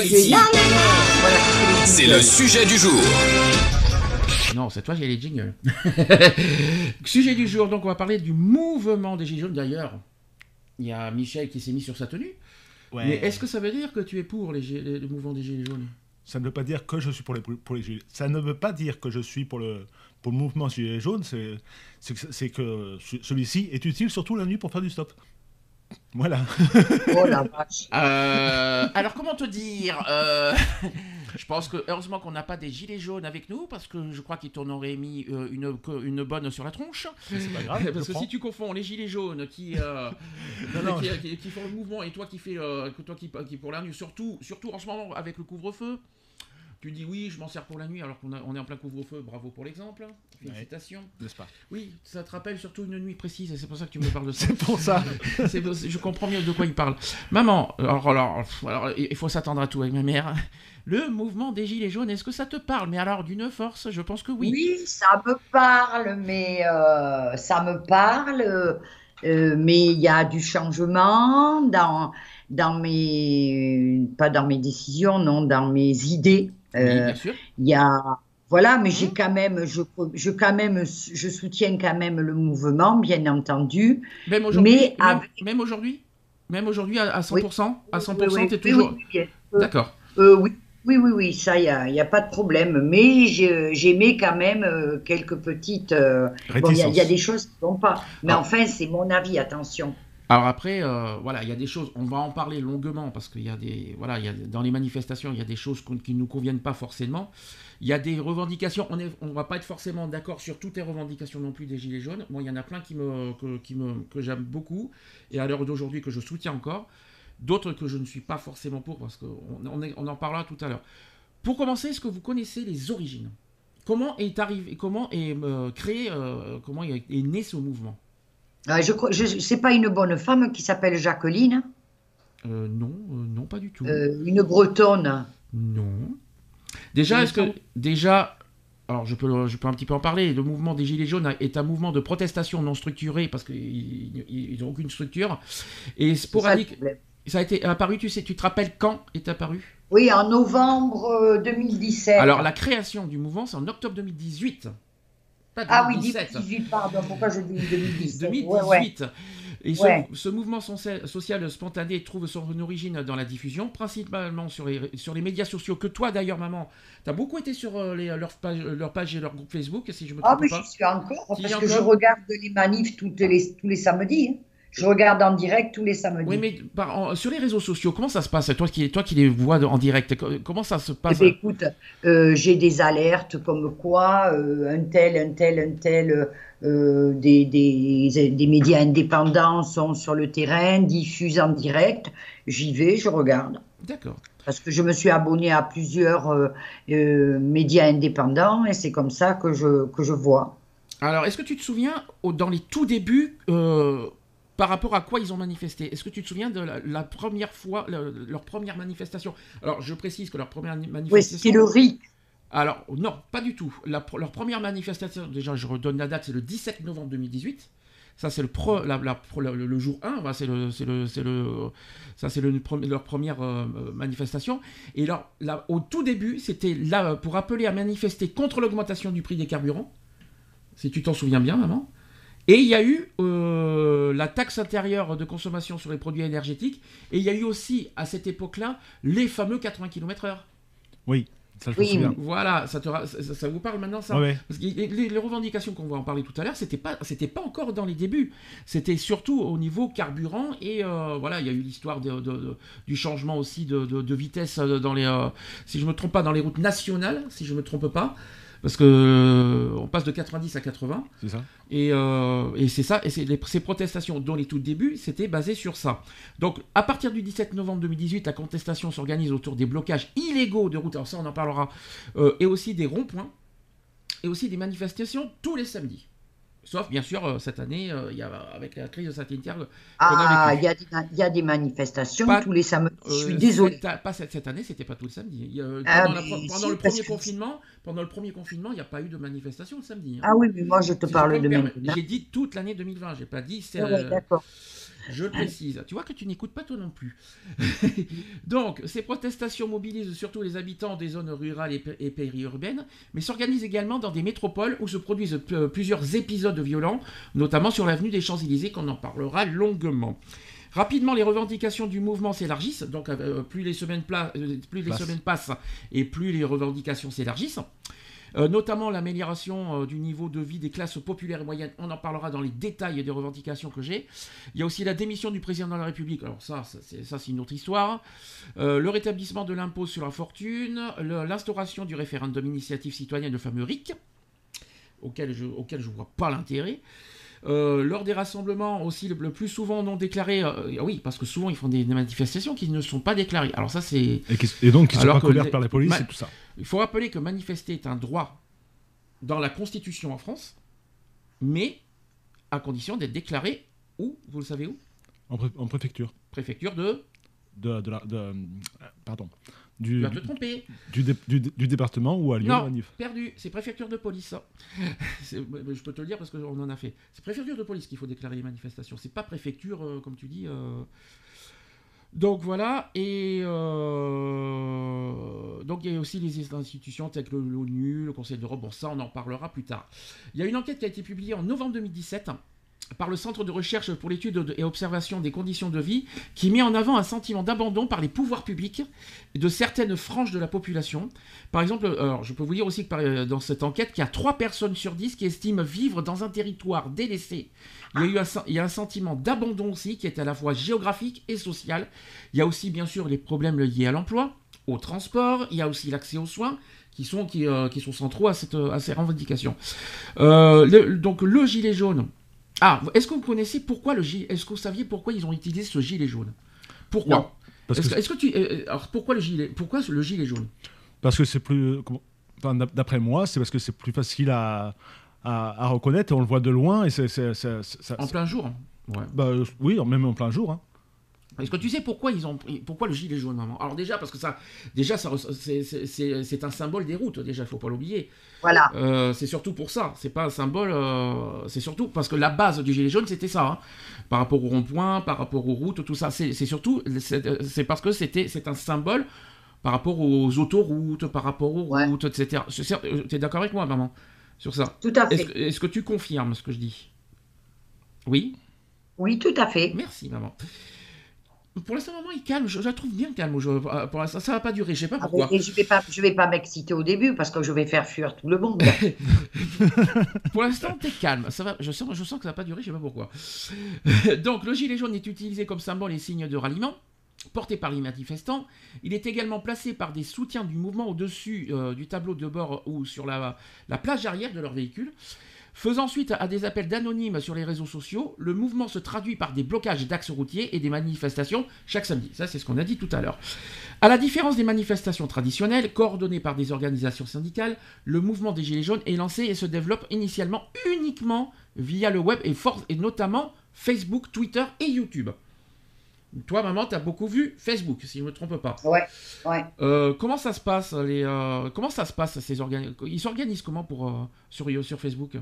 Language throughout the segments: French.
Equality. C'est le sujet du jour. Non, cette fois, j'ai les jingles. Sujet du jour, donc on va parler du mouvement des Gilets jaunes. D'ailleurs, il y a Michel qui s'est mis sur sa tenue. Ouais. Mais est-ce que ça veut dire que tu es pour les, Gilets- le mouvement des Gilets jaunes? Ça ne veut pas dire que je suis pour les, pour les gilets. Ça ne veut pas dire que je suis pour le, pour le mouvement gilet jaune. C'est, c'est, que- c'est que ce- celui-ci est utile surtout la nuit pour faire du stop. Voilà. Oh la vache. Euh, alors comment te dire euh, Je pense que heureusement qu'on n'a pas des gilets jaunes avec nous parce que je crois qu'ils t'en auraient mis euh, une, bonne sur la tronche. C'est pas grave. parce que prends. si tu confonds les gilets jaunes qui, euh, Non, non, qui, qui- qui font le mouvement et toi qui fais euh, que toi qui, qui pour la nuit, surtout, surtout en ce moment avec le couvre-feu, tu dis oui, je m'en sers pour la nuit alors qu'on a- on est en plein couvre-feu. Bravo pour l'exemple. Félicitations. N'est-ce pas? Oui, ça te rappelle surtout une nuit précise et c'est pour ça que tu me parles de ça. C'est pour ça. C'est- je comprends mieux de quoi il parle. Maman, alors, alors, alors, il faut s'attendre à tout avec ma mère. Le mouvement des Gilets jaunes, est-ce que ça te parle? Mais alors, d'une force, je pense que oui. Oui, ça me parle, mais euh, ça me parle. euh, mais il y a du changement dans, dans mes, pas dans mes décisions, non, dans mes idées. Oui, Euh, bien sûr. Il y a, voilà, mais j'ai quand même, je, je quand même, je soutiens quand même le mouvement, bien entendu. Même aujourd'hui Même, avec- même aujourd'hui Même aujourd'hui à, à 100% À 100% Oui, oui, oui, toujours... oui, oui. D'accord. Euh, oui, oui, oui, oui, ça, il n'y a, y a pas de problème. Mais j'ai- j'aimais quand même euh, quelques petites. euh, bon, il y, a- il y a des choses qui ne vont pas. Mais Ah. enfin, c'est mon avis, attention. Alors après, euh, voilà, il y a des choses, on va en parler longuement parce qu'il y a des, voilà, il y a, dans les manifestations, il y a des choses qui ne nous conviennent pas forcément. Il y a des revendications, on ne va pas être forcément d'accord sur toutes les revendications non plus des Gilets jaunes. Moi, il y en a plein qui me, que, qui me, que j'aime beaucoup et à l'heure d'aujourd'hui que je soutiens encore. D'autres que je ne suis pas forcément pour parce qu'on on, on en parlera tout à l'heure. Pour commencer, est-ce que vous connaissez les origines? Comment est arrivé, comment est euh, créé, euh, comment est né ce mouvement? Euh, je crois, je, c'est pas une bonne femme qui s'appelle Jacqueline, Euh, Non, euh, non, pas du tout. une bretonne. Non. Déjà, est-ce que déjà, alors je peux, je peux un petit peu en parler. Le mouvement des Gilets jaunes est un mouvement de protestation non structuré parce qu'ils n'ont aucune structure et ça sporadique. Ça a été apparu, tu sais, tu te rappelles quand est apparu? Oui, en novembre euh, 2017. Alors la création du mouvement, c'est en octobre 2018. Pas ah oui, 2017. 2018, pardon. Pourquoi je dis 2017 2018. Ouais, ouais. Et ce, Ouais. ce mouvement social, spontané trouve son origine dans la diffusion, principalement sur les, sur les médias sociaux, que toi d'ailleurs, maman, tu as beaucoup été sur euh, les, leur, page, leur page et leur groupe Facebook, si je me Ah, trompe mais pas. j'y suis encore, parce que je regarde les manifs toutes les, tous les samedis. hein. Je regarde en direct tous les samedis. Oui, mais par- en- sur les réseaux sociaux, comment ça se passe Toi qui, toi qui les vois en direct, co- comment ça se Eh passe ben, écoute, euh, j'ai des alertes comme quoi euh, un tel, un tel, un tel, euh, des, des, des médias indépendants sont sur le terrain, diffusent en direct. J'y vais, je regarde. D'accord. Parce que je me suis abonné à plusieurs médias indépendants et c'est comme ça que je, que je vois. Alors, est-ce que tu te souviens, dans les tout débuts, par rapport à quoi ils ont manifesté Est-ce que tu te souviens de la, la première fois, le- leur première manifestation? Alors, je précise que leur première ni- Oui, manifestation... c'était le RIC. Alors, non, pas du tout. La leur première manifestation, déjà, je redonne la date, c'est le 17 novembre 2018. Ça, c'est le, pro- la- la pro- le, le jour 1, voilà, c'est le, c'est le, c'est le, ça, c'est leur première euh, manifestation. Et alors, là, au tout début, c'était là pour appeler à manifester contre l'augmentation du prix des carburants, si tu t'en souviens bien, maman. Et il y a eu euh, la taxe intérieure de consommation sur les produits énergétiques. Et il y a eu aussi, à cette époque-là, les fameux 80 km/h. Oui, ça je Oui. Voilà, ça, te ra- ça, ça vous parle maintenant ça Ouais. Parce que les, revendications qu'on va en parler tout à l'heure, c'était pas, c'était pas encore dans les débuts. C'était surtout au niveau carburant et euh, voilà, il y a eu l'histoire de- de- de- du changement aussi de, de- de vitesse euh, dans les, euh, si je me trompe pas, dans les routes nationales, si je me trompe pas. Parce que euh, on passe de 90 à 80. C'est ça. Et, euh, et c'est ça, et les- ces protestations, dont les tout débuts, c'était basé sur ça. Donc, à partir du 17 novembre 2018, la contestation s'organise autour des blocages illégaux de routes, alors ça on en parlera, euh, et aussi des ronds-points, et aussi des manifestations tous les samedis. Sauf, bien sûr, euh, cette année, euh, il y a, avec la crise sanitaire, qu'on Ah, il y, a des- il y a des manifestations Pas- tous les samedis. Je suis euh, désolée. cette- pas cette, cette année, c'était pas tout le samedi. Pendant Ah, la- pendant si, le premier confinement, pendant le premier confinement, il n'y a pas eu de manifestation le samedi. hein. Ah oui, mais moi je te Si parle de. J'ai dit toute l'année 2020, j'ai pas dit. c'est, Ah ouais, d'accord. Je le précise. Tu vois que tu n'écoutes pas toi non plus. Donc, ces protestations mobilisent surtout les habitants des zones rurales et, pé- et périurbaines, mais s'organisent également dans des métropoles où se produisent plusieurs épisodes violents, notamment sur l'avenue des Champs-Élysées, qu'on en parlera longuement. Rapidement, les revendications du mouvement s'élargissent, donc euh, plus, les semaines euh, plus les Passe. semaines passent et plus les revendications s'élargissent. Euh, notamment l'amélioration euh, du niveau de vie des classes populaires et moyennes. On en parlera dans les détails des revendications que j'ai. Il y a aussi la démission du président de la République. Alors ça, ça, c'est une autre histoire. Euh, le rétablissement de l'impôt sur la fortune, l'instauration du référendum initiative citoyenne, le fameux RIC, auquel je je vois pas l'intérêt. Euh, lors des rassemblements aussi le, le plus souvent non déclarés, euh, oui parce que souvent ils font des, des manifestations qui ne sont pas déclarées. Alors ça c'est Et, donc, ne sont Alors pas par la police et tout ça. il faut rappeler que manifester est un droit dans la Constitution en France, mais à condition d'être déclaré où Vous le savez où? En, pré- en préfecture. Préfecture de? De, de la, de- euh, pardon. Tu Du, vas te tromper. du, dé- du, du département a lieu la Non, perdu. C'est préfecture de police. Mais Je peux te le dire parce qu'on en a fait. C'est préfecture de police qu'il faut déclarer les manifestations. C'est pas préfecture, euh, comme tu dis. euh. Donc voilà. Et euh, donc il y a aussi les institutions telles que l'ONU, le Conseil d'Europe. Bon, ça, on en parlera plus tard. Il y a une enquête qui a été publiée en novembre 2017 par le Centre de recherche pour l'étude de- et observation des conditions de vie, qui met en avant un sentiment d'abandon par les pouvoirs publics de certaines franges de la population. Par exemple, alors, je peux vous dire aussi que euh, dans cette enquête, qu'il y a 3 personnes sur 10 qui estiment vivre dans un territoire délaissé. Il y a eu un, il y a un sentiment d'abandon aussi qui est à la fois géographique et social. Il y a aussi bien sûr les problèmes liés à l'emploi, au transport, il y a aussi l'accès aux soins qui sont, qui, euh, sont centraux à, cette, à ces revendications. Euh, donc le gilet jaune. Ah, est-ce que vous connaissez pourquoi le gilet Est-ce que vous saviez pourquoi ils ont utilisé ce gilet jaune? Pourquoi? Non. Parce Est-ce que, est-ce que tu euh, alors pourquoi le gilet Pourquoi le gilet jaune? Parce que c'est plus. enfin, d'ap- D'après moi, c'est parce que c'est plus facile à, à, à reconnaître et on le voit de loin et c'est. c'est- c'est- c'est- ça- En plein jour. hein. Ouais. bah, euh, oui, même en plein jour. hein. Est-ce que tu sais pourquoi ils ont pris- pourquoi le gilet jaune maman? Alors déjà parce que ça déjà ça c'est- un symbole des routes déjà il faut pas l'oublier. Voilà. Euh, c'est surtout pour ça c'est pas un symbole euh, c'est surtout parce que la base du gilet jaune c'était ça hein. par rapport au rond-point par rapport aux routes tout ça c'est surtout c'est parce que c'était c'est un symbole par rapport aux autoroutes par rapport aux Ouais. routes etc. Tu es d'accord avec moi maman sur ça? Tout à fait. est-ce que tu confirmes ce que je dis? Oui? Oui, tout à fait. Merci, maman. Pour l'instant, maman, il calme. Je, je la trouve bien calme. Je, euh, pour l'instant, ça va pas durer. Je sais pas Ah, pourquoi. je vais pas, je vais pas m'exciter au début parce que je vais faire fuir tout le monde. Pour l'instant, t'es calme. Ça va. Je sens, je sens que ça va pas durer. Je sais pas pourquoi. Donc, le gilet jaune est utilisé comme symbole et signe de ralliement. Porté par les manifestants, il est également placé par des soutiens du mouvement au-dessus euh, du tableau de bord ou sur la, la plage arrière de leur véhicule. Faisant suite à des appels d'anonymes sur les réseaux sociaux, le mouvement se traduit par des blocages d'axes routiers et des manifestations chaque samedi. Ça, c'est ce qu'on a dit tout à l'heure. À la différence des manifestations traditionnelles, coordonnées par des organisations syndicales, le mouvement des Gilets jaunes est lancé et se développe initialement uniquement via le web et, notamment Facebook, Twitter et YouTube. Toi, maman, t'as beaucoup vu Facebook, si je ne me trompe pas. Ouais, ouais. Euh, comment ça se passe les, euh, Comment ça se passe ces Ils s'organisent comment pour euh, sur sur Facebook?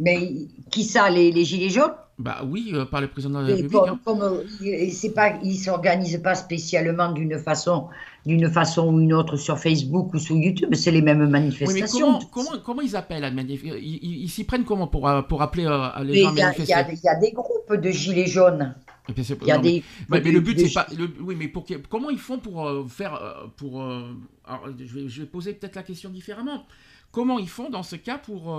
Mais qui ça, les, les gilets jaunes? Bah oui, euh, par le président de la République. comme, hein. comme, euh, c'est pas, ils s'organisent pas spécialement d'une façon, d'une façon ou une autre sur Facebook ou sur YouTube. C'est les mêmes Oui, mais manifestations. comment, comment, comment ils appellent à manif- Ils s'y prennent comment pour, euh, pour appeler euh, les Mais gens il y, y a- il y a des groupes de gilets jaunes. C'est- Il y a non, des. Mais le but c'est pas. le- oui, mais pour comment ils font pour faire pour. alors, je vais, je vais poser peut-être la question différemment. Comment ils font dans ce cas pour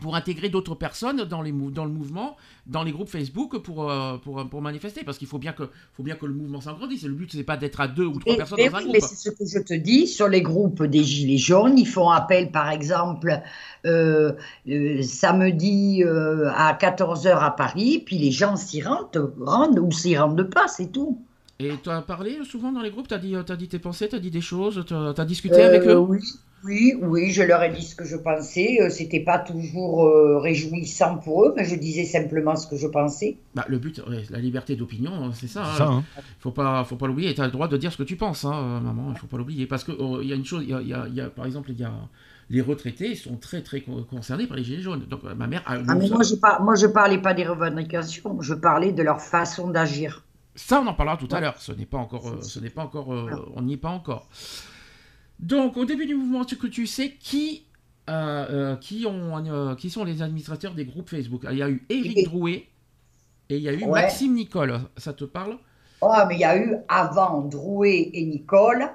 pour intégrer d'autres personnes dans, les dans le mouvement, dans les groupes Facebook pour, euh, pour, pour, manifester. Parce qu'il faut bien que, faut bien que le mouvement s'agrandisse. Le but, c'est pas d'être à deux ou trois personnes dans un groupe. Mais c'est ce que je te dis, sur les groupes des Gilets jaunes, ils font appel, par exemple, euh, euh, samedi à 14h à Paris, puis les gens s'y rendent, rendent ou s'y rendent pas, c'est tout. Et tu as parlé souvent dans les groupes? Tu as, dit, as dit tes pensées, tu as dit des choses, tu as, discuté avec eux? Oui, oui, oui, je leur ai dit ce que je pensais. Euh, c'était pas toujours euh, réjouissant pour eux, mais je disais simplement ce que je pensais. Bah, le but, la liberté d'opinion, hein, c'est ça. Il hein. hein. Faut pas, faut pas l'oublier. Tu as le droit de dire ce que tu penses, hein, maman. Il faut pas l'oublier. Parce qu'il oh, il y a une chose, il y a, par exemple, il y a les retraités sont très très concernés par les gilets jaunes. Donc ma mère. ah mais moi je par... moi je parlais pas des revendications, je parlais de leur façon d'agir. Ça on en parlera tout à l'heure. Ce n'est pas encore, euh, ce n'est pas encore, on n'y est pas encore. Donc, au début du mouvement, que tu sais qui, euh, euh, qui, ont, euh, qui sont les administrateurs des groupes Facebook? Il y a eu Éric Drouet et il y a eu Maxime Nicole. Ça te parle? Oh, mais il y a eu avant Drouet et Nicole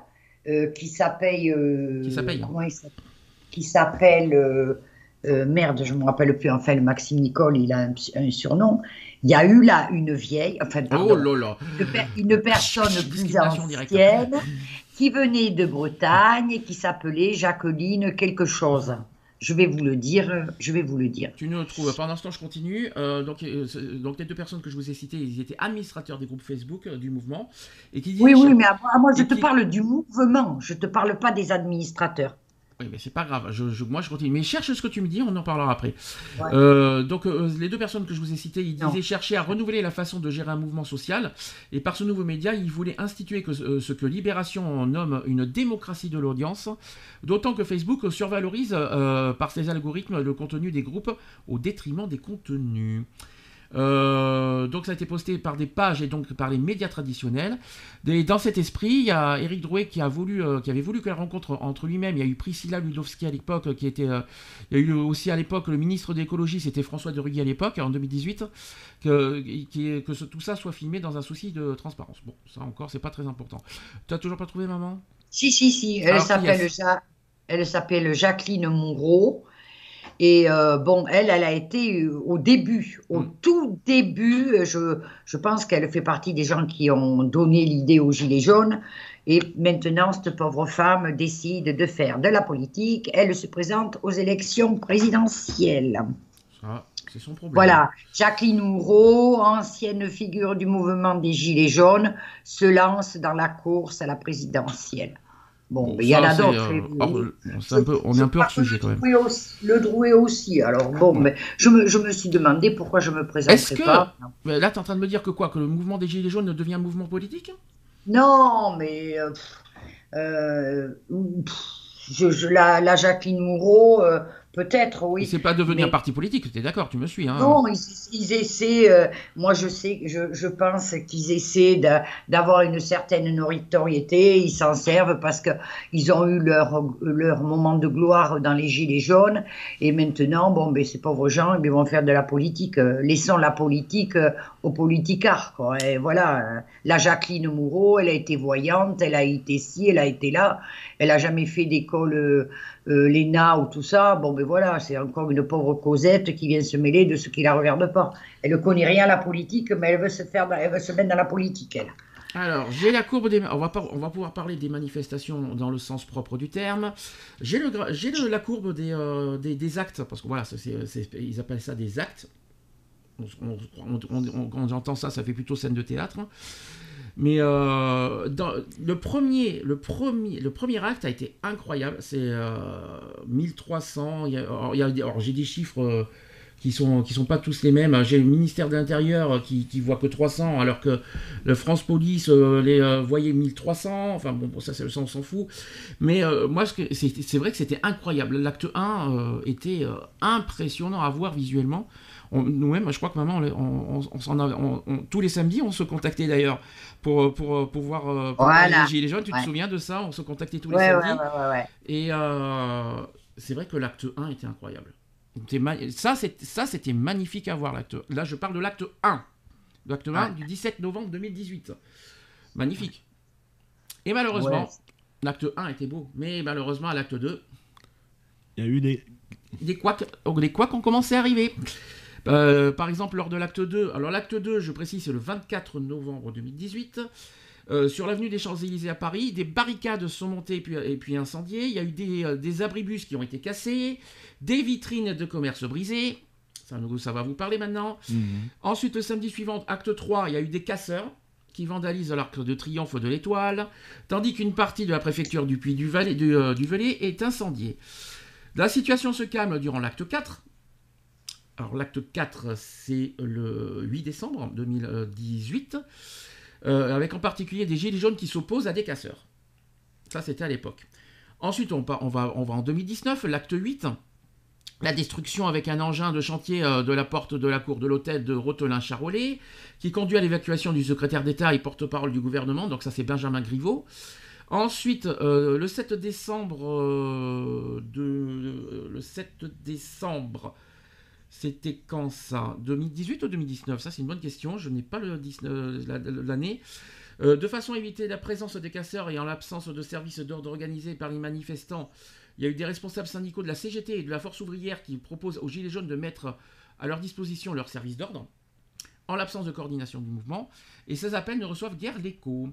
qui s'appelle. qui s'appelle Qui s'appelle. merde, je ne me rappelle plus. Enfin, le Maxime Nicole, il a un, surnom. Il y a eu là une vieille, enfin, oh là là. Une, une personne plus ancienne qui venait de Bretagne et qui s'appelait Jacqueline quelque chose. Je vais vous le dire, je vais vous le dire. Tu ne trouves. Pendant ce temps, je continue. Euh, donc, euh, donc, les deux personnes que je vous ai citées, ils étaient administrateurs des groupes Facebook euh, du mouvement. Et qui oui, oui, mais moi, je te parle du mouvement. Je ne te parle pas des administrateurs. Oui, mais c'est pas grave. Je, moi, je continue. Mais cherche ce que tu me dis, on en parlera après. Euh, donc, euh, les deux personnes que je vous ai citées, ils disaient chercher à renouveler la façon de gérer un mouvement social. Et par ce nouveau média, ils voulaient instituer que, euh, ce que Libération nomme une démocratie de l'audience. D'autant que Facebook survalorise par ses algorithmes le contenu des groupes au détriment des contenus. Euh, donc ça a été posté par des pages et donc par les médias traditionnels. dans cet esprit, il y a Eric Drouet qui, a voulu, euh, qui avait voulu que la rencontre entre lui-même, il y a eu Priscilla Ludowski à l'époque, qui était, euh, il y a eu aussi à l'époque le ministre de l'écologie, c'était François de Rugy à l'époque, en 2018, que, que tout ça soit filmé dans un souci de transparence. Bon, ça encore, c'est pas très important. Tu as toujours pas trouvé maman? Si, si, si, elle s'appelle Jacqueline Monroe. Et euh, bon, elle, elle a été euh, au début, au mm. tout début, je, je pense qu'elle fait partie des gens qui ont donné l'idée aux Gilets jaunes. Et maintenant, cette pauvre femme décide de faire de la politique. Elle se présente aux élections présidentielles. c'est son problème. Voilà, Jacqueline Houreau, ancienne figure du mouvement des Gilets jaunes, se lance dans la course à la présidentielle. Bon, il y en a d'autres. Euh, on est un peu hors sujet quand même. Le Drouet aussi. Alors bon, mais je me, je me suis demandé pourquoi je me présentais que... pas. là, tu es en train de me dire que quoi Que le mouvement des Gilets jaunes devient un mouvement politique? Non, mais. Euh, euh, je, la, la, Jacqueline Moureau, Peut-être, oui. C'est pas devenir un parti politique, tu es d'accord, tu me suis. Hein. Non, ils, essaient, euh, moi je sais, je, je pense qu'ils essaient d'avoir une certaine notoriété, ils s'en servent parce qu'ils ont eu leur, leur moment de gloire dans les Gilets jaunes, et maintenant, bon, ben, ces pauvres gens, ils vont faire de la politique. Euh, laissons la politique euh, aux politicards, quoi. Et voilà, la Jacqueline Moureau, elle a été voyante, elle a été ci, elle a été là, elle a jamais fait d'école l'ENA ou tout ça, bon ben voilà, c'est encore une pauvre Cosette qui vient se mêler de ce qui la regarde pas. Elle ne connaît rien à la politique, mais elle veut se faire, elle veut se mettre dans la politique, elle. Alors, j'ai la courbe des. On va, on va pouvoir parler des manifestations dans le sens propre du terme. J'ai le, la courbe des, euh, des, actes, parce que voilà, ils appellent ça des actes. quand j'entend ça, ça fait plutôt scène de théâtre. Mais euh, le, premier, le, premier, le premier acte a été incroyable. C'est euh, 1300. Il y alors, j'ai des chiffres euh, qui sont qui sont pas tous les mêmes. J'ai le ministère de l'Intérieur qui, qui voit que 300, alors que le France Police euh, les voyait 1300. Enfin bon, ça, on s'en fout. Mais moi, c'est vrai que c'était incroyable. L'acte 1 était impressionnant à voir visuellement nous-mêmes, je crois que maman, on, on, tous les samedis, on se contactait d'ailleurs pour, pour, pour voir euh, pour les Gilets jaunes. Tu te souviens de ça? On se contactait tous les samedis. Et euh, c'est vrai que l'acte 1 était incroyable. Ça, c'était magnifique à voir, l'acte Là, je parle de l'acte 1. L'acte 1 du 17 novembre 2018. Magnifique. Et malheureusement, l'acte 1 était beau. Mais malheureusement, à l'acte 2, Il y a eu des. Des couacs, oh, des couacs ont commencé à arriver. Euh, par exemple, lors de l'acte 2, alors l'acte 2, je précise, c'est le 24 novembre 2018. Euh, sur l'avenue des Champs-Élysées à Paris, des barricades sont montées et puis, et puis incendiées. Il y a eu des, euh, des, abribus qui ont été cassés, des vitrines de commerce brisées. Ça, ça va vous parler maintenant. Mhm. Ensuite, le samedi suivant, acte 3, il y a eu des casseurs qui vandalisent l'arc de triomphe de l'Étoile, tandis qu'une partie de la préfecture du Puy du, Valais, du, du Velay est incendiée. La situation se calme durant l'acte 4, alors l'acte 4, c'est le 8 décembre 2018, euh, avec en particulier des gilets jaunes qui s'opposent à des casseurs. Ça, c'était à l'époque. Ensuite, on, va, en 2019, l'acte 8, la destruction avec un engin de chantier euh, de la porte de la cour de l'hôtel de Rotelin-Charolais, qui conduit à l'évacuation du secrétaire d'État et porte-parole du gouvernement, donc ça c'est Benjamin Griveaux. Ensuite, euh, le 7 décembre, le 7 décembre c'était quand ça? 2018 ou 2019 Ça, c'est une bonne question. Je n'ai pas l'année. Euh, de façon à éviter la présence des casseurs et en l'absence de services d'ordre organisés par les manifestants, il y a eu des responsables syndicaux de la CGT et de la Force ouvrière qui proposent aux Gilets jaunes de mettre à leur disposition leur service d'ordre, en l'absence de coordination du mouvement, et ces appels ne reçoivent guère l'écho.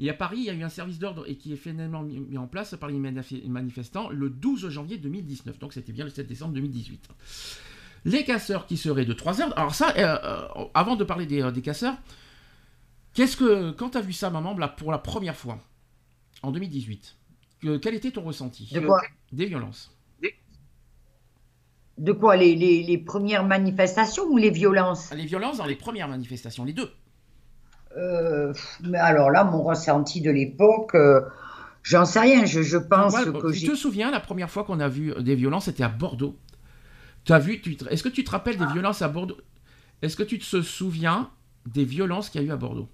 Et à Paris, il y a eu un service d'ordre et qui est finalement mis en place par les manifestants le 12 janvier 2019. Donc c'était bien le 7 décembre 2018. Les casseurs qui seraient de 3 heures. Alors ça, euh, euh, avant de parler des, euh, casseurs, qu'est-ce que quand tu as vu ça, maman, là, pour la première fois, en 2018, quel était ton ressenti De quoi Des violences. De quoi les, premières manifestations ou les violences Les violences dans les premières manifestations, les deux. mais alors là, mon ressenti de l'époque, j'en sais rien. Je, pense que. Tu te souviens, la première fois qu'on a vu des violences, c'était à Bordeaux vu, est-ce que tu te rappelles des violences à Bordeaux? Est-ce que tu te souviens des violences qu'il y a eu à Bordeaux?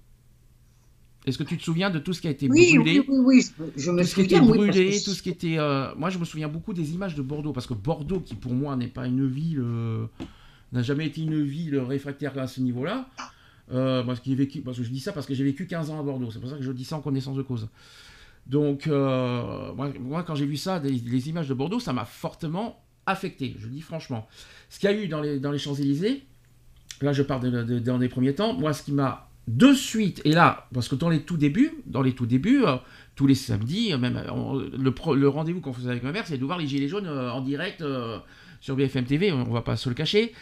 Est-ce que tu te souviens de tout ce qui a été brûlé? Oui, oui, oui, je me tout ce qui a été brûlé, tout ce qui était. Euh, moi, je me souviens beaucoup des images de Bordeaux parce que Bordeaux, qui pour moi n'est pas une ville, euh, n'a jamais été une ville réfractaire à ce niveau-là. Euh, parce, vécu, parce que je dis ça parce que j'ai vécu 15 ans à Bordeaux. C'est pour ça que je dis ça en connaissance de cause. Donc, euh, moi, quand j'ai vu ça, les images de Bordeaux, ça m'a fortement affecté, je dis franchement. Ce qu'il y a eu dans les, Champs-Élysées, là je parle dans les premiers temps, moi ce qui m'a de suite, et là, parce que dans les tout débuts, dans les tout débuts, euh, tous les samedis, euh, même le, le rendez-vous qu'on faisait avec ma mère, c'est de voir les Gilets jaunes euh, en direct sur BFM TV, on, va pas se le cacher.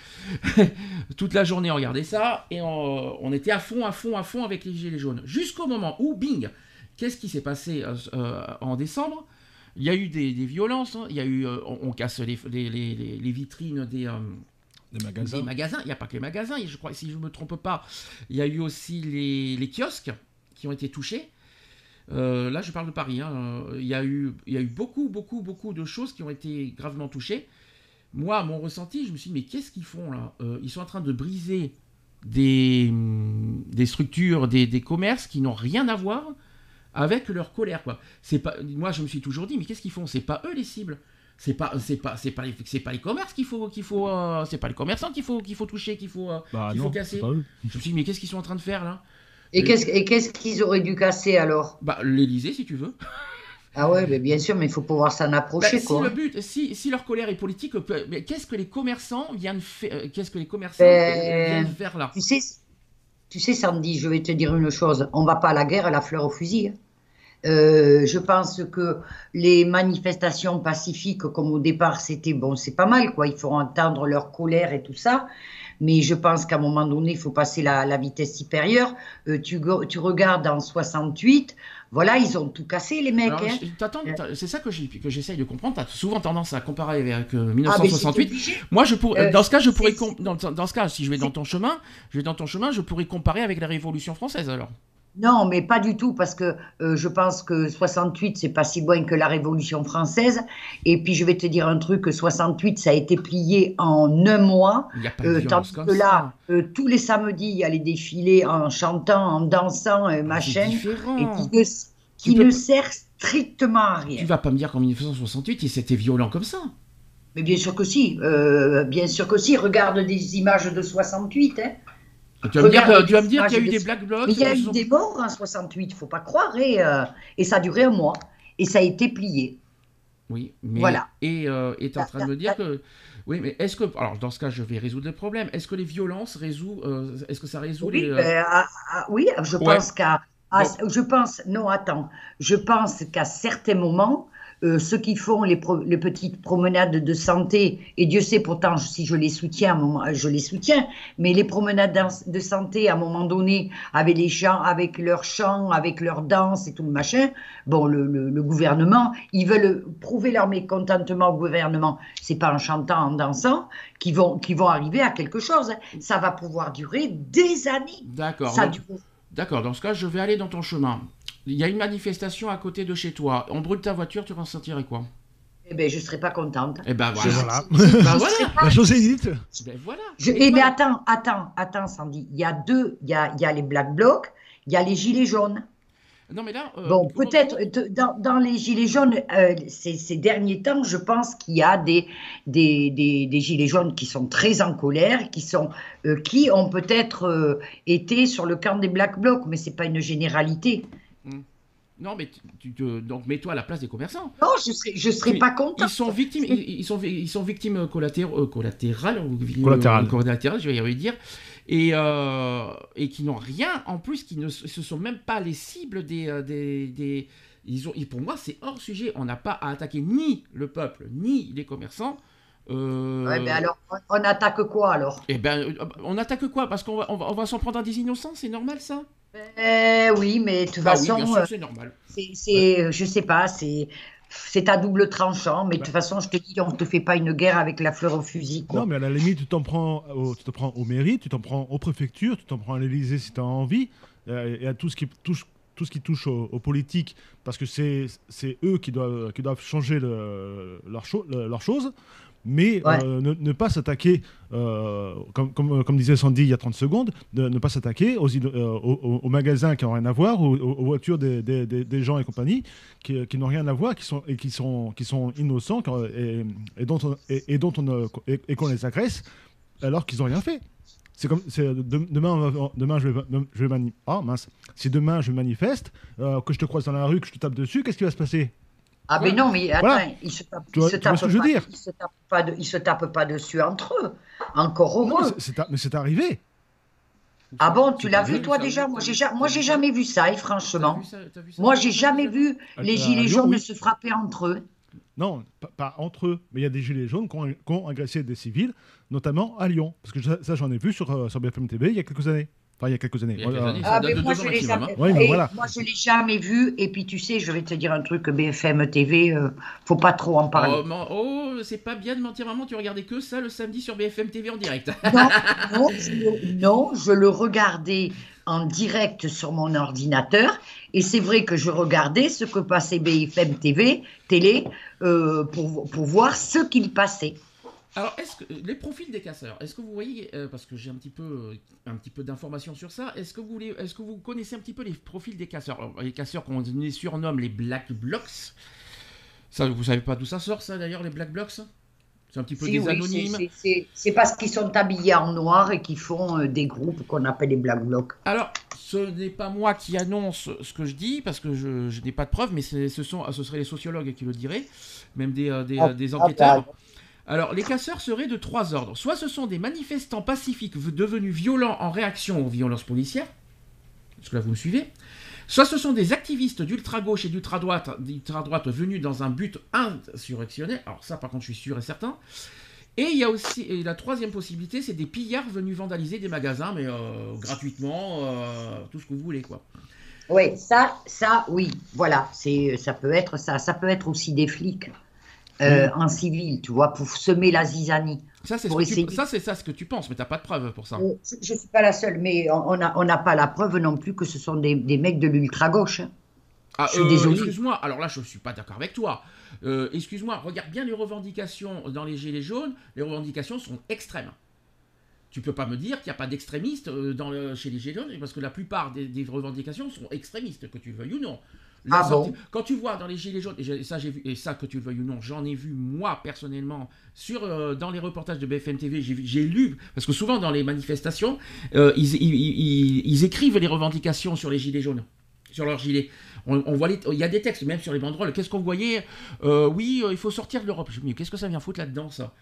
Toute la journée on regardait ça, et on, était à fond, à fond, à fond avec les Gilets jaunes. Jusqu'au moment où, bing, qu'est-ce qui s'est passé en décembre? Il y a eu des, violences, hein. il y a eu, euh, on, casse les, les, vitrines des, euh, magasins. magasins. Il n'y a pas que les magasins, je crois, si je ne me trompe pas, il y a eu aussi les, kiosques qui ont été touchés. Euh, là, je parle de Paris. Hein. Il, y a eu, il y a eu beaucoup, beaucoup, beaucoup de choses qui ont été gravement touchées. Moi, mon ressenti, je me suis dit, mais qu'est-ce qu'ils font là? Ils sont en train de briser des, des structures, des, des commerces qui n'ont rien à voir avec leur colère quoi. C'est pas moi je me suis toujours dit mais qu'est-ce qu'ils font? C'est pas eux les cibles. C'est pas c'est pas c'est pas les c'est pas les commerces qu'il faut qu'il faut euh, c'est pas les commerçants qu'il faut qu'il faut toucher qu'il faut euh, bah qu'il faut casser. Je me suis dit mais qu'est-ce qu'ils sont en train de faire là? Et qu'est-ce et qu'est-ce qu'ils auraient dû casser alors? Bah l'Elysée si tu veux. Ah ouais, mais bien sûr, mais il faut pouvoir s'en approcher. Bah, si le but, si, si, leur colère est politique, mais qu'est-ce que les commerçants viennent faire euh, Qu'est-ce que les commerçants viennent faire là? Tu sais, tu sais, Sandy, je vais te dire une chose. On va pas à la guerre à la fleur au fusil. Hein. Euh, je pense que les manifestations pacifiques, comme au départ, c'était bon, c'est pas mal, quoi. Il faut entendre leur colère et tout ça. Mais je pense qu'à un moment donné, il faut passer la, la vitesse supérieure. Euh, tu, tu, regardes en 68, voilà, ils ont tout cassé, les mecs. Hein. C'est ça que j'essaye de comprendre. Tu as souvent tendance à comparer avec 1968. Euh, ah, Moi, je dans ce cas, je pourrais. Dans, dans, ce cas, si je vais dans ton chemin, je vais dans ton chemin, je pourrais comparer avec la Révolution française alors. Non, mais pas du tout, parce que euh, je pense que 68, c'est pas si loin que la Révolution française. Et puis, je vais te dire un truc, 68, ça a été plié en un mois. Il y a pas euh, tandis que là, euh, tous les samedis, il y a les défilés en chantant, en dansant, euh, ah, machin, et qui, ne, qui ne sert strictement à rien. Tu vas pas me dire qu'en 1968, c'était violent comme ça mais bien sûr que si, bien sûr que si. Regarde des images de 68. Hein. Tu vas, me dire, tu vas me dire qu'il y a eu des Black Blocs. Mais il y a eu des morts en 68, il ne faut pas croire. Et, euh, et, ça a duré un mois. Et ça a été plié. Oui, mais Voilà. et euh, est en train de me dire que oui, mais est-ce que alors dans ce cas, je vais résoudre le problème. Est-ce que les violences résout euh, Est-ce que ça résout Oui, les euh, ben, ah, ah, oui, je Ouais. pense qu'à, je pense, non, attends, je pense qu'à certains moments, euh, ceux qui font les, pro- les petites promenades de santé, et Dieu sait pourtant si je les soutiens, à un moment, je les soutiens, mais les promenades de santé, à un moment donné, avec les chants, avec leurs chants, avec leurs danses et tout le machin, bon, le, le- le gouvernement, ils veulent prouver leur mécontentement au gouvernement. C'est pas en chantant, en dansant, qu'ils vont, qu'ils vont arriver à quelque chose. Ça va pouvoir durer des années. D'accord. Ça donc- dure. D'accord. Dans ce cas, je vais aller dans ton chemin. Il y a une manifestation à côté de chez toi. On brûle ta voiture, tu ressentirais quoi? Eh ben, je serais pas contente. Eh ben voilà. voilà. Ben voilà. La chose est dite. Ben voilà. Je, eh mais attends, attends, attends, Sandy. Il y a deux. Il y a, il y a les Black Blocs, il y a les Gilets jaunes. Non mais là. euh, Bon, peut-être dans, dans les Gilets jaunes, euh, ces, ces derniers temps, je pense qu'il y a des, des, des, des Gilets jaunes qui sont très en colère, qui, sont, euh, qui ont peut-être euh, été sur le camp des Black Blocs, mais c'est pas une généralité. Non mais tu, tu te- donc mets-toi à la place des commerçants. Non, je serais, je serais pas contente. Ils sont victimes, ils, ils sont, ils sont victimes collatérales, euh, collatérales, ou- Collatérales. euh, collatérales, je vais y arriver à dire, et, euh, et qui n'ont rien en plus, qui ne sont même pas les cibles des, euh, des, des- ils ont, et pour moi, c'est hors sujet. On n'a pas à attaquer ni le peuple ni les commerçants. Euh, Ouais, mais alors, on, attaque quoi alors? Eh ben, on attaque quoi? Parce qu'on va, on va, on va s'en prendre à des innocents, c'est normal ça? Eh oui, mais de toute Bah façon, euh, c'est normal. c'est, c'est, euh, je sais pas, c'est, c'est à double tranchant, mais de toute façon, je te dis, on te fait pas une guerre avec la fleur au fusil, quoi. Non, mais à la limite, tu t'en prends, au, tu te prends aux mairies, tu t'en prends aux préfectures, tu t'en prends à l'Élysée si tu as envie, euh, et à tout ce qui touche, tout ce qui touche aux, aux politiques, parce que c'est, c'est eux qui doivent, qui doivent changer le, leur, cho- le- leur chose. Mais Ouais. euh, ne, ne pas s'attaquer, euh, comme, comme, comme disait Sandy il y a 30 secondes, de ne pas s'attaquer aux, euh, aux, magasins qui n'ont rien à voir, aux, aux- voitures des, des- des- des gens et compagnie, qui, qui n'ont rien à voir, qui sont, et qui sont, qui sont innocents et, et dont on, et, et dont on, euh, et, et qu'on les agresse alors qu'ils n'ont rien fait. C'est comme demain, va- demain je vais, je vais mani- ah, mince. Si demain je manifeste, euh, que je te croise dans la rue, que je te tape dessus, qu'est-ce qui va se passer? Ah, mais non, mais attends, Voilà. ils se tapent, Tu ils vois- se tu vois tapent ce que je veux pas, dire ils se tapent pas de- ils se tapent pas dessus entre eux. Encore Non, heureux. a- mais c'est arrivé. Ah bon, tu l'as vu toi déjà? Moi, j'ai ja- moi, j'ai jamais vu ça, et franchement. vu ça- vu ça? Moi, j'ai jamais vu les gilets jaunes oui. se frapper entre eux. Non, pas, pas entre eux, mais il y a des gilets jaunes qui ont, qui ont agressé des civils, notamment à Lyon. Parce que ça, ça, j'en ai vu sur, euh, sur BFM TV il y a quelques années. Enfin, il y a quelques années. Voilà. Ah, mais moi, je l'ai jamais. Oui, voilà. je l'ai jamais vu. Et puis, tu sais, je vais te dire un truc, BFM TV, euh, faut pas trop en parler. Oh, man- oh, c'est pas bien de mentir, maman, tu regardais que ça le samedi sur BFM TV en direct. Non, non, je le, non, je le regardais en direct sur mon ordinateur. Et c'est vrai que je regardais ce que passait BFM TV, télé, euh, pour, pour voir ce qu'il passait. Alors, est-ce que les profils des casseurs, est-ce que vous voyez, euh, parce que j'ai un petit peu, euh, un petit peu d'informations sur ça, est-ce que vous voulez, est-ce que vous connaissez un petit peu les profils des casseurs Alors, Les casseurs qu'on les surnomme les Black Blocs. Ça, vous savez pas d'où ça sort, ça d'ailleurs, les Black Blocs C'est un petit peu Si, des oui, anonymes. c'est- parce qu'ils sont habillés en noir et qu'ils font euh, des groupes qu'on appelle les Black Blocs. Alors, ce n'est pas moi qui annonce ce que je dis, parce que je, je n'ai pas de preuves, mais ce, sont, ce seraient les sociologues qui le diraient, même des, des, Ah, des ah, enquêteurs. bah. Alors, les casseurs seraient de trois ordres. Soit ce sont des manifestants pacifiques devenus violents en réaction aux violences policières. Est-ce que là, vous me suivez Soit ce sont des activistes d'ultra-gauche et d'ultra-droite d'ultra-droite venus dans un but insurrectionnel. Alors ça, par contre, je suis sûr et certain. Et il y a aussi la troisième possibilité, c'est des pillards venus vandaliser des magasins, mais euh, gratuitement, euh, tout ce que vous voulez, quoi. Oui, ça, ça, oui, voilà, c'est, ça peut être ça. Ça peut être aussi des flics euh, en civil, tu vois, pour semer la zizanie. Ça, c'est essayer. ça, ce que tu penses, mais t'as pas de preuves pour ça. Euh, Je ne suis pas la seule, mais on n'a on pas la preuve non plus que ce sont des, des mecs de l'ultra-gauche. hein. Ah, Je suis désolé. Excuse-moi, alors là, je suis pas d'accord avec toi. Euh, excuse-moi, regarde bien les revendications dans les Gilets jaunes. Les revendications sont extrêmes. Tu peux pas me dire qu'il n'y a pas d'extrémistes euh, dans le- chez les Gilets jaunes, parce que la plupart des, des revendications sont extrémistes, que tu le veuilles ou non. Ah sortie- bon Quand tu vois dans les Gilets jaunes, et, ça, j'ai vu, et ça, que tu le veuilles ou non, j'en ai vu moi personnellement sur, euh, dans les reportages de BFM TV, j'ai lu, parce que souvent dans les manifestations, euh, ils, ils- ils- ils écrivent les revendications sur les Gilets jaunes. sur leur gilet. On, voit il y a des textes, même sur les banderoles. Qu'est-ce qu'on voyait euh, Oui, il faut sortir de l'Europe. Qu'est-ce que ça vient foutre là-dedans, ça?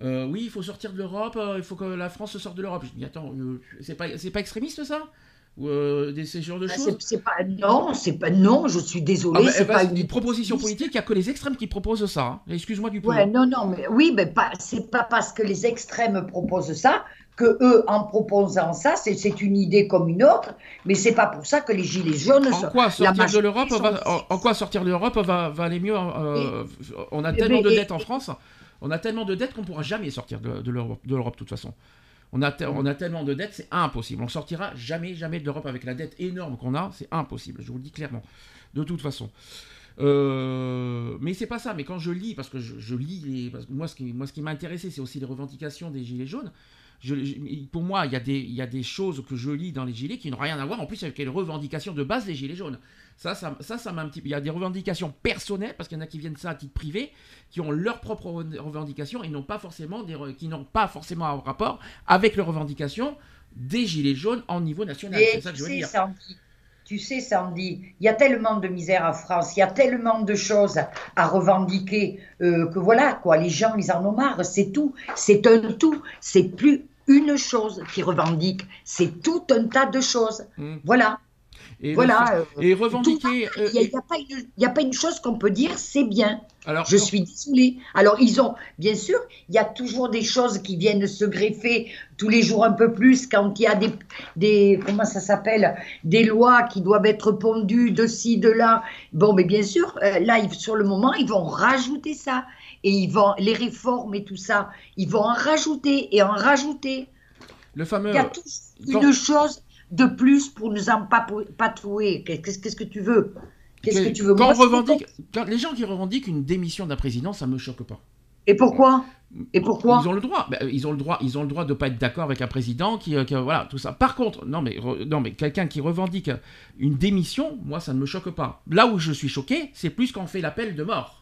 Oui, il faut sortir de l'Europe, il faut que la France sorte de l'Europe. Je dis, attends, c'est pas, c'est pas extrémiste ça? Ou euh, des, ces genres de ah, choses c'est, pas, Non, c'est pas non, je suis désolé. Ah, c'est pas une... proposition politique, il n'y a que les extrêmes qui proposent ça. Hein. Excuse-moi du peu. Ouais, non, non, mais oui, mais pas, c'est pas parce que les extrêmes proposent ça que eux, en proposant ça, c'est, c'est une idée comme une autre, mais c'est pas pour ça que les gilets jaunes. En quoi sortir de l'Europe va, en, quoi sortir de l'Europe va, va aller mieux euh, On a tellement de dettes en France, on a tellement de dettes qu'on pourra jamais sortir de, de l'Europe, de l'Europe de toute façon. On a, tellement de dettes, c'est impossible. On sortira jamais, jamais de l'Europe avec la dette énorme qu'on a, c'est impossible, je vous le dis clairement. De toute façon. Euh, mais c'est pas ça. Mais quand je lis, parce que je, lis, moi, ce qui, moi, ce qui m'a intéressé, c'est aussi les revendications des Gilets jaunes pour moi, il y, a des, des, choses que je lis dans les gilets qui n'ont rien à voir en plus avec les revendications de base des gilets jaunes. Ça, ça, ça, m'a un petit Il y a des revendications personnelles, parce qu'il y en a qui viennent ça à titre privé, qui ont leurs propres revendications et qui n'ont pas forcément un rapport avec les revendications des gilets jaunes en niveau national. C'est ça que je dire. Tu sais, Sandy, il y a tellement de misère en France, il y a tellement de choses à revendiquer euh, que voilà, quoi, les gens, ils en ont marre, c'est tout, c'est un tout, c'est plus une chose qui revendique, c'est tout un tas de choses. Hmm. Voilà. Et voilà. Euh, et revendiquer. Il n'y a, pas une chose qu'on peut dire, c'est bien. Alors, je suis désolée. Alors, ils ont, bien sûr, il y a toujours des choses qui viennent se greffer tous les jours un peu plus quand il y a des, des comment ça s'appelle, des lois qui doivent être pondues de ci, de là. Bon, mais bien sûr, euh, là, sur le moment, ils vont rajouter ça et ils vont les réformes et tout ça, ils vont en rajouter et en rajouter. Le fameux. Il y a une chose de plus pour nous en patouer. Qu'est-ce que tu veux? Qu'est-ce que tu veux? quand revendique, les gens qui revendiquent une démission d'un président, ça me choque pas. Et pourquoi? Et pourquoi? Ils ont le droit. Ben, ils ont le droit. Ils ont le droit de pas être d'accord avec un président qui, euh, voilà, tout ça. Par contre, non mais non mais quelqu'un qui revendique une démission, moi ça ne me choque pas. Là où je suis choqué, c'est plus quand on fait l'appel de mort.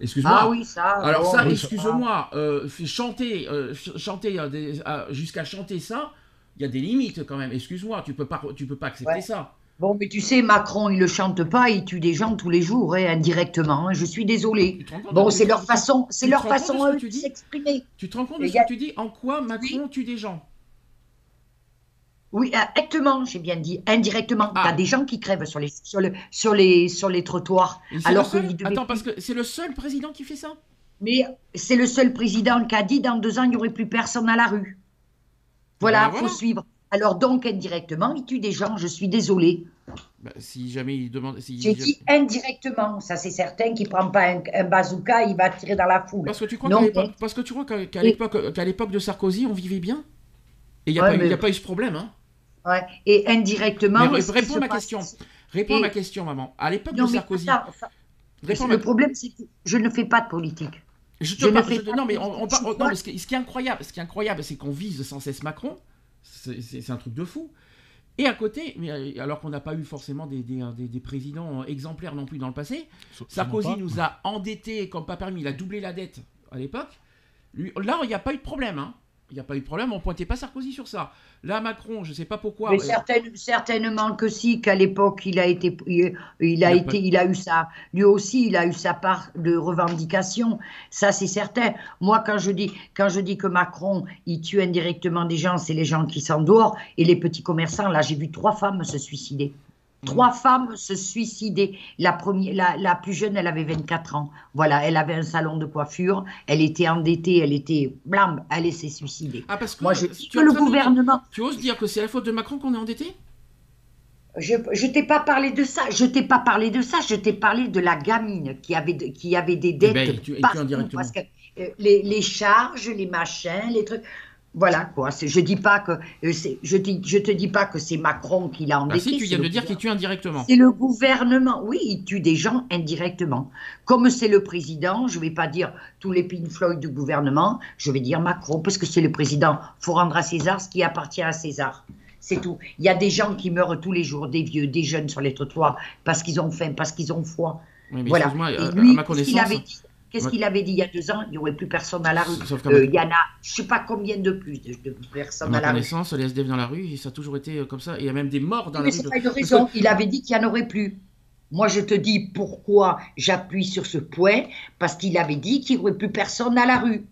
Excuse-moi. Ah oui, ça. Alors ça, excuse-moi, euh, chanter, euh, chanter euh, jusqu'à chanter ça, il y a des limites quand même. Excuse-moi, tu peux pas, tu peux pas accepter ça. Bon, mais tu sais, Macron, il le chante pas, il tue des gens tous les jours, hein, indirectement. Hein, je suis désolé. Bon, c'est leur façon, c'est leur façon de s'exprimer. Tu te rends compte de ce que tu dis? En quoi Macron tue des gens? Oui, indirectement, j'ai bien dit, indirectement. Ah. Tu as des gens qui crèvent sur les, sur le, sur les, sur les trottoirs. Alors que Attends, parce que c'est le seul président qui fait ça? Mais c'est le seul président qui a dit dans deux ans, il n'y aurait plus personne à la rue. Voilà, il ben faut suivre. Alors donc, indirectement, il tue des gens, je suis désolé. Ben, si jamais il demande... Si j'ai dit indirectement, ça c'est certain qu'il ne prend pas un, bazooka, il va tirer dans la foule. Parce que tu crois qu'à l'époque, qu'à l'époque de Sarkozy, on vivait bien? Et il n'y a, a, pas eu ce problème, hein? Ouais. Et indirectement. réponds à ma question. Réponds à ma question, maman. À l'époque de Sarkozy. le problème, c'est que je ne fais pas de politique. Je te parle, non, mais, on, non, ce, qui, est incroyable, ce qui est incroyable, c'est qu'on vise sans cesse Macron. C'est un truc de fou. Et à côté, mais euh, alors qu'on n'a pas eu forcément des, des, des, présidents exemplaires non plus dans le passé, Sarkozy nous a endettés comme pas permis. Il a doublé la dette à l'époque. Là, il n'y a pas eu de problème. Hein. Il n'y a pas eu de problème, on pointait pas Sarkozy sur ça. Là, Macron, je ne sais pas pourquoi. Mais certainement que si, qu'à l'époque, il a été, il, a, été, il a eu ça. Lui aussi, il a eu sa part de revendication. Ça, c'est certain. Moi, quand je dis, quand je dis que Macron, il tue indirectement des gens, c'est les gens qui sont dehors et les petits commerçants. Là, j'ai vu trois femmes se suicider. Trois femmes se suicidaient. La, première, la, plus jeune, elle avait 24 ans. Voilà, elle avait un salon de coiffure. Elle était endettée, elle était blam, elle s'est suicidée. Ah, parce que moi, je dis que le gouvernement. tu oses dire que c'est la faute de Macron qu'on est endetté? Je ne t'ai pas parlé de ça, je t'ai pas parlé de ça, je t'ai parlé de la gamine qui avait, qui avait des dettes. Eh ben, tu, parce que euh, les, les charges, les machins, les trucs. Voilà quoi. Je dis pas que euh, je, dis, je te dis pas que c'est Macron qui l'a endetté. Ah si, tu viens de dire qu'il tue indirectement. C'est le gouvernement. Oui, il tue des gens indirectement. Comme c'est le président, je vais pas dire tous les Pink Floyd du gouvernement. Je vais dire Macron parce que c'est le président. Faut rendre à César ce qui appartient à César. C'est tout. Il y a des gens qui meurent tous les jours, des vieux, des jeunes sur les trottoirs parce qu'ils ont faim, parce qu'ils ont froid. voilà. Et lui, à ma connaissance, Qu'est-ce Ouais. qu'il avait dit il y a deux ans? Il n'y aurait plus personne à la rue. Euh, Il y en a, je sais pas combien de plus de, de à personnes à la rue. connaissance, les SDF dans la rue, ça a toujours été euh, comme ça. Il y a même des morts dans la rue. pas une Parce que- raison. Il avait dit qu'il n'y en aurait plus. Moi, je te dis pourquoi j'appuie sur ce point, parce qu'il avait dit qu'il n'y aurait plus personne à la rue.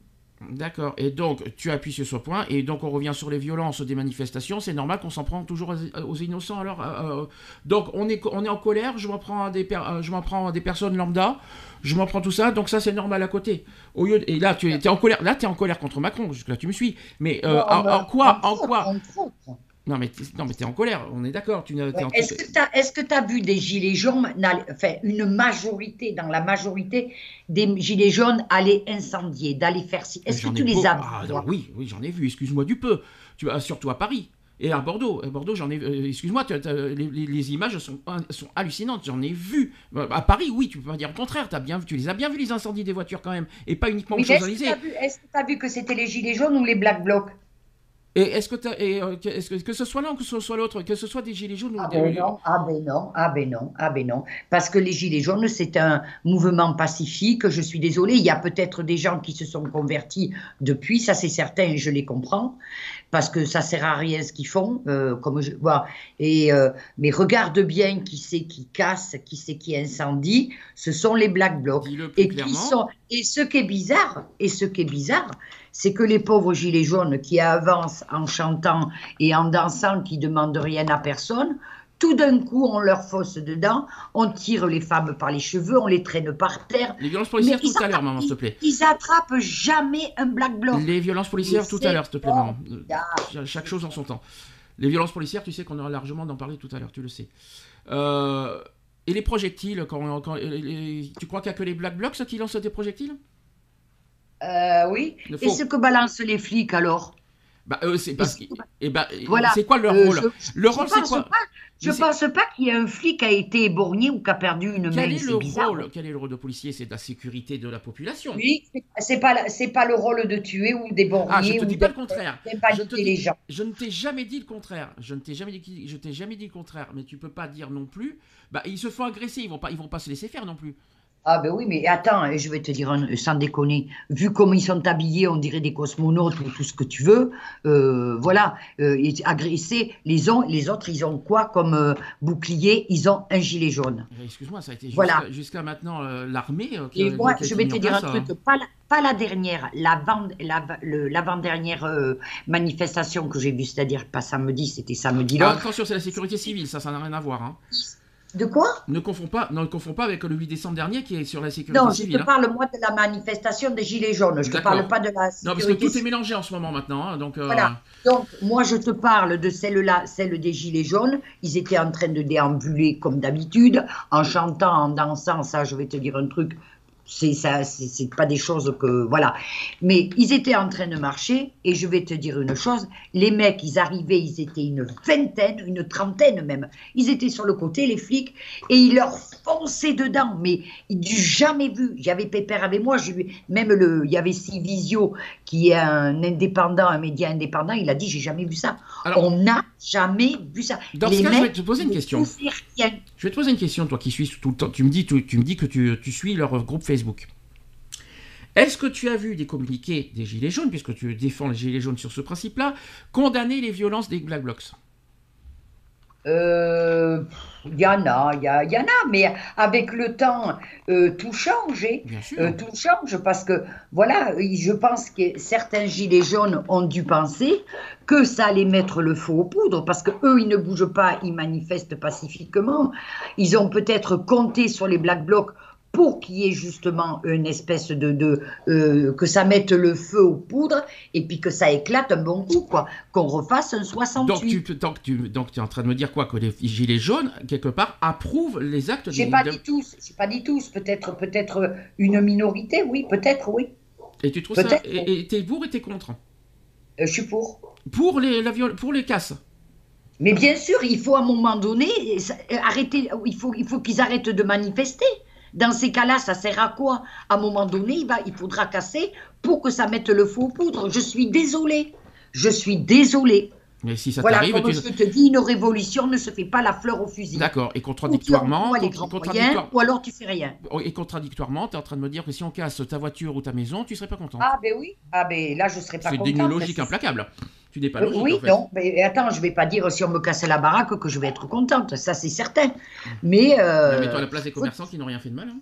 D'accord. Et donc, tu appuies sur ce point, et donc on revient sur les violences des manifestations. C'est normal qu'on s'en prend toujours aux, aux innocents. Alors, euh, euh, donc on est, on est en colère. Je m'en prends à des, per- euh, je m'en prends à des personnes lambda. Je m'en prends tout ça. Donc ça, c'est normal à côté. Au lieu de- et là, tu es, en colère. Là, tu es en colère contre Macron. Jusque là, tu me suis. Mais euh, en, en quoi, en quoi. Non, mais mais t'es en colère. On est d'accord. Tu Est-ce que tu as, tu as vu des gilets jaunes, enfin une majorité, dans la majorité des gilets jaunes aller incendier, d'aller faire ci? Est-ce que tu les beau- as Ah, non, Oui, oui, j'en ai vu. Excuse-moi du peu. Tu surtout à Paris. Et à Bordeaux, à Bordeaux, j'en ai. euh, Excuse-moi, tu as- les, images sont, sont hallucinantes. J'en ai vu. Euh, À Paris, oui, tu peux pas dire le contraire. As bien, tu les as bien vu les incendies des voitures quand même, et pas uniquement aux mais Est-ce que Champs-Élysées. tu as vu, est-ce que t'as vu que c'était les gilets jaunes ou les black blocs? Et est-ce que, t'as- et, euh, que, est-ce que que ce soit l'un ou que ce soit l'autre, que ce soit des gilets jaunes ou Ah des. ben non, ah ben non, ah ben non, ah ben non. Parce que les Gilets jaunes, c'est un mouvement pacifique. Je suis désolée, il y a peut-être des gens qui se sont convertis depuis, ça c'est certain, et je les comprends, parce que ça sert à rien ce qu'ils font, euh, comme je vois. Et euh, mais regarde bien qui c'est qui casse, qui c'est qui incendie. Ce sont les Black Blocs. Et qui sont et ce qui est bizarre, et ce qui est bizarre, c'est que les pauvres gilets jaunes qui avancent en chantant et en dansant, qui demandent rien à personne, tout d'un coup on leur fosse dedans, on tire les femmes par les cheveux, on les traîne par terre. Les violences policières tout ils à l'heure, maman, s'il te plaît. Ils attrapent jamais un black bloc. Les violences policières tout à l'heure, s'il te plaît, maman. Chaque chose en son temps. Les violences policières, tu sais qu'on aura largement d'en parler tout à l'heure, tu le sais. Euh, et les projectiles, quand, quand- les- les- tu crois qu'il n'y a que les Black Blocs qui lancent des projectiles? Euh, oui. Et ce que balancent les flics alors? Bah, eux, c'est parce que. Et- ben, Voilà. c'est quoi leur Euh, rôle? je- Le je rôle, c'est pense quoi? pas- Je pense pas qu'il y ait un flic qui a été éborgné ou qui a perdu une main. Quel est le bizarre. rôle Quel est le rôle de policier? C'est de la sécurité de la population. Oui, c'est- pas c'est pas le rôle de tuer ou d'éborgner Ah, je te ou dis de- pas le contraire. Je te dis- les gens. Je ne t'ai jamais dit le contraire. Je ne t'ai jamais dit, je t'ai jamais dit le contraire. Mais tu peux pas dire non plus. Bah, ils se font agresser. Ils vont pas, ils vont pas se laisser faire non plus. Ah ben oui, mais attends, je vais te dire un- sans déconner, vu comme ils sont habillés, on dirait des cosmonautes ou tout ce que tu veux, euh, voilà, euh, agressés, les, ont, les autres, ils ont quoi comme euh, bouclier? Ils ont un gilet jaune. Eh, Excuse-moi, ça a été jusqu'à Voilà. jusqu'à maintenant euh, l'armée. euh, qui Et a- moi, je vais te dire un truc, euh, pas la, pas la dernière, la- l'avant-dernière euh, manifestation que j'ai vue, c'est-à-dire pas samedi, c'était samedi Ah, là. attention, c'est la sécurité civile, ça, ça n'a rien à voir. hein. De quoi Ne confonds pas, ne confonds pas avec le 8 décembre dernier qui est sur la sécurité Non, je te hein. parle moi de la manifestation des Gilets jaunes, je te D'accord. parle pas de la Non, parce que sécurité tout est mélangé en ce moment maintenant. hein, donc, euh, Voilà. Donc, moi, je te parle de celle-là, celle des Gilets jaunes. Ils étaient en train de déambuler comme d'habitude, en chantant, en dansant. Ça, je vais te dire un truc. C'est ça, c'est pas des choses que voilà. Mais ils étaient en train de marcher et je vais te dire une chose. Les mecs, ils arrivaient, ils étaient une vingtaine, une trentaine même. Ils étaient sur le côté, les flics, et ils leur fonçaient dedans. Mais du jamais vu. J'avais Pépère avec moi. Même le, il y avait Civisio qui est un indépendant, un média indépendant. Il a dit j'ai jamais vu ça. Alors- On n'a jamais vu ça. Dans Les ce cas, je vais te poser une ils question. Je vais te poser une question, toi qui suis tout le temps. Tu me dis, tu, me dis que tu, tu suis leur groupe Facebook. Est-ce que tu as vu des communiqués des Gilets jaunes, puisque tu défends les Gilets jaunes sur ce principe-là, condamner les violences des Black Blocs? Il y en a, il y, y en a, mais avec le temps, euh, tout change. hein. Euh, tout change parce que, voilà, je pense que certains gilets jaunes ont dû penser que ça allait mettre le feu aux poudres parce que eux, ils ne bougent pas, ils manifestent pacifiquement. Ils ont peut-être compté sur les Black Blocs pour qu'il y ait justement une espèce de, de euh, que ça mette le feu aux poudres et puis que ça éclate un bon coup, quoi, qu'on refasse un 68. donc, tu, donc, tu, donc tu es en train de me dire quoi Que les Gilets jaunes, quelque part, approuvent les actes J'ai pas de- dit tous, j'ai pas dit tous, peut-être peut-être une minorité, oui, peut-être oui. Et tu trouves ça. Et t'es pour et t'es contre? Euh, je suis pour. Pour les, la viol- pour les casses Mais bien sûr, il faut à un moment donné euh, arrêter. Il faut, il faut qu'ils arrêtent de manifester. Dans ces cas-là, ça sert à quoi? À un moment donné, il, va, il faudra casser pour que ça mette le feu aux poudres. Je suis désolée. Je suis désolée. Mais si ça Voilà, t'arrive, comme tu... je te dis, une révolution ne se fait pas la fleur au fusil. D'accord. Et Ou tu contradictoirement, contra- contradictoire- moyens, ou alors tu fais rien. et contradictoirement, tu es en train de me dire que si on casse ta voiture ou ta maison, tu serais pas content. Ah ben oui, ah ben là je serais pas c'est contente. une logique implacable. Tu n'es pas logique. oui, en fait. non, mais attends, je vais pas dire si on me casse la baraque que je vais être contente, ça c'est certain. Mais, euh, Mets-toi à la place des commerçants qui n'ont rien fait de mal. hein.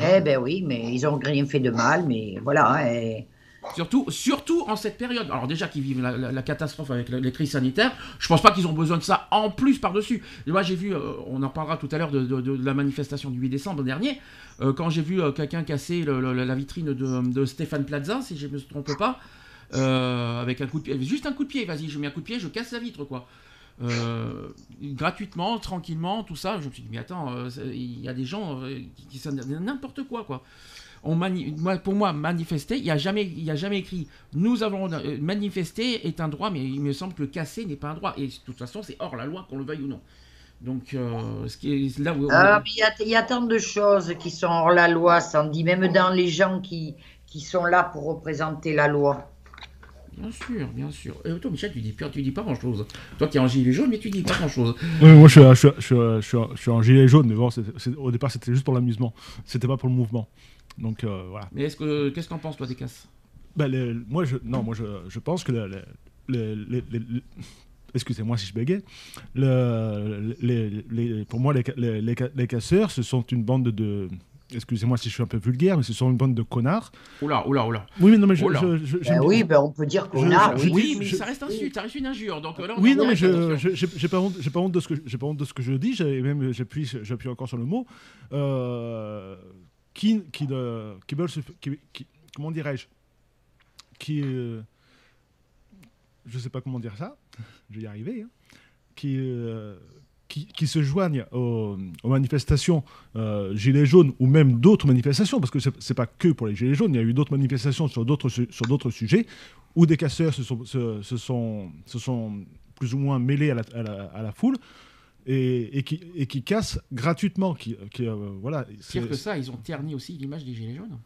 eh ben oui, mais ils ont rien fait de mal, mais voilà. hein, et- Surtout, surtout en cette période. Alors déjà qu'ils vivent la, la- la catastrophe avec les crises sanitaires, je pense pas qu'ils ont besoin de ça en plus par-dessus. Moi j'ai vu, euh, on en parlera tout à l'heure de, de- de la manifestation du 8 décembre dernier, euh, quand j'ai vu euh, quelqu'un casser le- le- la vitrine de, de Stéphane Plaza, si je me trompe pas, euh, avec un coup de pied, juste un coup de pied, vas-y, je mets un coup de pied, je casse la vitre quoi. Euh, gratuitement, tranquillement, tout ça. Je me suis dit, mais attends, euh, il y a des gens qui, qui n'importe quoi, quoi. On mani- moi, pour moi, manifester, il n'y a, jamais- y a jamais écrit nous avons euh, manifesté est un droit, mais il me semble que casser n'est pas un droit. Et de toute façon, c'est hors la loi, qu'on le veuille ou non. Donc, euh, ce qui est là où. Mais il y a, il y a tant de choses qui sont hors la loi, Sandy, même dans les gens qui, qui sont là pour représenter la loi. Bien sûr, bien sûr. Et toi, Michel, tu dis, tu dis pas grand chose. Toi qui es en gilet jaune, mais tu dis pas grand chose. Oui, moi je suis, je, suis, je, suis, je, suis, je suis en gilet jaune, mais bon, au départ c'était juste pour l'amusement, c'était pas pour le mouvement. Donc euh, voilà. Mais est-ce que qu'est-ce que t'en penses, toi, des casses? Les- moi, je, non, moi je, pense que excusez-moi si je bégaye, le- les- les- pour moi les casseurs, ce sont une bande de, excusez-moi si je suis un peu vulgaire, mais ce sont une bande de connards. Oula, oula, oula. Oui, mais non, mais je, là. je- je- Ben oui, ben on peut dire Je- je- oui. Oui, mais je- ça reste insulte, ça reste une injure. Donc euh, là, on Oui, non, mais je je- j'ai pas honte, pas honte de ce que j'ai pas honte de ce que je dis. Même j'appuie j'appuie encore sur le mot euh, qui qui de- qui veulent se f- qui, qui- comment dirais-je? Qui euh, je sais pas comment dire ça. Je vais y arriver. hein. Qui euh, qui, qui se joignent aux, aux manifestations euh, Gilets jaunes ou même d'autres manifestations, parce que c'est c'est pas que pour les Gilets jaunes, il y a eu d'autres manifestations sur d'autres su- sur d'autres sujets où des casseurs se sont, se, se sont, se sont plus ou moins mêlés à la, à la, à la foule et, et, qui, et qui cassent gratuitement. Qui, qui, euh, voilà, Pire que ça, ils ont terni aussi l'image des gilets jaunes?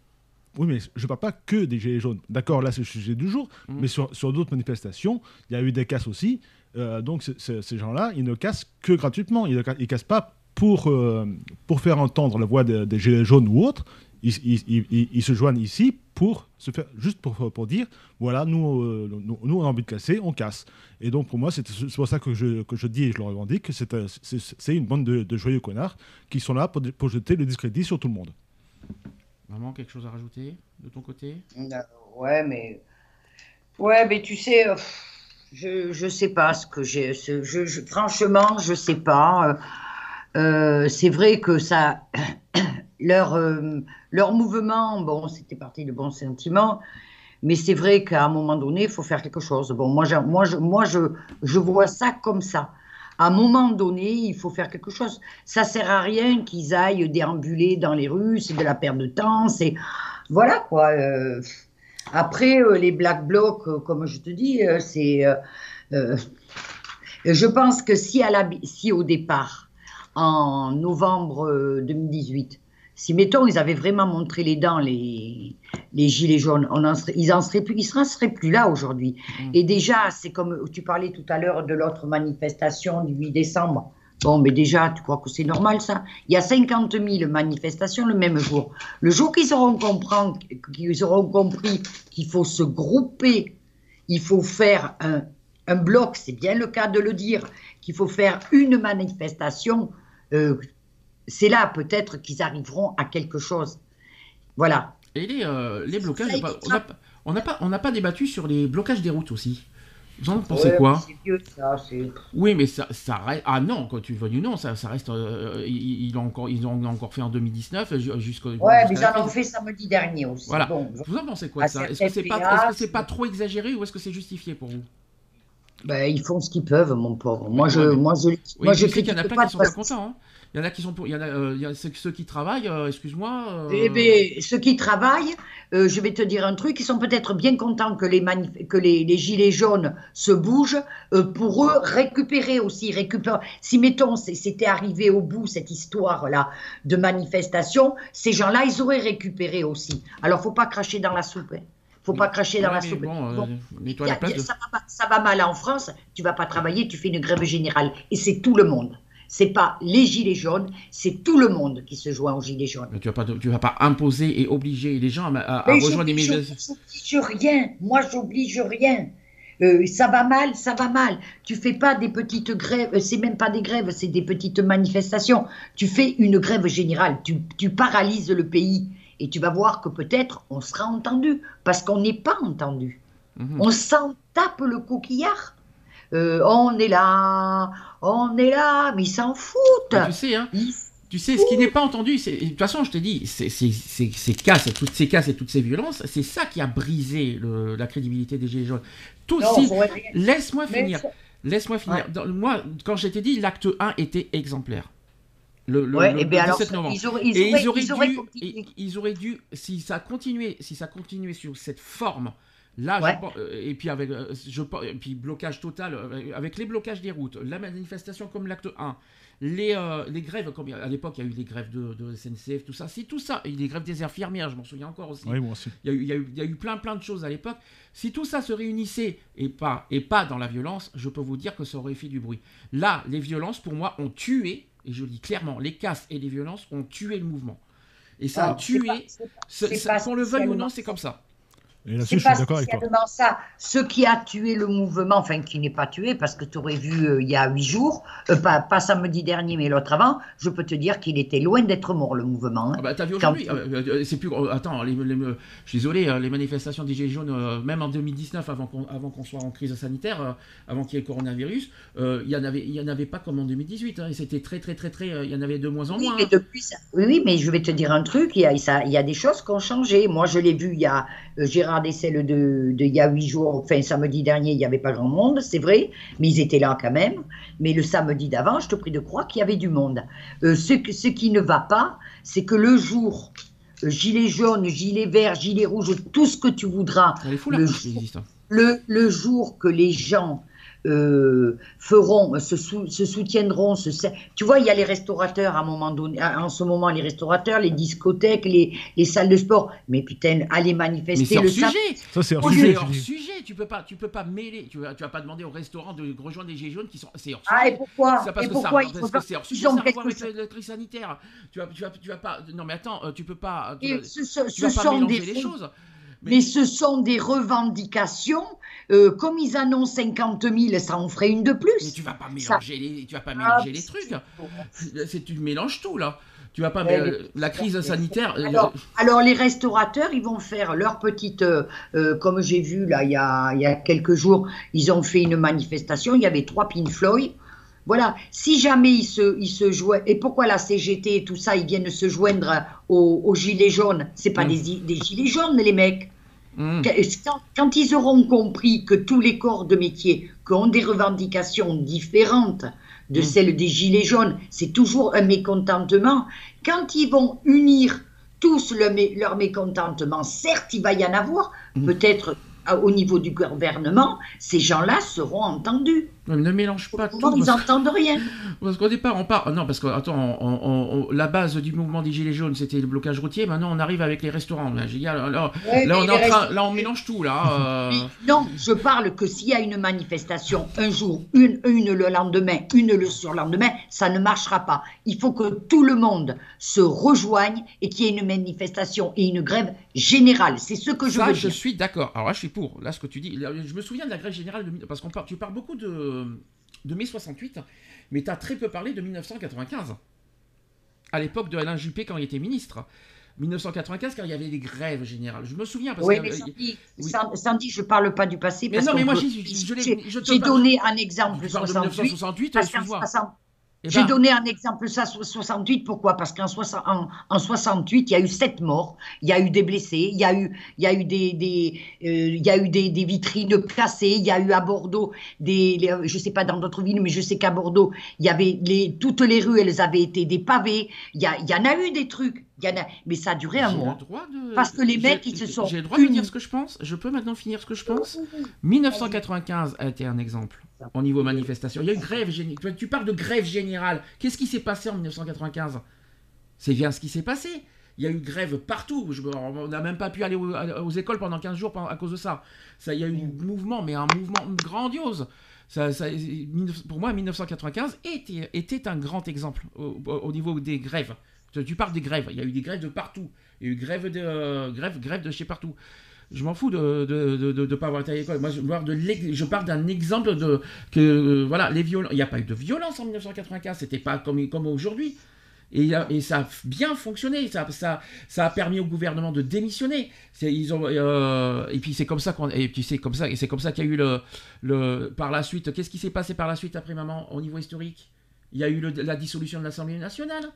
oui, mais je ne parle pas que des Gilets jaunes. D'accord, là, c'est le sujet du jour. Mhm. Mais sur, sur d'autres manifestations, il y a eu des casses aussi. Euh, donc, ces gens-là, ils ne cassent que gratuitement. Ils ne ils cassent pas pour, euh, pour faire entendre la voix des, des Gilets jaunes ou autres. Ils, ils- ils- ils- ils se joignent ici pour se faire, juste pour, pour dire voilà, nous, euh, nous, nous, on a envie de casser, on casse. Et donc, pour moi, c'est c'est pour ça que je, que je dis et je le revendique que c'est une bande de, de joyeux connards qui sont là pour, pour jeter le discrédit sur tout le monde. Vraiment quelque chose à rajouter de ton côté? Ouais, mais. Ouais, mais tu sais, euh, pff, je, je sais pas ce que j'ai. Je, je- franchement, je sais pas. Euh, euh, c'est vrai que ça. leur, euh, leur mouvement, bon, c'était parti de bons sentiments. Mais c'est vrai qu'à un moment donné, il faut faire quelque chose. Bon, moi, moi, je, moi je, je vois ça comme ça. À un moment donné, il faut faire quelque chose. Ça sert à rien qu'ils aillent déambuler dans les rues, c'est de la perte de temps. C'est voilà quoi. euh, après, euh, les Black Blocs, euh, comme je te dis, euh, c'est. je pense que si, à la, si au départ, en novembre euh, 2018, si mettons ils avaient vraiment montré les dents, les, les gilets jaunes, on en serait, ils en seraient plus, ils seraient, plus là aujourd'hui. Mm. Et déjà, c'est comme tu parlais tout à l'heure de l'autre manifestation du 8 décembre. Bon, mais déjà, tu crois que c'est normal ça? Il y a 50 000 manifestations le même jour. Le jour qu'ils auront, qu'ils auront compris qu'il faut se grouper, il faut faire un, un bloc, c'est bien le cas de le dire, qu'il faut faire une manifestation, euh, c'est là peut-être qu'ils arriveront à quelque chose. Voilà. Et les, euh, les blocages, on n'a évitera. pas- on n'a pas, on n'a pas débattu sur les blocages des routes aussi. Vous en pensez Ouais, quoi vieux ça. Oui, mais ça, ça reste. Ah non, quand tu veux du non, ça, ça reste. euh, ils, ils l'ont encore, ils ont encore fait en 2019 ju- jusqu'au. Ouais, mais j'en ai fait samedi dernier aussi. Voilà. Bon, Vous en pensez quoi de ça? Est-ce que c'est pas, est-ce que péages, c'est pas trop exagéré ou est-ce que c'est justifié pour vous? Ben, ils font ce qu'ils peuvent, mon pauvre. Moi, je, Ouais, mais- moi, je, Oui, moi, je je sais qu'il y en a plein qui sont pas contents. hein. Il y en a qui sont pour. Il y en a, euh, il y a ceux, qui travaillent. euh, excuse-moi. euh, Eh bien, ceux qui travaillent, je vais te dire un truc, ils sont peut-être bien contents que les, manif- que les, les gilets jaunes se bougent pour eux récupérer aussi. Récupérer. Si, mettons, c'était arrivé au bout, cette histoire-là de manifestation, ces gens-là, ils auraient récupéré aussi. Alors, faut pas cracher dans la soupe. Hein. faut pas cracher dans Ouais, la soupe. bon, Bon, a- la ça, va, ça va mal en France, tu vas pas travailler, tu fais une grève générale. Et c'est tout le monde. C'est pas les gilets jaunes, c'est tout le monde qui se joint aux gilets jaunes. Mais tu vas pas, tu vas pas imposer et obliger les gens à, à- rejoindre les manifestations. J'oblige rien. Moi, j'oblige rien. Euh, ça va mal, ça va mal. Tu fais pas des petites grèves, euh, c'est même pas des grèves, c'est des petites manifestations. Tu fais une grève générale, tu, tu paralyses le pays et tu vas voir que peut-être on sera entendu parce qu'on n'est pas entendu. Mhm. On s'en tape le coquillard. Euh, on est là, on est là, mais ils s'en foutent. Mais tu sais, hein, Ils- tu sais, ce qui n'est pas entendu, c'est, de toute façon, je t'ai dit, c'est, c'est, c'est- ces casses, toutes ces casses et toutes ces violences, c'est ça qui a brisé le- la crédibilité des Gilets jaunes. Tout, si- laisse-moi finir. ça- Laisse-moi finir. Dans- moi, quand je t'ai dit, l'acte 1 était exemplaire. Le, le- Ouais, le- et bien le alors, 17 novembre. ils auraient, ils Et auraient- ils auraient, ils auraient dû, et ils auraient dû, si ça continuait, si ça continuait sur cette forme, là, Ouais. je pense- euh, et puis avec, euh, je, et puis blocage total, euh, avec les blocages des routes, la manifestation comme l'acte 1, les, euh, les grèves, comme à l'époque il y a eu les grèves de, de SNCF, tout ça, si tout ça, et les grèves des infirmières, je m'en souviens encore aussi. Oui, moi aussi. Il y, a eu, il, y a eu, il y a eu plein plein de choses à l'époque. Si tout ça se réunissait et pas, et pas dans la violence, je peux vous dire que ça aurait fait du bruit. Là, les violences, pour moi, ont tué, et je le dis clairement, les casses et les violences ont tué le mouvement. Et ça a tué, qu'on le veuille ou non, c'est comme ça. Et là-dessus, C'est je suis pas d'accord avec toi. spécialement ça. Ce qui a tué le mouvement, enfin qui n'est pas tué, parce que tu aurais vu euh, il y a huit jours, euh, pas, pas samedi dernier, mais l'autre avant, je peux te dire qu'il était loin d'être mort, le mouvement. hein. Ah bah, t'as vu aujourd'hui, euh, c'est plus. attends, les- les- je suis désolé, les manifestations des Gilets jaunes, euh, même en 2019, avant qu'on avant qu'on soit en crise sanitaire, euh, avant qu'il y ait le coronavirus, euh, il y en avait, il y en avait pas comme en 2018. hein, et c'était très, très, très, très. euh, Il y en avait de moins en Oui, moins. mais hein. depuis ça- oui, oui, mais je vais te dire un truc, il y a, ça- il y a des choses qui ont changé. Moi, je l'ai vu, il y a euh, Gérard Dessel de, de il y a huit jours, enfin samedi dernier, il n'y avait pas grand monde, c'est vrai, mais ils étaient là quand même. Mais le samedi d'avant, je te prie de croire qu'il y avait du monde. Euh, ce, qui ne va pas, c'est que le jour, euh, gilet jaune, gilet vert, gilet rouge, tout ce que tu voudras, le, le jour que les gens euh, feront, se, sou- se soutiendront, se, tu vois, il y a les restaurateurs à un moment donné, en ce moment, les restaurateurs, les discothèques, les, les salles de sport. Mais putain, allez Mais manifester c'est hors le sujet. Ça, c'est hors Oh, sujet. hors sujet. Tu peux pas, tu peux pas mêler. Tu vas, tu vas pas demander au restaurant de rejoindre des gilets jaunes qui sont. C'est hors sujet. Ah, et pourquoi? Ça, parce Et que pourquoi ça, il faut parce pas- que c'est hors ils sujet, ça a à quelque voir avec le tri sanitaire. Tu vas, tu vas, tu vas pas. Non mais attends, euh, tu peux pas. Tu, Et vas- tu ce vas pas mélanger des les choses. Mais ce sont des revendications. euh, comme ils annoncent 50 000, ça en ferait une de plus. Mais tu vas pas Ça- mélanger les, tu vas pas Ah, mélanger les trucs. C'est tu mélanges tout là. Tu vas pas Ouais, mais, mais- euh, la crise sanitaire. euh, Alors, les restaurateurs, ils vont faire leur petite, euh, comme j'ai vu là il y, a, il y a quelques jours, ils ont fait une manifestation, il y avait trois Pink Floyd. Voilà, si jamais ils se, ils se joignent, et pourquoi la CGT et tout ça, ils viennent se joindre aux, aux gilets jaunes? C'est pas Mm. des, des gilets jaunes, les mecs. hum. Quand, quand ils auront compris que tous les corps de métier qui ont des revendications différentes de Mm. celles des gilets jaunes, c'est toujours un mécontentement. Quand ils vont unir tous le mé- leur mécontentement, certes, il va y en avoir, Mm. peut-être à- au niveau du gouvernement, ces gens-là seront entendus. Ne mélange pas tout. Ils n'entendent rien Parce qu'au départ, on part. Non, parce que, attends, on- on- on- la base du mouvement des Gilets jaunes, c'était le blocage routier. Maintenant, on arrive avec les restaurants. Là, Ouais, on est les en train- restes- là, on mélange tout, là. euh. Non, je parle que s'il y a une manifestation un jour, une, une le lendemain, une le surlendemain, ça ne marchera pas. Il faut que tout le monde se rejoigne et qu'il y ait une manifestation et une grève générale. C'est ce que je Ça, veux je dire. suis d'accord. Alors là, je suis pour. Là, ce que tu dis, je me souviens de la grève générale, de, parce qu'on parle, tu parles beaucoup de, de mai 68, mais tu as très peu parlé de 1995. À l'époque de Alain Juppé, quand il était ministre. 1995, quand il y avait des grèves générales. Je me souviens parce Oui, que. mais Sandy, oui. San- Sandy, je parle pas du passé. Mais parce non, mais moi, j'ai- donné un exemple Tu parles de 68. 1968, parce qu'en excuse-moi. 60 Eh J'ai ben, donné un exemple ça, so- 68, pourquoi? Parce qu'en soixante- en, en 68, il y a eu sept morts, il y a eu des blessés, il y a eu, il y a eu, des, des, euh, il y a eu des, des vitrines cassées, il y a eu à Bordeaux, des, les- je ne sais pas dans d'autres villes, mais je sais qu'à Bordeaux, il y avait les, toutes les rues, elles avaient été des pavés, il y, a, il y en a eu des trucs, y en a, mais ça a duré un mois. de- Parce que les mecs, ils se sont J'ai le droit de dire ce que je pense. Je peux maintenant finir ce que je pense. 1995 a été un exemple au niveau manifestation. Il y a eu grève générale. Tu parles de grève générale. Qu'est-ce qui s'est passé en 1995 C'est bien ce qui s'est passé. Il y a eu grève partout. on n'a même pas pu aller aux, écoles pendant 15 jours à cause de ça. ça. Il y a eu un mouvement, mais un mouvement grandiose. Ça, pour moi, 1995 était, était un grand exemple au, niveau des grèves. Tu parles des grèves. Il y a eu des grèves de partout. Il y a eu grève de, euh, grève, grève de chez partout je m'en fous de de, de, pas avoir été à l'école. Moi, je, de je parle d'un exemple de que euh, voilà, les violences. Il n'y a pas eu de violence en 1995. C'était pas comme comme aujourd'hui. Et, et, ça a bien fonctionné. Ça, ça, ça a permis au gouvernement de démissionner. Ils ont, euh, et puis c'est comme ça qu'on, et puis c'est comme ça, et c'est comme ça qu'il y a eu le, le par la suite. Qu'est-ce qui s'est passé par la suite après maman au niveau historique? Il y a eu la dissolution de l'Assemblée nationale.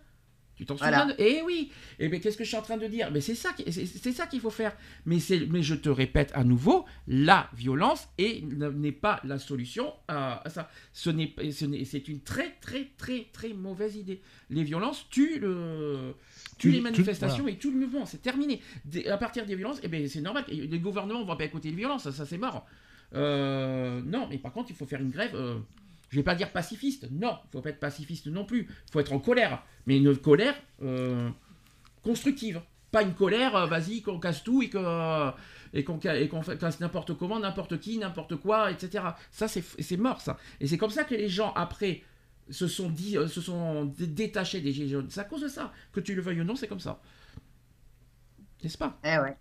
Tu t'en souviens Eh oui Et eh bien qu'est-ce que je suis en train de dire? Mais c'est ça, c'est ça qu'il faut faire. Mais, mais je te répète à nouveau, la violence n'est pas la solution à, ça. Ce n'est, c'est une très très très très mauvaise idée. Les violences tuent le, tu, les manifestations et tout le mouvement. C'est terminé. à partir des violences, eh ben, c'est normal. Les gouvernements ne vont pas écouter les violences. Ça, c'est mort. Euh, non, mais par contre, il faut faire une grève. Euh, je vais pas dire pacifiste, non, il faut pas être pacifiste non plus. Il faut être en colère, mais une colère euh, constructive. Pas une colère, euh, vas-y, qu'on casse tout et qu'on et qu'on casse n'importe comment, n'importe qui, n'importe quoi, etc. Ça, c'est mort, ça. Et c'est comme ça que les gens, après, se sont, dit, euh, se sont détachés des Gilets jaunes. C'est à cause de ça. Que tu le veuilles ou non, c'est comme ça. N'est-ce pas? Eh ouais.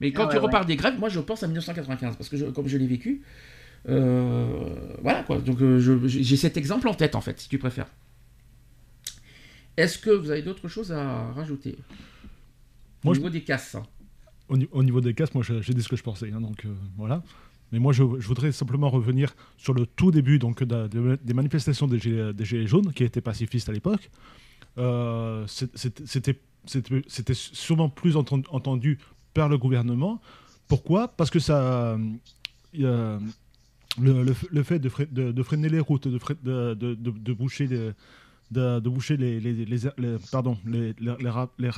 Mais quand eh tu reparles des grèves, moi je pense à 1995, parce que comme je l'ai vécu, euh, voilà quoi. Donc euh, j'ai cet exemple en tête en fait, si tu préfères. Est-ce que vous avez d'autres choses à rajouter? Au niveau des casses. Hein. Au, niveau des casses, moi j'ai dit ce que je pensais, hein, donc euh, voilà. Mais moi je, voudrais simplement revenir sur le tout début donc des manifestations des gilets, des gilets, jaunes qui étaient pacifistes à l'époque. C'était sûrement plus entendu par le gouvernement. Pourquoi? Parce que ça le, le, fait de, de, freiner les routes, de, de, de boucher les, de, boucher les, les, les, pardon les les, les,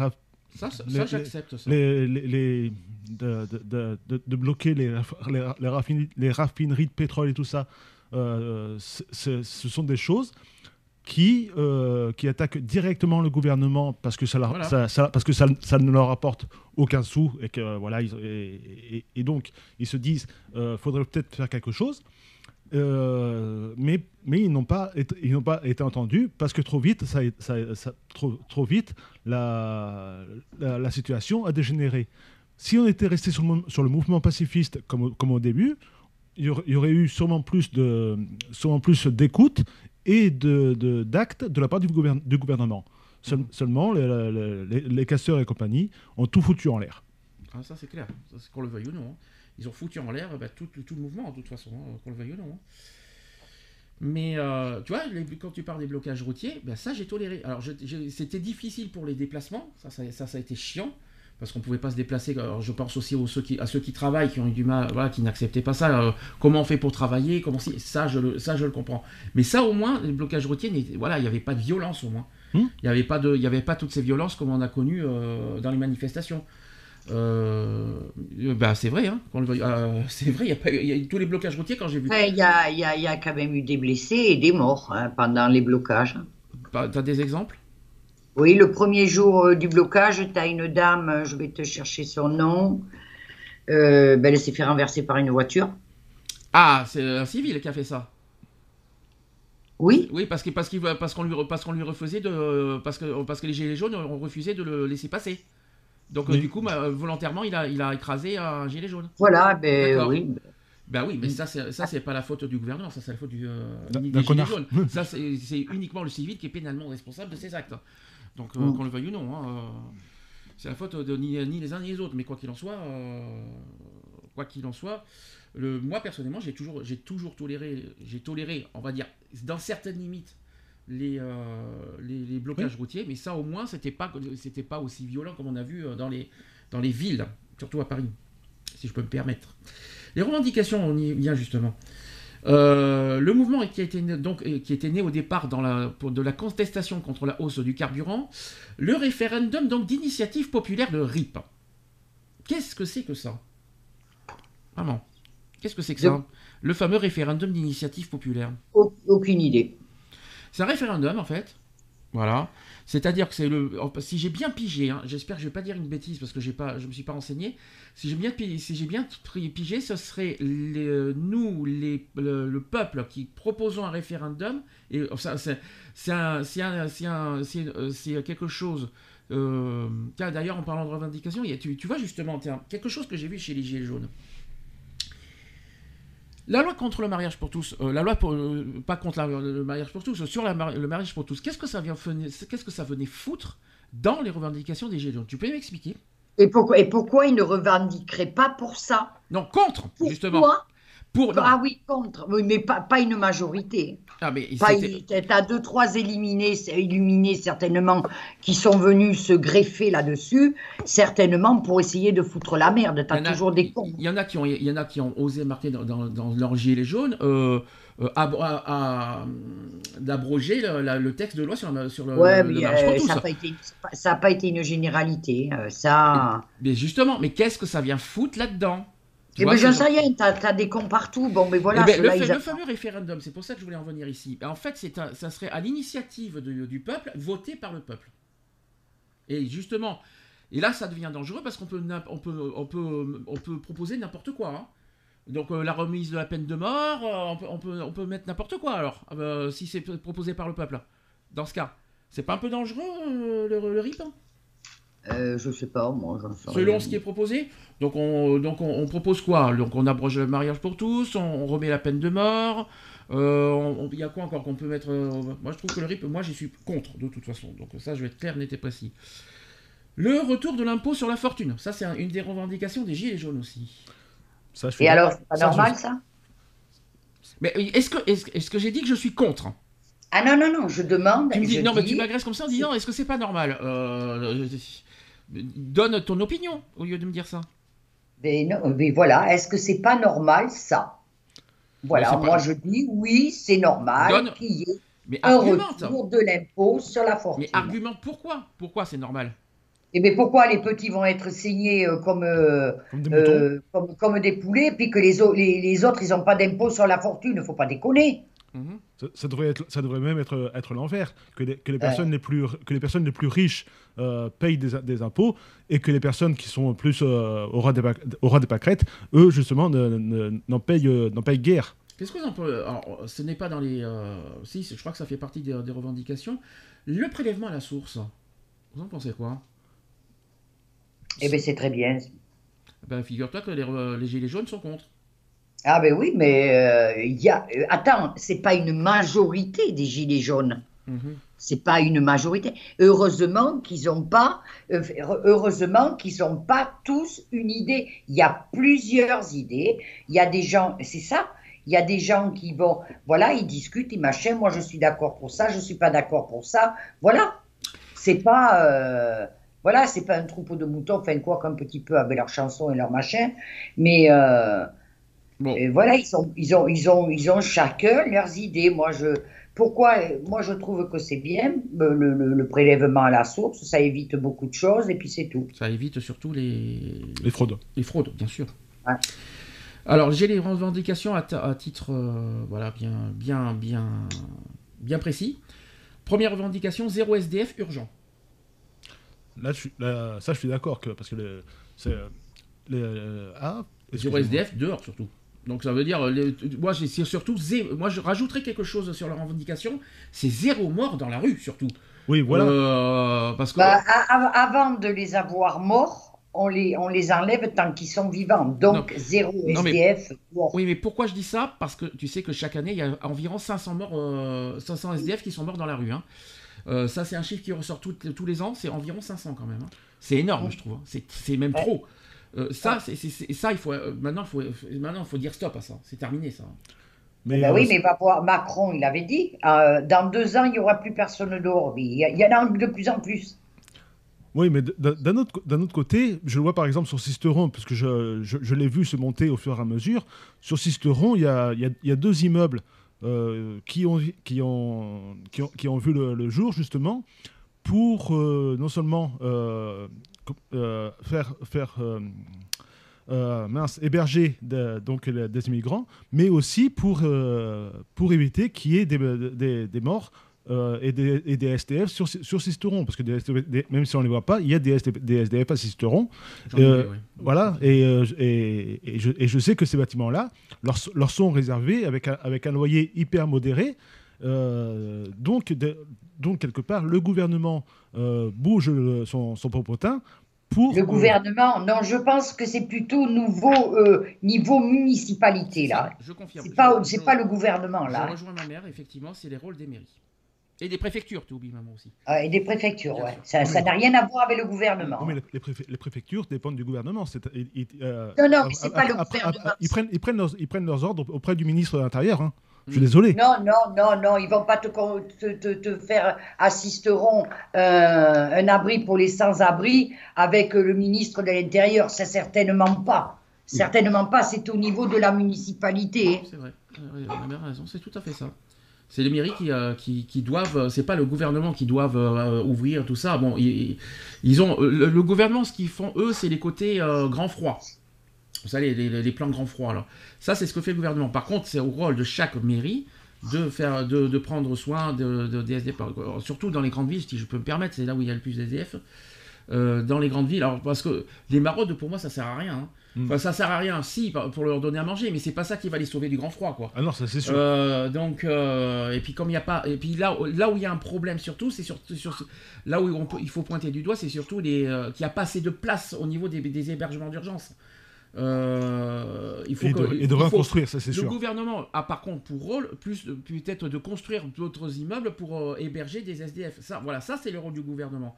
ça, ça, j'accepte ça. Les, de, bloquer les, les, raffineries, les raffineries de pétrole et tout ça, euh, ce sont des choses qui, euh, qui attaquent directement le gouvernement parce que ça, leur, ça, parce que ça, ça, ne leur apporte aucun sou et que voilà et, et, donc ils se disent euh, faudrait peut-être faire quelque chose euh, mais, mais ils n'ont pas, été, ils n'ont pas été entendus parce que trop vite, ça, ça, trop, trop vite la, la, situation a dégénéré. Si on était resté sur le, sur le mouvement pacifiste comme, comme au début, il y aurait eu sûrement plus, de, sûrement plus d'écoute et d'actes de, d'actes de, la part du, du gouvernement. Mmh. Seulement, les, les, les, casseurs et compagnie ont tout foutu en l'air. Ah, ça, c'est clair. Qu'on le veuille ou non. Hein. Ils ont foutu en l'air bah, tout, tout, le mouvement, de toute façon, hein, qu'on le veuille ou non. Hein. Mais euh, tu vois, quand tu parles des blocages routiers, bah, ça j'ai toléré. Alors c'était difficile pour les déplacements, ça ça, ça, ça a été chiant parce qu'on pouvait pas se déplacer. Alors, je pense aussi aux, ceux qui, à ceux qui travaillent, qui ont eu du mal, voilà, qui n'acceptaient pas ça. Euh, comment on fait pour travailler? Comment si, ça, je le, ça, je le comprends. Mais ça, au moins, les blocages routiers, voilà, il n'y avait pas de violence au moins. Hmm? Il n'y avait pas de, il y avait pas toutes ces violences comme on a connues euh, dans les manifestations. Euh, bah, c'est vrai, hein, c'est vrai, il y, a tous les blocages routiers quand j'ai vu. Il y, a, y, a, quand même eu des blessés et des morts hein, pendant les blocages. Tu as des exemples? Oui, le premier jour euh, du blocage, tu as une dame, euh, je vais te chercher son nom, euh, ben, elle s'est fait renverser par une voiture. Ah, c'est un civil qui a fait ça oui. Oui, parce qu'on parce parce qu'on lui, parce qu'on lui refusait de. Parce que, parce que les Gilets jaunes ont refusé de le laisser passer. Donc, du coup, bah, volontairement, il a, il a écrasé un gilet jaune. Voilà, ben oui. Ben oui, mais ça, c'est, ça, c'est pas la faute du gouvernement, ça, c'est la faute du, des Gilets jaunes. ça, c'est, c'est uniquement le civil qui est pénalement responsable de ces actes. Donc, euh, qu'on le veuille ou non, hein, euh, c'est la faute de ni, les uns ni les autres. Mais quoi qu'il en soit, euh, quoi qu'il en soit, le, moi personnellement, j'ai toujours, j'ai toujours toléré, j'ai toléré, on va dire, dans certaines limites, les, les, blocages routiers. Mais ça, au moins, c'était pas, c'était pas aussi violent comme on a vu dans les, dans les villes, surtout à Paris, si je peux me permettre. Les revendications, on y vient justement. Euh, le mouvement qui, a été, donc, qui était né au départ dans la, pour de la contestation contre la hausse du carburant, le référendum donc d'initiative populaire de RIP. Qu'est-ce que c'est que ça? Vraiment. Qu'est-ce que c'est que ça? Le fameux référendum d'initiative populaire. Aucune idée. C'est un référendum en fait Voilà. C'est-à-dire que c'est le. Si j'ai bien pigé, hein, j'espère que je vais pas dire une bêtise parce que pas, je me suis pas renseigné. Si j'ai bien, si j'ai bien pigé, ce serait les, nous, le, peuple, qui proposons un référendum. Et c'est quelque chose. Euh, d'ailleurs, en parlant de revendication, tu vois justement, quelque chose que j'ai vu chez les Gilets jaunes. La loi contre le mariage pour tous, euh, la loi pour, euh, pas contre le mariage pour tous, sur le mariage pour tous, qu'est-ce que ça vient qu'est-ce que ça venait foutre dans les revendications des Gilets Tu peux m'expliquer? Et pourquoi, et pourquoi ils ne revendiqueraient pas pour ça? Non, contre, justement. Ah oui, contre. Oui, mais pas, pas une majorité. Ah, mais T'as deux, trois éliminés, illuminés certainement, qui sont venus se greffer là-dessus, certainement pour essayer de foutre la merde. T'as toujours des cons. Il y en a qui ont, il y en a qui ont osé marquer dans, dans, leur gilet jaune. Euh, euh, d'abroger le, texte de loi sur, sur le, ouais, mais, euh, ça n'a pas, été une généralité. ça... Mais justement, mais qu'est-ce que ça vient foutre là-dedans? Eh ben, j'en sais rien, t'as as des cons partout. Bon, mais voilà. Eh ben, le, fameux référendum, c'est pour ça que je voulais en venir ici. Ben, en fait, ça serait à l'initiative du peuple, voté par le peuple. Et justement, et là, ça devient dangereux parce qu'on peut, on peut, on peut, on peut proposer n'importe quoi. Hein. Donc euh, la remise de la peine de mort, euh, on, peut, on, peut, on, peut, mettre n'importe quoi alors, euh, si c'est proposé par le peuple. Dans ce cas, c'est pas un peu dangereux le, le RIP hein euh, je sais pas, moi. Selon ce qui est proposé Donc, on, donc on, propose quoi? Donc, on abroge le mariage pour tous, on, remet la peine de mort. Euh, il y a quoi encore qu'on peut mettre euh, Moi, je trouve que le RIP, moi, j'y suis contre, de toute façon. Donc, ça, je vais être clair, net et précis. Le retour de l'impôt sur la fortune. Ça, c'est une des revendications des Gilets jaunes aussi. Ça, et alors, c'est pas normal, ça? Mais est-ce que, est-ce, que j'ai dit que je suis contre? Ah non, non, non, je demande. Tu me dis, non, mais tu m'agresses comme ça en disant, est-ce que c'est pas normal? Donne ton opinion au lieu de me dire ça. Mais, voilà, est-ce que c'est pas normal ça? Voilà, moi je dis oui, c'est normal qu'il y ait mais un retour de l'impôt sur la fortune. Mais argumente pourquoi? Pourquoi c'est normal? Et eh bien pourquoi les petits vont être saignés euh, comme, euh, euh, comme, des poulets, puis que les, les, les autres, ils n'ont pas d'impôt sur la fortune, il ne faut pas déconner. Mhm. Ça, devrait être, ça devrait même être, être l'envers, que, les, que, les personnes les plus, que les personnes les plus riches euh, payent des, des, impôts et que les personnes qui sont plus euh, au, ras des, au des pâquerettes, eux, justement, n'en payent, euh, payent guère. Qu'est-ce que vous en pensez? Ce n'est pas dans les. si, je crois que ça fait partie des, revendications. Le prélèvement à la source, vous en pensez quoi? Eh bien, c'est très bien. Ben, figure-toi que les, les Gilets jaunes sont contre. Ah ben oui, mais euh, il y a. Euh, attends, c'est pas une majorité des gilets jaunes. Mhm. C'est pas une majorité. Heureusement qu'ils n'ont pas. Euh, heureusement qu'ils n'ont pas tous une idée. Il y a plusieurs idées. Il y a des gens. C'est ça. Il y a des gens qui vont. Voilà, ils discutent, ils machin. Moi, je suis d'accord pour ça. Je suis pas d'accord pour ça. Voilà. C'est pas. voilà, c'est pas un troupeau de moutons. Enfin quoi, qu'un petit peu avec leurs chansons et leurs machins. Mais et voilà, ils, sont, ils, ont, ils, ont, ils ont chacun leurs idées. Moi, je, pourquoi Moi, je trouve que c'est bien le, le, prélèvement à la source. Ça évite beaucoup de choses et puis c'est tout. Ça évite surtout les... Les fraudes. Les fraudes, bien sûr. Alors, j'ai les revendications à, à titre euh, voilà, bien, bien, bien, bien précis. Première revendication, zéro SDF urgent. Là, je suis, ça, je suis d'accord que parce que le, c'est euh, ah, zéro SDF dehors surtout. Donc ça veut dire, moi c'est surtout, moi je rajouterais quelque chose sur la revendication, c'est zéro mort dans la rue surtout. Oui, voilà. Euh, parce que... Bah, avant de les avoir morts, on les, on les enlève tant qu'ils sont vivants. Donc zéro SDF. Oui, mais pourquoi je dis ça? Parce que tu sais que chaque année, il y a environ 500 morts, 500 euh, SDF qui sont morts dans la rue. Hein. Euh, ça, c'est un chiffre qui ressort tous les ans, c'est environ 500 quand même. Hein. C'est énorme, je trouve. Hein. C'est même trop. Euh, ça, c'est ça, il faut euh, maintenant, il faut maintenant, faut dire stop à ça. C'est terminé ça. Mais ben oui, euh, mais va voir Macron, il avait dit, dans deux ans, il n'y aura plus personne dehors. Il y, en a de plus en plus. Oui, mais d'un autre, autre, côté, je le vois par exemple sur Sisteron, parce que je, je, l'ai vu se monter au fur et à mesure. Sur Sisteron, il y a, il y a, deux immeubles qui, ont, qui, ont, qui, ont, vu le, jour, justement, pour non seulement euh, faire, faire euh, euh, mince, héberger donc, des immigrants, mais aussi pour, pour éviter qu'il y ait des, des, morts et, des, et des STF sur, sur Sisteron, parce que des STF des- même si on ne les voit pas, il y a des STF, SDF à Sisteron. Euh. Voilà, et, et, et je, et je sais que ces bâtiments-là leur, leur sont réservés avec un, avec un loyer hyper modéré. Euh, donc, de- donc, quelque part, le gouvernement euh, bouge son, son popotin pour. Le gouvernement, non, je pense que c'est plutôt nouveau euh, niveau municipalité là. Je confirme. C'est pas, Je- je- pas le gouvernement Je là, rejoins ma mère, effectivement, c'est les rôles des mairies. Et des préfectures, tu oublies maman aussi. Euh, et des préfectures, sûr. Ça, n'a rien à voir avec le gouvernement. Oui, mais les, préfectures dépendent du gouvernement. ils- ils- euh, Non, non, mais c'est après- pas le après- gouvernement. ils, prennent, ils, prennent leurs, ils prennent leurs ordres auprès du ministre de l'Intérieur. hein. Je suis désolé. Non, non, non, non, ils vont pas te, con- te, te- te faire assisteront euh, un abri pour les sans-abri avec le ministre de l'Intérieur. C'est certainement pas. Certainement pas. C'est au niveau de la municipalité. C'est vrai. A raison, c'est tout à fait ça. C'est les mairies qui, euh, qui, qui doivent, c'est pas le gouvernement qui doivent euh, ouvrir tout ça. Bon, ils, ils ont le, le gouvernement, ce qu'ils font eux, c'est les côtés euh, grand froid. Vous savez, les, les- les plans grand froid là. Ça, c'est ce que fait le gouvernement. Par contre, c'est au rôle de chaque mairie de faire, de, de prendre soin de, de- des SDF, surtout dans les grandes villes, si je peux me permettre, c'est là où il y a le plus d'SDF. Euh, dans les grandes villes, alors parce que les maraudes pour moi ça sert à rien. hein. Mm. Enfin, ça sert à rien, si pour leur donner à manger, mais c'est pas ça qui va les sauver du grand froid quoi. Ah non, ça c'est sûr. Euh, donc, euh, et puis comme il n'y a pas, et puis là, là où il y a un problème surtout, c'est surtout sur, là où on peut- il faut pointer du doigt, c'est surtout les, euh, qu'il n'y a pas assez de place au niveau des, des hébergements d'urgence. Euh, il faut et, de, et il de faut- reconstruire, ça c'est le sûr. gouvernement a par contre pour rôle plus peut-être de construire d'autres immeubles pour euh, héberger des SDF. Ça, voilà, ça c'est le rôle du gouvernement.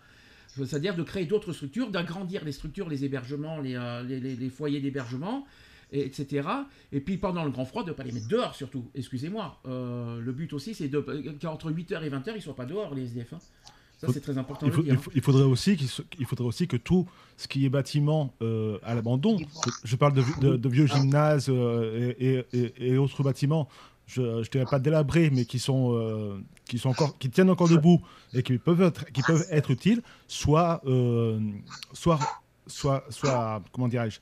C'est-à-dire de créer d'autres structures, d'agrandir les structures, les hébergements, les, euh, les- les- les foyers d'hébergement, et- etc. Et puis pendant le grand froid, de ne pas les mettre dehors surtout. Excusez-moi. Le but aussi, c'est qu'entre 8h et 20h, ils ne soient pas dehors, les SDF. hein. Ça, Faut- c'est très important Il, de faut- le dire. il faut- il faudrait aussi qu'il se- il faudrait aussi que tout ce qui est bâtiment euh, à l'abandon, je, parle de, de- de vieux gymnases euh, et, et- et- et autres bâtiments, je ne dirais pas délabrés, mais qui sont, euh, qui sont encore, qui tiennent encore debout et qui peuvent être, qui peuvent être utiles, soit, euh, soit, soit, soit, comment dirais-je,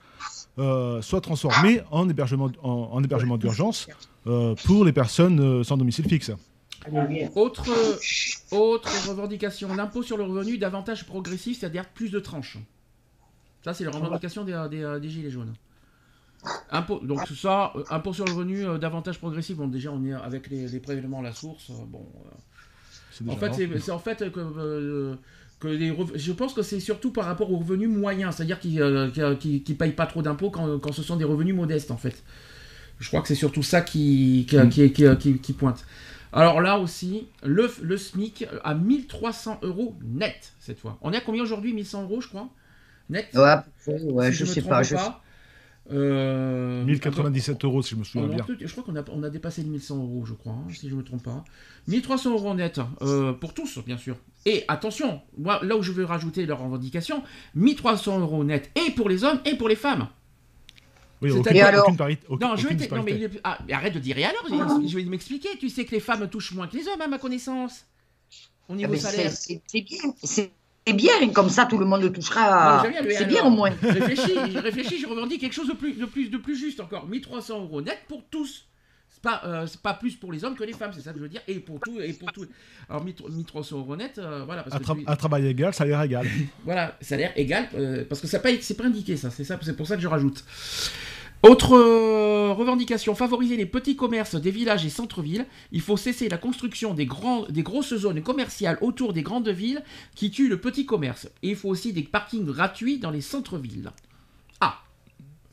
euh, soit transformés en hébergement, en, en hébergement d'urgence euh, pour les personnes euh, sans domicile fixe. Autre, autre revendication, l'impôt sur le revenu davantage progressif, c'est-à-dire plus de tranches. Ça, c'est la revendication des, des- des Gilets jaunes. Impôt, donc ça, euh, impôt sur le revenu euh, davantage progressif, bon déjà on est avec les, les prélèvements à la source, euh, bon... euh, en fait, c'est en fait que, euh, que les rev- je pense que c'est surtout par rapport aux revenus moyens, c'est-à-dire qui ne qui, qui payent pas trop d'impôts quand, quand ce sont des revenus modestes en fait. Je crois que c'est surtout ça qui, qui, qui, qui- qui- qui pointe. Alors là aussi, le, le SMIC à 1300 euros net cette fois. On est à combien aujourd'hui 1100 euros, je crois Net? Ouais, Si je me sais pas. je sais- Euh, 1097 euros, si je me souviens bien. je crois qu'on a, on a dépassé les 1100 euros, je crois, hein, si je ne me trompe pas. 1300 euros net, euh, pour tous, bien sûr. Et attention, moi, là où je veux rajouter leur revendication, 1300 euros net, et pour les hommes, et pour les femmes. Oui, aucune, Et alors aucune parité- aucune- non, je vais non, mais, disparité. il est- ah, mais arrête de dire et alors, je, je vais m'expliquer. Tu sais que les femmes touchent moins que les hommes, à ma connaissance, au Ah, niveau mais salaire. c'est- bien, c'est bien, comme ça tout le monde touchera. Le et C'est bien au moins. Je réfléchis, je réfléchis, je revendique quelque chose de plus, de plus, de plus juste encore. 1300 euros net pour tous. C'est pas, euh, c'est pas plus pour les hommes que les femmes, c'est ça que je veux dire. Et pour tout, et pour tout. Alors 1300 euros net, euh, voilà. Parce Un, que tra- tu- un travail égal, salaire égal. Voilà, salaire égal, euh, parce que ça pas, c'est pas indiqué ça, c'est ça, c'est pour ça que je rajoute. Autre euh, revendication, favoriser les petits commerces des villages et centres-villes. Il faut cesser la construction des, grands, des grosses zones commerciales autour des grandes villes qui tuent le petit commerce. Et il faut aussi des parkings gratuits dans les centres-villes. Ah,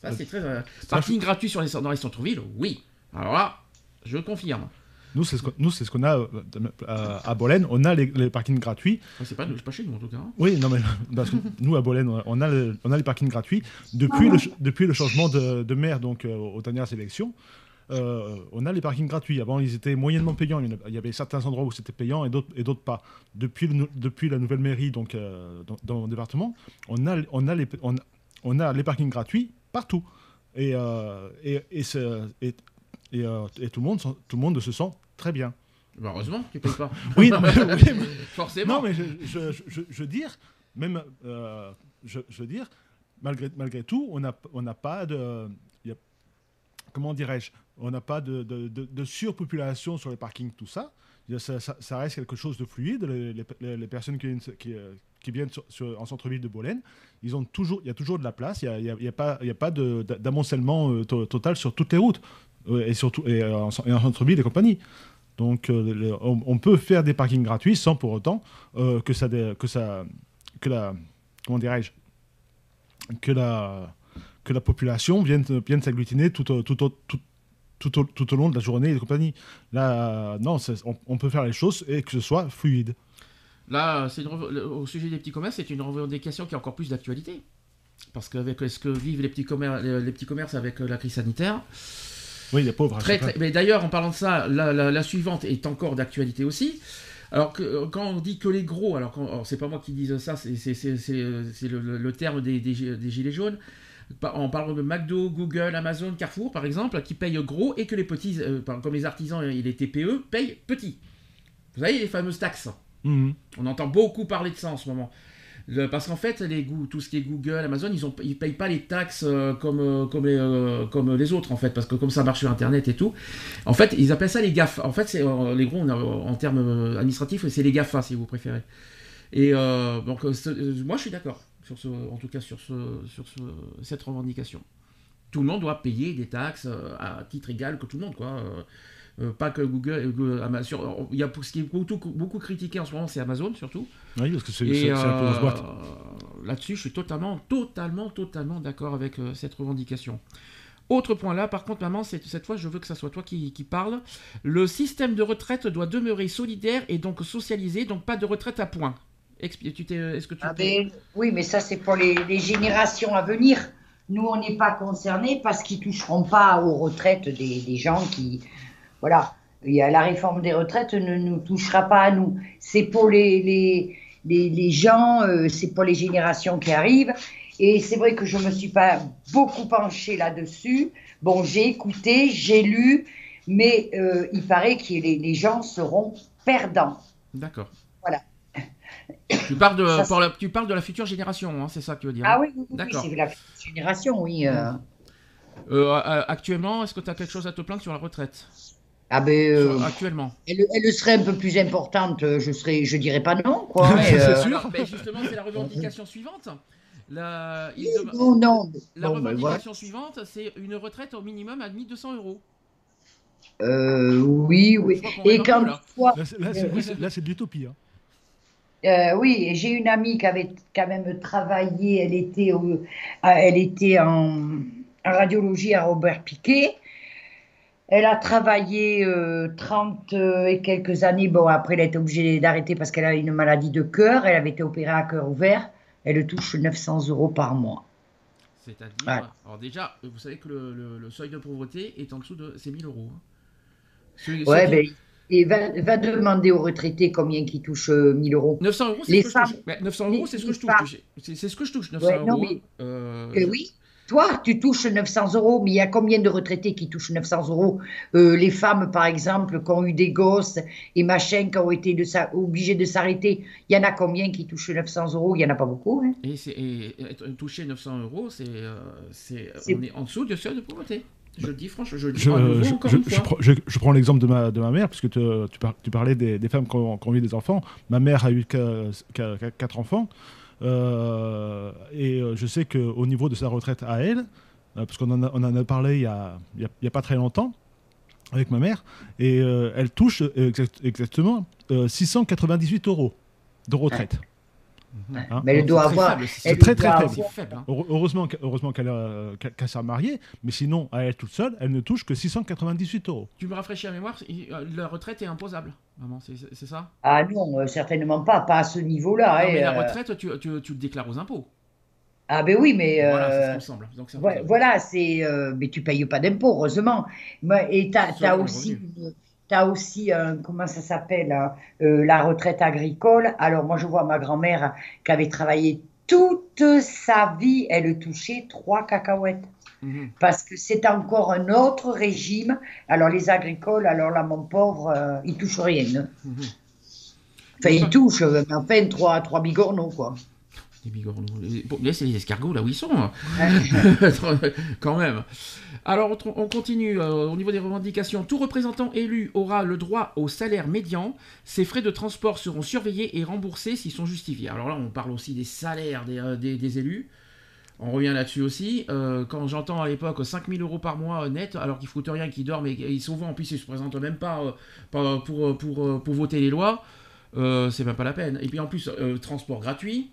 ça c'est très... euh, parking gratuit sur les, dans les centres-villes, oui. Alors là, je confirme. Nous, c'est ce qu'on ce a euh, à, Bolène. On a les, les parkings gratuits. Enfin, c'est pas, pas chez nous en tout cas. hein. Oui, non, mais parce que nous, à Bolène, on a, le- on a les parkings gratuits. Depuis, le, depuis le changement de, de maire donc, euh, aux dernières élections, euh, on a les parkings gratuits. Avant, ils étaient moyennement payants. Il y avait certains endroits où c'était payant et d'autres pas. Depuis, le depuis la nouvelle mairie donc, dans, dans mon département, on a, on, a les, on, on a les parkings gratuits partout. Et, et, et, ce- et, et, euh, et tout, le monde, tout le monde se sent très bien. Bah, heureusement, tu payes pas. Oui, non, mais- oui, mais- Forcément. Non, mais je, je, je, je- dire, même, euh, je, veux dire, malgré, malgré tout, on n'a on n'a pas de. y a- comment dirais-je On n'a pas de, de, de- de surpopulation sur les parkings, tout ça. Ça, ça- ça reste quelque chose de fluide. Les, les- les personnes qui, viennent- qui, euh, qui viennent sur- sur- en centre-ville de Bolène, ils ont toujours, il y a toujours de la place. Il n'y a, y a- y a pas, y a pas d'amoncellement euh, to- total sur toutes les routes et, surtout, et, euh, en, et en centre-ville et compagnie. Donc, euh, on, peut faire des parkings gratuits sans pour autant euh, que ça, que ça, que la, comment dirais-je, que la, que la population vienne, vienne s'agglutiner tout, tout, au- tout, tout, au, tout au long de la journée et compagnie. Là, non, on, peut faire les choses et que ce soit fluide. Là, au sujet des petits commerces, c'est une revendication qui a encore plus d'actualité. Parce qu'avec ce que vivent les petits, commerces, les, petits commerces avec euh, la crise sanitaire, Oui, les pauvres. Très, mais d'ailleurs, en parlant de ça, la, la- la suivante est encore d'actualité aussi. Alors que euh, quand on dit que les gros, alors, alors, c'est pas moi qui dis ça, c'est euh, le, le- le terme des, des gi- des gilets jaunes. On parle de McDo, Google, Amazon, Carrefour, par exemple, qui payent gros et que les petits, euh, comme les artisans et les TPE, payent petit. Vous savez, les fameuses taxes. Mhm. On entend beaucoup parler de ça en ce moment. Parce qu'en fait, les, tout ce qui est Google, Amazon, ils ne payent pas les taxes euh, comme, euh, euh, comme les autres, en fait, parce que comme ça marche sur Internet et tout. En fait, ils appellent ça les GAFA. En fait, c'est les gros, en termes administratifs, c'est les GAFA, si vous préférez. Et donc, moi, je suis d'accord, en tout cas, sur, ce, sur ce, cette revendication. Tout le monde doit payer des taxes à titre égal que tout le monde, quoi. Euh, euh, pas que Google, euh, Google, Amazon. Il y a pour ce qui est beaucoup, beaucoup critiqué en ce moment, c'est Amazon surtout. Oui, parce que c'est la plus grosse euh, boîte. là-dessus, je suis totalement, totalement, totalement d'accord avec euh, cette revendication. Autre point là, par contre, maman, cette fois, je veux que ça soit toi qui, qui parle. Le système de retraite doit demeurer solidaire et donc socialisé, donc pas de retraite à points. Est-ce que tu Ah ben, oui, mais ça, c'est pour les, les générations à venir. Nous, on n'est pas concernés parce qu'ils ne toucheront pas aux retraites des, des gens qui. Voilà. Il y a la réforme des retraites ne nous touchera pas à nous. C'est pour les, les, les, les gens, euh, c'est pour les générations qui arrivent. Et c'est vrai que je ne me suis pas beaucoup penchée là-dessus. Bon, j'ai écouté, j'ai lu, mais euh, il paraît que les, les gens seront perdants. D'accord. Voilà. Tu parles de, Ça, la, tu parles de la future génération, hein, c'est ça que tu veux dire. Ah oui, oui, oui, D'accord. c'est la génération, oui. euh, actuellement, est-ce que tu as quelque chose à te plaindre sur la retraite? Ah ben, euh, Actuellement. elle, elle serait un peu plus importante, euh, je serais, je dirais pas non, quoi. Ouais, mais, c'est euh, sûr. Alors, ben, justement, c'est la revendication suivante. La, il dem- non, non. la Bon, ben, revendication suivante, c'est une retraite au minimum à 1200 euros. voilà. Euh, oui, oui. Et quand là. toi, Là, c'est- là, c'est oui, c'est- là, c'est de l'utopie. hein. euh, oui, j'ai une amie qui avait quand même travaillé, elle était, au- elle était en, en radiologie à Robert Piquet. Elle a travaillé euh, 30 et quelques années. Bon, après, elle a été obligée d'arrêter parce qu'elle a une maladie de cœur. Elle avait été opérée à cœur ouvert. Elle touche 900 euros par mois. C'est-à-dire, alors déjà, vous savez que le, le- le seuil de pauvreté est en dessous de c'est 1000 euros. hein. Ouais, qui- ben, et va, va demander aux retraités combien qui touchent euh, 1000 euros. 900 euros, c'est ce que je touche. femmes- Mais 900 euros, c'est ce que je touche. femmes- C'est ce que je touche, 900 Ouais, non, euros. mais- Euh, Euh, oui, toi, tu touches 900 euros, mais il y a combien de retraités qui touchent 900 euros? Euh, Les femmes, par exemple, qui ont eu des gosses et machin, qui ont été de sa- obligées de s'arrêter, il y en a combien qui touchent 900 euros? Il n'y en a pas beaucoup. Hein Et, toucher 900 euros, c'est, euh, c'est, C'est- on est en dessous du seuil de pauvreté. Je le dis franchement, je le dis Je, à nouveau je- encore je- une je fois. prends, je- je prends l'exemple de ma, de ma mère, puisque te- tu, par- tu parlais des, des femmes qui ont, qui ont eu des enfants. Ma mère a eu quatre enfants. Euh, et euh, je sais qu'au niveau de sa retraite à elle, euh, parce qu'on en, a- parlé il n'y a, a- pas très longtemps avec ma mère, et elle touche exact- exactement euh, 698 euros de retraite. Hein Mais elle doit très avoir. c'est très, très faible. avoir- C'est faible. hein. Heure- Heureusement, heureusement qu'elle qu'elle s'est mariée, mais sinon, à elle toute seule, elle ne touche que 698 euros. Tu me rafraîchis la mémoire, euh, la retraite est imposable. Maman, c'est, ça? Ah non, euh, certainement pas, pas à ce niveau-là. Hein, mais la euh. retraite, tu, tu, tu le déclares aux impôts. Ah ben oui, mais. Voilà, c'est ce euh, Ouais, voilà, c'est. euh, mais tu payes pas d'impôts, heureusement. Et tu as, aussi, revenu. Une- t'as aussi un- comment ça s'appelle, hein, euh, la retraite agricole. Alors, moi, je vois ma grand-mère qui avait travaillé toute sa vie, elle touchait trois cacahuètes. Mhm. Parce que c'est encore un autre régime. Alors, les agricoles, alors là, mon pauvre, euh, ils touchent rien. hein. Mhm. Enfin, ils touchent, euh, mais enfin, trois, trois bigorneaux, quoi. Les bigorneaux. Les- Bon, laissez les escargots là où ils sont. hein. Quand même. Alors, on, on continue. euh, au niveau des revendications, tout représentant élu aura le droit au salaire médian. Ses frais de transport seront surveillés et remboursés s'ils sont justifiés. Alors là, on parle aussi des salaires des, euh, des- des élus. On revient là-dessus aussi. Euh, quand j'entends à l'époque 5000 euros par mois net, alors qu'ils foutent rien, qu'ils dorment et ils souvent en plus ils se présentent même pas euh, pour, pour, pour voter les lois, c'est même pas la peine. Et puis en plus, transport gratuit,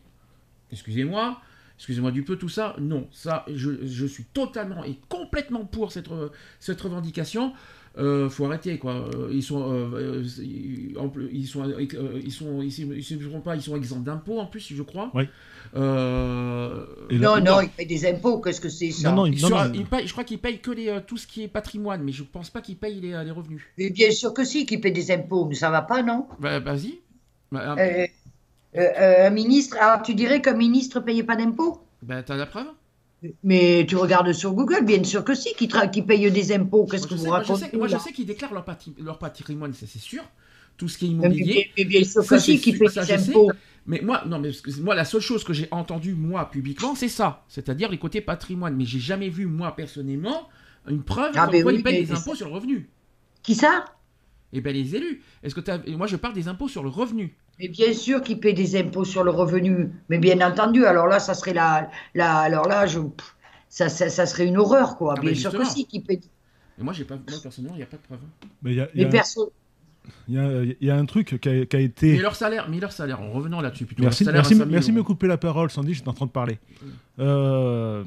excusez-moi, excusez-moi du peu, tout ça, non, ça, je, je suis totalement et complètement pour cette, re- cette revendication. Euh, faut arrêter quoi. Euh, Ils sont, euh, euh, ils- en plus, ils sont, euh, ils sont, ils, ils, feront pas, ils sont exempts d'impôts en plus, je crois. Oui. Euh, Et là- Non, non, il paye des impôts, qu'est-ce que c'est ça? Non, non, sera- non. il paye- je crois qu'il paye que les, euh, tout ce qui est patrimoine, mais je pense pas qu'il paye les, euh, les revenus. Mais bien sûr que si, qu'il paye des impôts, mais ça va pas, non? Bah, vas-y. Bah, Euh, euh, euh, Un ministre, alors tu dirais qu'un ministre payait pas d'impôts? Bah, t'as la preuve? Mais tu regardes sur Google, bien sûr que si, qui, qui paye des impôts, qu'est-ce Moi, que vous sais, moi, je racontez sais, moi, je sais qu'ils déclarent leur, patri- leur patrimoine, ça c'est sûr. Tout ce qui est immobilier. mais bien sûr que si, qui sûr, paye ça, des sais. impôts. Mais moi, non, mais moi, la seule chose que j'ai entendue, moi, publiquement, c'est ça. C'est-à-dire les côtés patrimoine. Mais j'ai jamais vu, moi, personnellement, une preuve Ah, comme mais quoi oui, ils payent des impôts sur le revenu. Qui ça? Eh bien, les élus. Est-ce que t'as... et Moi, je parle des impôts sur le revenu. Mais bien sûr qu'il paye des impôts sur le revenu. Mais bien entendu, alors là, ça serait la, la alors là, je, pff, ça, ça, ça serait une horreur, quoi. Ah, bien mais sûr que si. Et moi, j'ai pas, moi, personnellement, il n'y a pas de preuve. Mais il y a, il y Mais a- personne. il y a- il y a un truc qui a, qui a Mais été. leur salaire, mais leur salaire, en revenant là-dessus plutôt. Merci, merci, à 5 000 merci de me couper la parole, Sandy, j'étais en train de parler. Euh,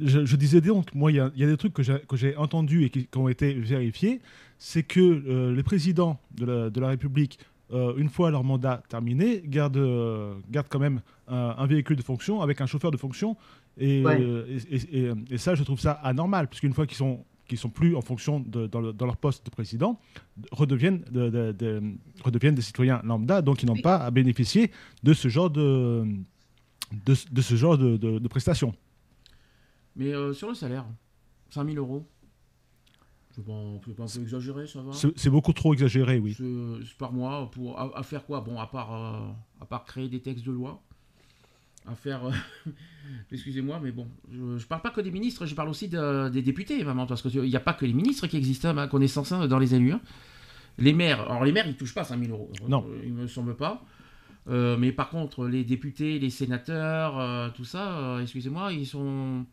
je, je disais donc, moi, il y, a- il y a des trucs que j'ai que j'ai entendus et qui, qui ont été vérifiés, c'est que euh, les présidents de la, de la République, euh, une fois leur mandat terminé, gardent, euh, gardent quand même un, un véhicule de fonction avec un chauffeur de fonction. Et, Ouais. euh, et, et- et- et ça, je trouve ça anormal, puisqu'une fois qu'ils sont qui sont plus en fonction de, dans, le- dans leur poste de président, redeviennent, de- de- de- redeviennent des citoyens lambda, donc ils n'ont pas à bénéficier de ce genre de, de, de ce genre de, de- de prestations. Mais euh, sur le salaire, 5 000 euros. C'est pas, c'est pas un peu exagéré, ça va C'est beaucoup trop exagéré, oui. C'est par mois pour à, à faire quoi? Bon, à part euh, à part créer des textes de loi, à faire. euh, Excusez-moi, mais bon, je, je parle pas que des ministres, je parle aussi de- des députés, vraiment, parce qu'il n'y a pas que les ministres qui existent, à ma connaissance, hein, dans les élus. hein. Les maires, alors les maires, ils touchent pas 5 000 euros. Non. Euh, Il me semble pas. Euh, mais par contre, les députés, les sénateurs, tout ça, excusez-moi, ils sont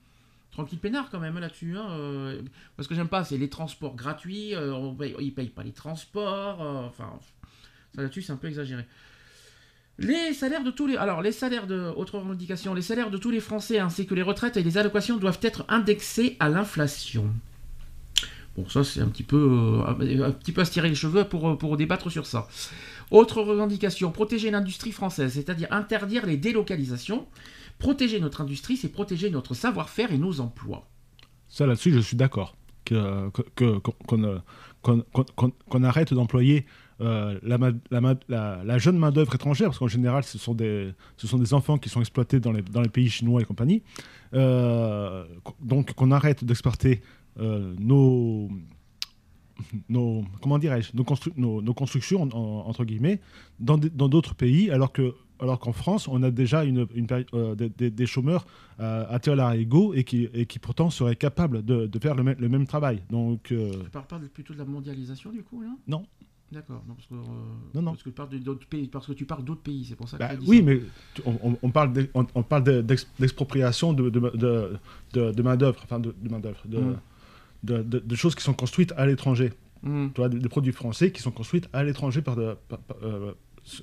tranquilles peinards quand même là-dessus. hein, euh, parce que j'aime pas, c'est les transports gratuits, euh, on paye- ils payent pas les transports, euh, enfin, ça là-dessus c'est un peu exagéré. Les salaires de tous les, alors les salaires de, autre revendication, les salaires de tous les Français ainsi que les retraites et les allocations doivent être indexés à l'inflation. Bon, ça c'est un petit peu, euh, un petit peu à se tirer les cheveux pour, pour débattre sur ça. Autre revendication, protéger l'industrie française, c'est-à-dire interdire les délocalisations. Protéger notre industrie, c'est protéger notre savoir-faire et nos emplois. Ça, là-dessus, je suis d'accord. Qu'on arrête d'employer euh, la, la la- jeune main-d'œuvre étrangère, parce qu'en général, ce sont, des, ce sont des enfants qui sont exploités dans les, dans les pays chinois et compagnie. Euh, donc, qu'on arrête d'exporter euh, nos, nos. Comment dirais-je nos, constru- nos, constructions, en- entre guillemets, dans d'autres pays, alors que. Alors qu'en France, on a déjà une, euh, des, des- chômeurs euh, à tir égaux et qui, et qui pourtant seraient capables de, de faire le, même- le même travail. Donc, euh, Tu parles pas plutôt de la mondialisation du coup là? Non. D'accord. Non, parce que, euh, Non, non. Parce que tu parles d'autres pays, parce que tu parles d'autres pays, c'est pour ça que bah, oui, ça. mais on, parle d'ex- on, on parle de- d'ex- d'expropriation de, de, de main-d'œuvre, enfin de, main-d'œuvre, de, Mm. de, choses qui sont construites à l'étranger. Hmm. Tu vois, des, des produits français qui sont construits à l'étranger par de- par- par- euh,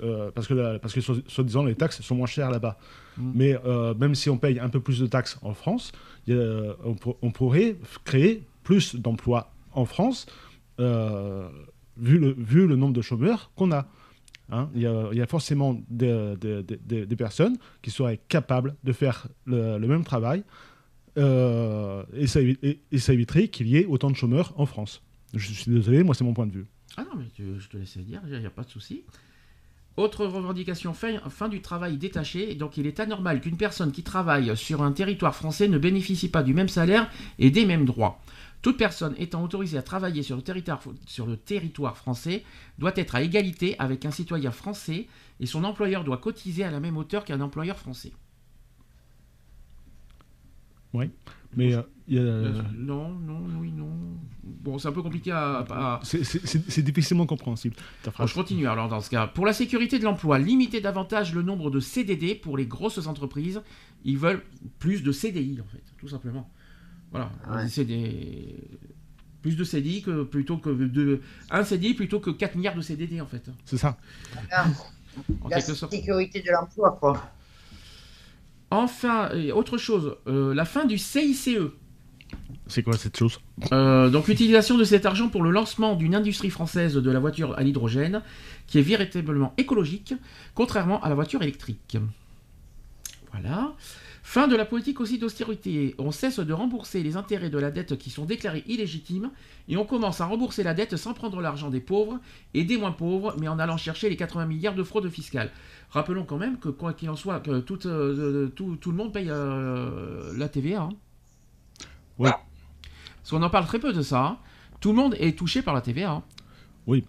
euh, parce que, la- parce que soi- soi-disant les taxes sont moins chères là-bas. Mm. Mais euh, même si on paye un peu plus de taxes en France, il y a- on, pour- on pourrait créer plus d'emplois en France euh, vu, le, vu le nombre de chômeurs qu'on a. Hein, il, y a, il y a forcément des, des- des- des- des personnes qui seraient capables de faire le, le même travail euh, et, ça, évi- et- et ça éviterait qu'il y ait autant de chômeurs en France. Je suis désolé, moi c'est mon point de vue. Ah non, mais tu- je te laisse dire, il n'y a pas de souci. Autre revendication, fin, fin, du travail détaché. Donc il est anormal qu'une personne qui travaille sur un territoire français ne bénéficie pas du même salaire et des mêmes droits. Toute personne étant autorisée à travailler sur le territoire, français doit être à égalité avec un citoyen français et son employeur doit cotiser à la même hauteur qu'un employeur français. Oui, mais euh, euh, Non, non, oui, non. Bon, c'est un peu compliqué à. à- c'est- difficilement compréhensible. Ta Bon, phrase. je continue alors dans ce cas. Pour la sécurité de l'emploi, limiter davantage le nombre de CDD pour les grosses entreprises. Ils veulent plus de CDI en fait, tout simplement. Voilà, Ouais. c'est des plus de CDI que plutôt que de un CDI plutôt que 4 milliards de CDD en fait. C'est ça. Ah, En La quelque sorte. sécurité de l'emploi, quoi. Enfin, et autre chose, euh, la fin du CICE. C'est quoi cette chose Euh, donc l'utilisation de cet argent pour le lancement d'une industrie française de la voiture à l'hydrogène qui est véritablement écologique, contrairement à la voiture électrique. Voilà. Fin de la politique aussi d'austérité. On cesse de rembourser les intérêts de la dette qui sont déclarés illégitimes et on commence à rembourser la dette sans prendre l'argent des pauvres et des moins pauvres, mais en allant chercher les 80 milliards de fraude fiscale. Rappelons quand même que quoi qu'il en soit, que tout, euh, tout, tout le monde paye euh, la TVA. hein. Oui. Parce qu'on en parle très peu de ça. hein. Tout le monde est touché par la TVA. hein. Oui.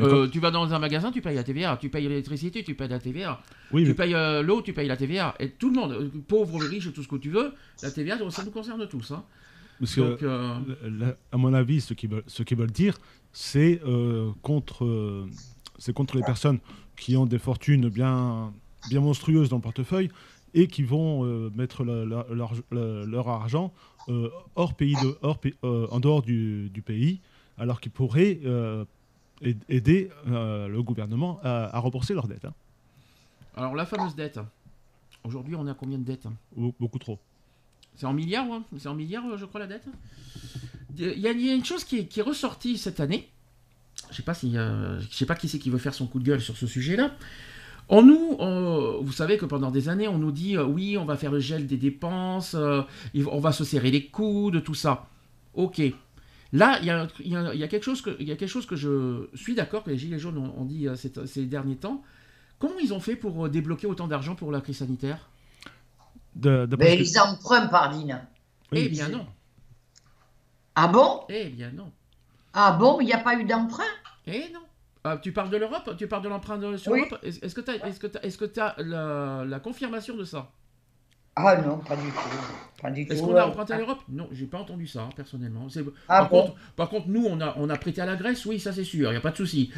Euh, tu vas dans un magasin, tu payes la TVA. Tu payes l'électricité, tu payes la TVA. Oui, Tu mais payes euh, l'eau, tu payes la TVA. Et tout le monde, euh, pauvre, riche, tout ce que tu veux, la TVA, ça nous concerne tous. hein. parce que, Donc, euh, la- à mon avis, ce qu'ils veulent, ce veulent dire, c'est contre, c'est contre les personnes qui ont des fortunes bien, bien monstrueuses dans le portefeuille et qui vont mettre la- la- leur argent euh, hors pays de, hors, pa- euh, en dehors du, du pays, alors qu'ils pourraient euh, aid- aider le gouvernement à, à rembourser leurs dettes. hein. alors, la fameuse dette. Aujourd'hui, on a combien de dettes? Be- Beaucoup trop. C'est en milliards, ouais C'est en milliards, je crois, la dette? Il y, a- il y a une chose qui est, qui est ressortie cette année. Je sais pas si, je sais pas qui c'est qui veut faire son coup de gueule sur ce sujet-là. En nous, on- vous savez que pendant des années, on nous dit euh, oui, on va faire le gel des dépenses, euh, on va se serrer les coudes, tout ça. Ok. Là, il y, a y y quelque chose que, il y a quelque chose que je suis d'accord que les Gilets jaunes ont, ont dit euh, ces, ces derniers temps. Comment ils ont fait pour euh, débloquer autant d'argent pour la crise sanitaire? De- d'après Mais que- emprunts, Pardine. Eh bien non. Ah bon? Eh bien non. Ah bon, il n'y a pas eu d'emprunt? Eh non. Ah, tu parles de l'Europe? Tu parles de l'emprunt de- sur Oui. l'Europe? Est-ce que tu as, est-ce que t'as- est-ce que t'as la, la confirmation de ça? Ah non, pas du tout. Pas du Est-ce tout. qu'on a emprunté à l'Europe? Non, j'ai pas entendu ça, hein, personnellement. Ah par, bon? contre, par contre, nous, on a, on a prêté à la Grèce, oui, ça c'est sûr, il n'y a pas de souci.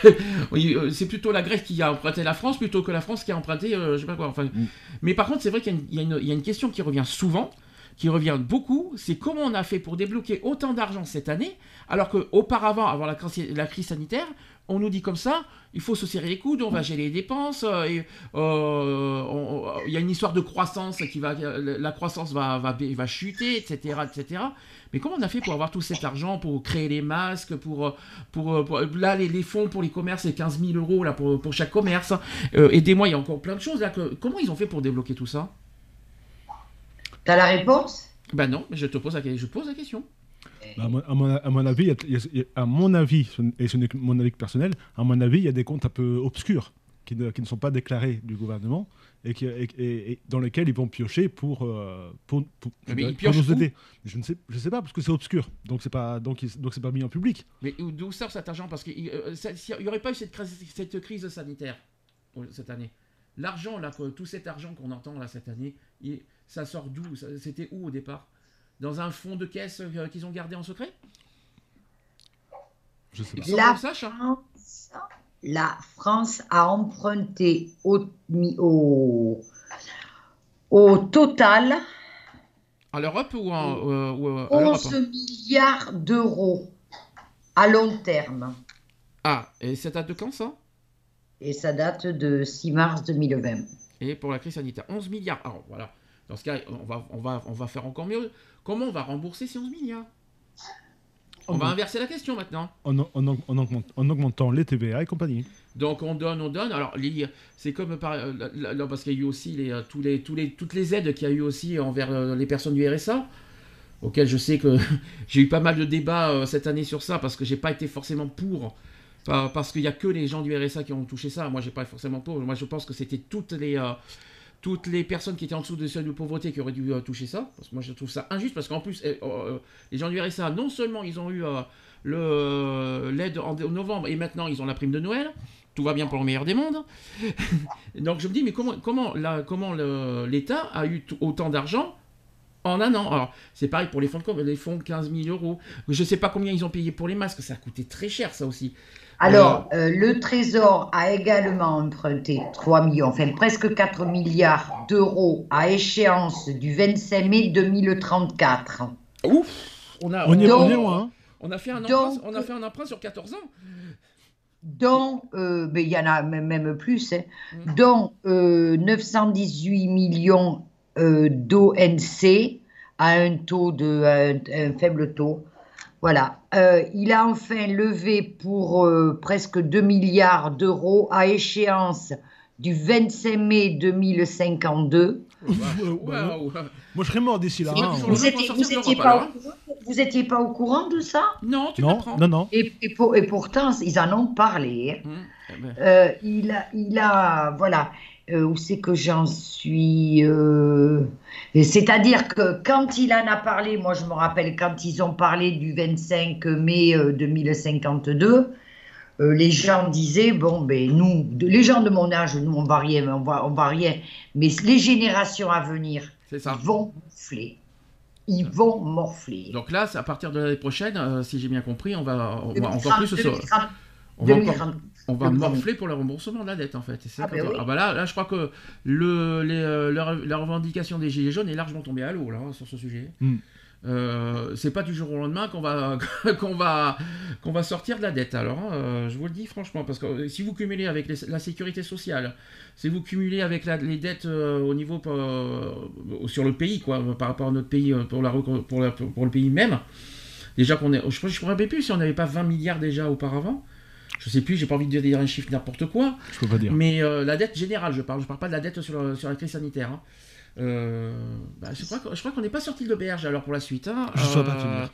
oui, euh, c'est plutôt la Grèce qui a emprunté la France plutôt que la France qui a emprunté, euh, je sais pas quoi. Enfin, Mm. Mais par contre, c'est vrai qu'il y a une question qui revient souvent, qui revient beaucoup, c'est comment on a fait pour débloquer autant d'argent cette année, alors qu'auparavant, avant la crise, sanitaire, on nous dit comme ça, il faut se serrer les coudes, on va gérer les dépenses, euh, et, euh, il y a une histoire de croissance qui va, la croissance va, va, chuter, etc., etc. Mais comment on a fait pour avoir tout cet argent, pour créer les masques, pour, pour, là les, fonds pour les commerces, c'est 15 000 euros là pour, pour chaque commerce. Euh, Aidez-moi, il y a encore plein de choses comment ils ont fait pour débloquer tout ça? T'as la réponse? Ben non, mais je te pose la, je pose la question. À, mon, à mon- à mon avis, y a- y à mon avis, et ce n'est que mon avis personnel, à mon avis, il y a des comptes un peu obscurs qui ne, qui ne sont pas déclarés du gouvernement et, qui, et- et- et dans lesquels ils vont piocher pour, euh, pour, pour, Mais ils pour nous où? aider. Je ne sais, je sais pas parce que c'est obscur, donc c'est pas donc donc c'est pas mis en public. Mais où- d'où sort cet argent? Parce qu'il n'y aurait pas eu cette crise, cette crise sanitaire euh, cette année. L'argent, là, tout cet argent qu'on entend là cette année, il- ça sort d'où? C'était où au départ? Dans un fonds de caisse euh, qu'ils ont gardé en secret? Je sais pas. La sache, hein France, la France a emprunté au, au, au total À l'Europe ou, en, euh, ou, euh, à l'Europe? 11 milliards d'euros à long terme. Ah, et ça date de quand ça? Et ça date de 6 mars 2020. Et pour la crise sanitaire, 11 milliards. Alors voilà, dans ce cas, on va, on va, on va faire encore mieux. Comment on va rembourser ces 11 milliards? On va inverser la question maintenant. En, en- en augment- en augmentant les TVA et compagnie. Donc on donne, on donne. Alors c'est comme par, euh, là, parce qu'il y a eu aussi les, euh, tous les, tous les, toutes les aides qu'il y a eu aussi envers euh, les personnes du RSA, auxquelles je sais que j'ai eu pas mal de débats euh, cette année sur ça parce que j'ai pas été forcément pour. Pas- Parce qu'il y a que les gens du RSA qui ont touché ça. Moi, j'ai pas forcément pour. Moi, je pense que c'était toutes les euh, toutes les personnes qui étaient en dessous du seuil de pauvreté qui auraient dû euh, toucher ça. Parce que moi, je trouve ça injuste parce qu'en plus, eh, euh, les gens du RSA, non seulement ils ont eu euh, l'aide en, novembre et maintenant ils ont la prime de Noël. Tout va bien pour le meilleur des mondes. Donc je me dis, mais comment, l'État a eu autant d'argent En un an? Alors, c'est pareil pour les fonds de les fonds de 15 000 euros. Je ne sais pas combien ils ont payé pour les masques. Ça a coûté très cher, ça aussi. Alors, euh, le Trésor a également emprunté 3 millions, enfin presque 4 milliards d'euros à échéance du 25 mai 2034. Ouf On, a, on, est, loin. Hein. On a, fait un emprunt, on a fait un emprunt sur 14 ans. Dont, euh, il y en a même plus, hein, mm. dont 918 euh, millions d'ONC à un taux de un faible taux voilà. Euh, il a enfin levé pour euh, presque 2 milliards d'euros à échéance du 25 mai 2052. Moi, je serais mort d'ici là. Hein. Vous n'étiez pas, pas, au courant de ça? Non, tu non, non, non. Et, et, pourtant, ils en ont parlé. Hein. Mmh, eh ben. euh, il, a, il a, voilà. Euh, où c'est que j'en suis euh, C'est-à-dire que quand il en a parlé, moi je me rappelle quand ils ont parlé du 25 mai 2052, euh, les gens disaient bon ben nous, les gens de mon âge, nous on va rien, on va, on va rien, mais les générations à venir vont morfler. Ils vont morfler. Donc là, à partir de l'année prochaine, si j'ai bien compris, on va, on va encore plus se. On va encore, on va morfler pour le remboursement de la dette en fait. Ah, ben ah, bah là, là, je crois que le, les, euh, la, revendication des Gilets jaunes est largement tombée à l'eau là sur ce sujet. Hmm. Euh, c'est pas du jour au lendemain qu'on va qu'on va qu'on va sortir de la dette. Alors, hein, euh, je vous le dis franchement, parce que si vous cumulez avec la sécurité sociale, si vous cumulez avec les dettes au niveau sur le pays, quoi, par rapport à notre pays pour la pour, pour, le pays même, déjà qu'on est, je ne me rappelle plus si on n'avait pas 20 milliards déjà auparavant je sais plus, j'ai pas envie de dire un chiffre n'importe quoi. Je peux pas dire. Mais euh, la dette générale, je parle, je parle pas de la dette sur, sur la crise sanitaire. Hein. Euh, bah, je crois, qu'on n'est pas sorti de l'auberge alors pour la suite. Hein. Je ne pas te dire.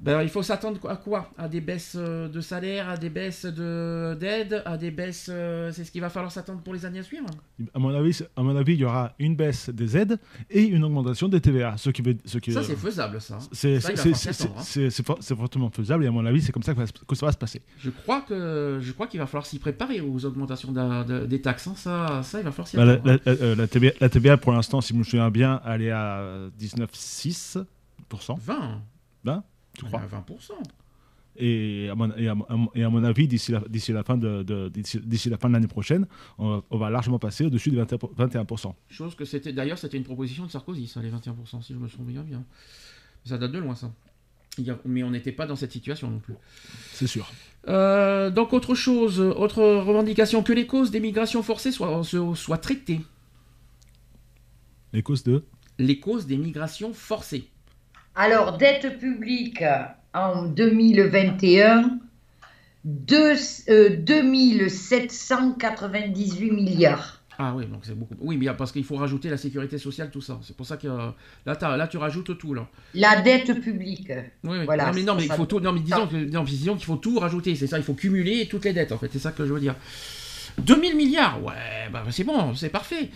Ben, il faut s'attendre à quoi? À des baisses euh, de salaire, à des baisses d'aide, à des baisses. Euh, c'est ce qu'il va falloir s'attendre pour les années à suivre? À mon avis, à mon avis, il y aura une baisse des aides et une augmentation des TVA. Ce qui veut, ce qui, ça, c'est faisable, ça. C'est fortement faisable et à mon avis, c'est comme ça que, ça va se passer. Je crois que je crois qu'il va falloir s'y préparer aux augmentations des taxes. Hein. Ça, ça, il va falloir s'y bah, la, euh, la, TVA, la TVA, pour l'instant, si je me souviens bien, elle est à 19,6%. 20 20 tu crois 20%. Et à, mon, et, à, mon, avis, d'ici la, la, fin de, d'ici, la fin de l'année prochaine, on, va largement passer au-dessus de 21%. Chose que c'était, d'ailleurs, c'était une proposition de Sarkozy, ça, les 21%, si je me souviens bien. Ça date de loin, ça. mais on n'était pas dans cette situation non plus. C'est sûr. Euh, donc, autre chose, autre revendication, que les causes des migrations forcées soient, soient traitées. Les causes de Les causes des migrations forcées. Alors, dette publique en 2021, 2, 2798 milliards. Ah oui, donc c'est beaucoup. Oui, bien parce qu'il faut rajouter la sécurité sociale, tout ça. C'est pour ça que euh, là, là, tu rajoutes tout là. La dette publique. Oui, oui. Voilà, non, mais non, mais il faut tout. Non, mais disons, disons qu'il faut tout rajouter. C'est ça, il faut cumuler toutes les dettes. En fait, c'est ça que je veux dire. 2000 milliards, ouais, bah c'est bon, c'est parfait.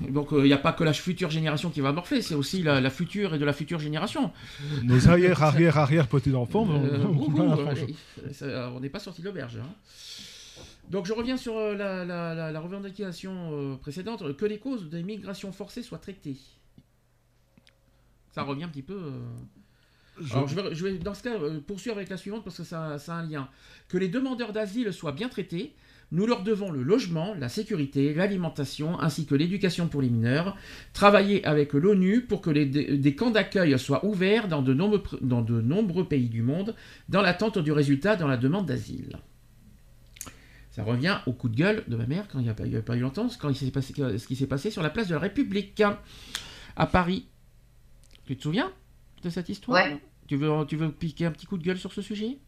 Donc il euh, n'y a pas que la future génération qui va morfler, c'est aussi la, future et de la future génération. Nos arrière, arrière, arrière petits-enfants euh, on n'est pas sorti de l'auberge. Hein. Donc je reviens sur euh, la, revendication précédente, que les causes des migrations forcées soient traitées. Ça revient un petit peu... Alors, je vais, dans ce cas poursuivre avec la suivante parce que ça, ça a un lien. Que les demandeurs d'asile soient bien traités, nous leur devons le logement, la sécurité, l'alimentation ainsi que l'éducation pour les mineurs. Travailler avec l'ONU pour que des camps d'accueil soient ouverts dans de, nombreux, pays du monde dans l'attente du résultat dans la demande d'asile. Ça revient au coup de gueule de ma mère quand il n'y a, pas eu longtemps, quand il passé, ce qui s'est passé sur la place de la République à Paris. Tu te souviens de cette histoire? Tu, veux, tu veux piquer un petit coup de gueule sur ce sujet?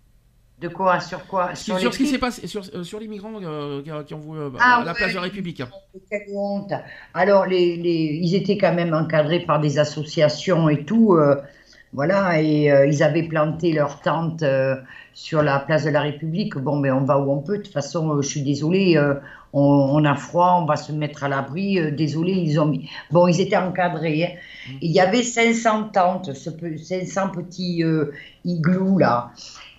De quoi Sur quoi Sur, ce qui s'est passé, sur, euh, sur les migrants euh, qui, ont voulu euh, ah, la place de la République. Quelle honte. Alors, les, les, ils étaient quand même encadrés par des associations et tout. voilà, et ils avaient planté leur tente sur la place de la République. Bon, mais on va où on peut. De toute façon, je suis désolée, on, a froid, on va se mettre à l'abri. désolé, ils ont mis. Bon, ils étaient encadrés. Hein. Mmh. Il y avait 500 tentes, ce, 500 petits igloos là.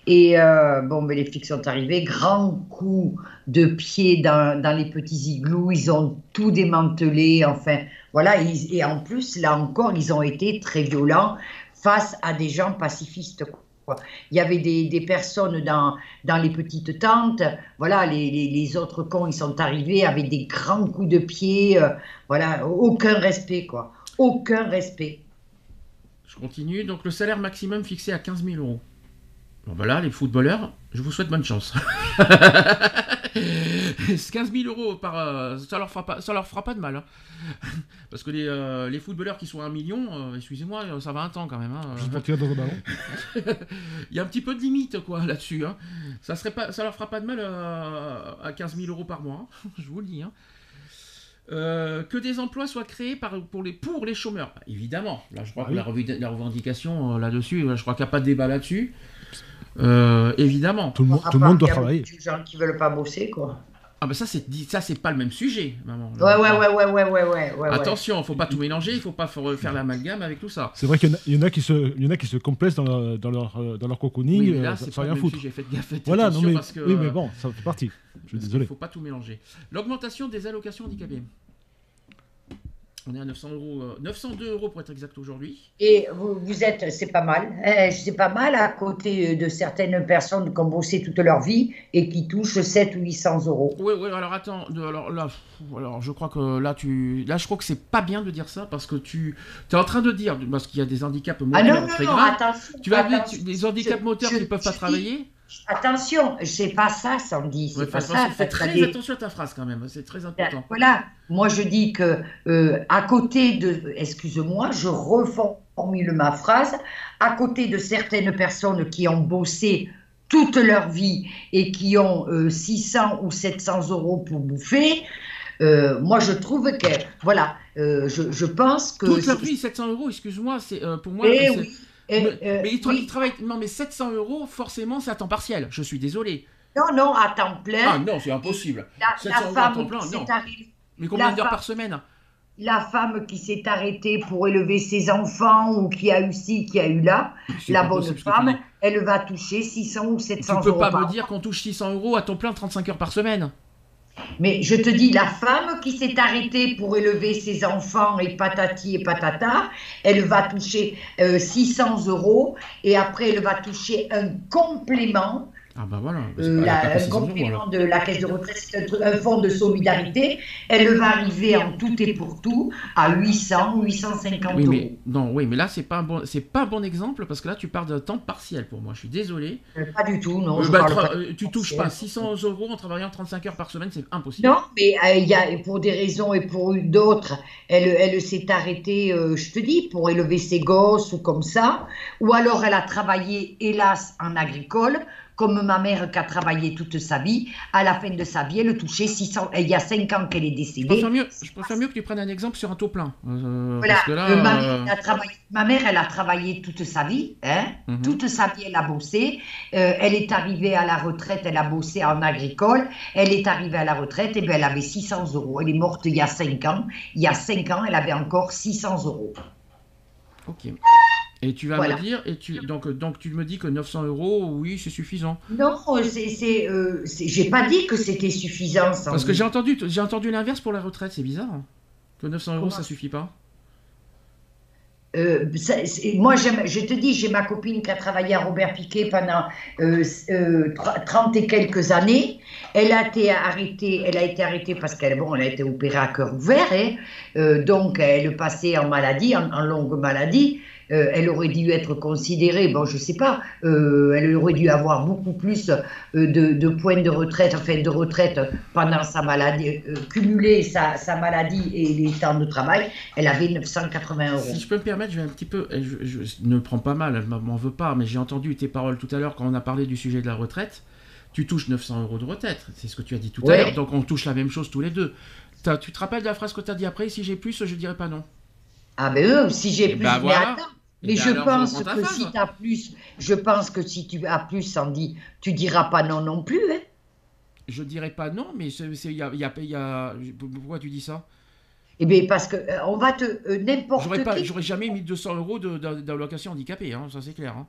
Et euh, bon, mais les flics sont arrivés, grand coup de pied dans, les petits igloos, ils ont tout démantelé, enfin, Voilà, et, en plus, là encore, ils ont été très violents face à des gens pacifistes. quoi. Il y avait des, personnes dans, les petites tentes, voilà, les autres cons, ils sont arrivés avec des grands coups de pied, euh, voilà, aucun respect, quoi. Aucun respect. Je continue. Donc le salaire maximum fixé à 15 000 euros. Bon ben là, les footballeurs, je vous souhaite bonne chance. 15 000 euros par, euh, ça leur fera pas, ça leur fera pas de mal, hein. parce que les, euh, les footballeurs qui sont à un million, euh, excusez-moi, ça va un temps quand même. hein. Juste pour tirer dans le ballon. Il y a un petit peu de limite quoi là-dessus. hein. Ça serait pas, ça leur fera pas de mal euh, à 15 000 euros par mois. hein. Je vous le dis. hein. Euh, que des emplois soient créés par, pour, les, pour les chômeurs. Évidemment, là je crois Ah que oui. la, revendication euh, là-dessus, je crois qu'il n'y a pas de débat là-dessus. Euh, évidemment. Tout le monde, tout le monde doit travailler. beaucoup de gens qui veulent pas bosser, quoi. Ah ben ça c'est ça c'est pas le même sujet, maman. Ouais, ouais, ouais, ouais, ouais, ouais, ouais. Attention, faut pas tout mélanger, il faut pas faire l'amalgame avec tout ça. C'est vrai qu'il y en a- il y, en a qui se, il y en a qui se complaisent dans leur, dans leur, euh, dans leur cocooning Oui, mais euh, là sans rien foutre. sujet. Faites gaffe, faites Voilà, non mais, parce que oui, mais bon, ça fait partie. Je suis désolé. faut pas tout mélanger. L'augmentation des allocations handicapées. On est à 900 euros, euh, 902 euros pour être exact aujourd'hui. Et vous, vous êtes, c'est pas mal, hein, c'est pas mal à côté de certaines personnes qui ont bossé toute leur vie et qui touchent 7 ou 800 euros. Oui, oui, alors attends, alors là, alors je crois que là, tu, là, je crois que c'est pas bien de dire ça parce que tu, es en train de dire, parce qu'il y a des handicaps Ah moteurs non, très non, non, graves. attention. Tu vas des handicaps Je- moteurs je- qui ne peuvent pas dis- travailler. Attention, c'est pas ça, Sandy, c'est Ouais, pas ça. fais très des- attention à ta phrase quand même, c'est très important. Voilà, moi je dis que euh, à côté de, excuse-moi, je reformule ma phrase, à côté de certaines personnes qui ont bossé toute leur vie et qui ont euh, 600 ou 700 euros pour bouffer, euh, moi je trouve que, voilà, euh, je, je pense que... Toute leur vie, 700 euros, excuse-moi, c'est euh, pour moi. Eh oui, mais, euh, mais tra- oui. travaillent. Non, mais 700 euros, forcément, c'est à temps partiel. Je suis désolé. Non, non, à temps plein. Ah non, c'est impossible. la, 700 la euros à temps plein, non. Mais combien d'heures par semaine la femme qui s'est arrêtée pour élever ses enfants ou qui a eu ci, qui a eu là, la bonne tu femme, elle va toucher 600 ou Tu 700 peux euros pas par me dire qu'on touche 600 euros à temps plein 35 heures par semaine. Mais je te dis, la femme qui s'est arrêtée pour élever ses enfants et patati et patata, elle va toucher euh, 600 euros et après elle va toucher un complément Ah bah voilà. Euh, la- elle a pas un 600 euros, complément de la caisse de retraite, c'est un, fonds de solidarité, elle va arriver en tout et pour tout à 800, 850 Oui euros. mais non, oui, mais là c'est pas un bon, pas un bon exemple parce que là tu parles d'un temps partiel pour moi. Je suis désolé. Euh, Pas du tout, non. Euh, bah, tra- pas tu touches pas 600 euros en travaillant 35 heures par semaine, c'est impossible. Non, mais euh, y a, pour des raisons et pour d'autres, elle, elle s'est arrêtée, euh, je te dis, pour élever ses gosses ou comme ça. Ou alors elle a travaillé, hélas, en agricole, comme ma mère qui a travaillé toute sa vie. À la fin de sa vie, elle touchait 600. Il y a 5 ans qu'elle est Je décédée. préfère mieux, je préfère mieux que tu prennes un exemple sur un taux plein. Euh, Voilà, Parce que là, euh, ma, euh, mère, elle a travaillé, ma mère, elle a travaillé toute sa vie, hein, Mhm. toute sa vie, elle a bossé. Euh, elle est arrivée à la retraite, elle a bossé en agricole. Elle est arrivée à la retraite, et bien elle avait 600 euros. Elle est morte il y a 5 ans. Il y a 5 ans, elle avait encore 600 euros. ok. Et tu vas Voilà. me dire, et tu, donc, donc tu me dis que 900 euros, oui, c'est suffisant. Non, c'est, euh, j'ai pas dit que c'était suffisant. Sandy. Parce que j'ai entendu, j'ai entendu l'inverse pour la retraite, c'est bizarre. hein. Que 900 euros, Comment ça suffit pas. Euh, ça- moi, je te dis, j'ai ma copine qui a travaillé à Robert Piquet pendant euh, euh, tr- 30 et quelques années. Elle a été arrêtée, elle a été arrêtée parce qu'elle bon, elle a été opérée à cœur ouvert, hein. Euh, donc elle passait en maladie, en, en longue maladie. Euh, elle aurait dû être considérée, bon, je sais pas, euh, elle aurait dû avoir beaucoup plus euh, de, de points de retraite, enfin de retraite pendant sa maladie, cumuler sa, sa maladie et les temps de travail. Elle avait 980 euros. Si je peux me permettre, je vais un petit peu. Je, je- ne prends pas mal, elle m'en veut pas, mais j'ai entendu tes paroles tout à l'heure quand on a parlé du sujet de la retraite. Tu touches 900 euros de retraite, c'est ce que tu as dit tout Ouais. à l'heure, donc on touche la même chose tous les deux. Tu te rappelles de la phrase que tu as dit après Si j'ai plus, je dirais pas non. Ah ben euh, si j'ai Eh plus, mais attends. Eh Mais ben je pense que si tu as plus, je pense que si tu as plus, Sandy, tu diras pas non non plus. Hein. Je dirais pas non, mais il y a, il y a- il y a- Pourquoi tu dis ça? Eh bien parce que euh, on va te euh, n'importe J'aurais pas- qui. J'aurais jamais mis 200 euros d'allocation handicapée, hein, ça c'est clair. hein.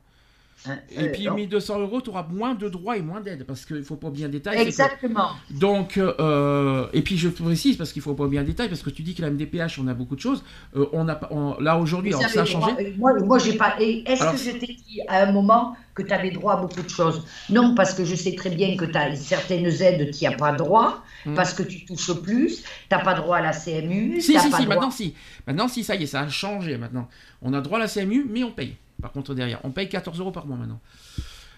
Hein, Et euh, puis non. 1200 euros, tu auras moins de droits et moins d'aide, parce qu'il faut pas oublier un détail. c'est que- Exactement. Donc, euh, et puis je précise, parce qu'il faut pas oublier un détail, parce que tu dis que la MDPH, on a beaucoup de choses. Euh, on a, on- là aujourd'hui, ça a changé. Moi, euh, moi, j'ai pas. Est-ce que je t'ai dit à un moment que tu avais droit à beaucoup de choses? Non, parce que je sais très bien que tu as certaines aides, tu n'y as pas droit, Hmm. parce que tu touches plus, tu n'as pas droit à la CMU. Si, si, pas si, droit- maintenant si. Maintenant si, ça y est, ça a changé maintenant. On a droit à la CMU, mais on paye. Par contre, derrière, on paye 14 euros par mois maintenant.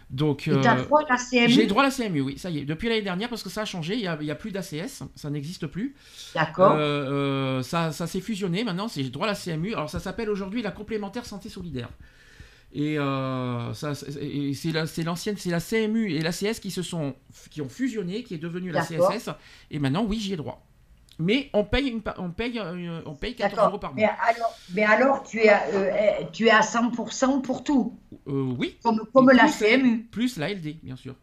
Donc, euh, droit à la CMU j'ai droit à la CMU, oui, ça y est. Depuis l'année dernière, parce que ça a changé, il n'y a, plus d'ACS, ça n'existe plus. D'accord. Euh, euh, ça ça s'est fusionné maintenant, c'est j'ai droit à la CMU. Alors ça s'appelle aujourd'hui la complémentaire santé solidaire. Et ça, c'est la- l'ancienne, c'est la CMU et l'ACS qui se sont, qui ont fusionné, qui est devenue la. CSS. Et maintenant, oui, j'y ai droit. Mais on paye, une, on paye, euh, on paye 14 D'accord. euros par Mais mois. alors, mais alors tu, es à, euh, eh, tu es à 100% pour tout, Euh, oui, comme, la CMU. plus la LD, bien sûr.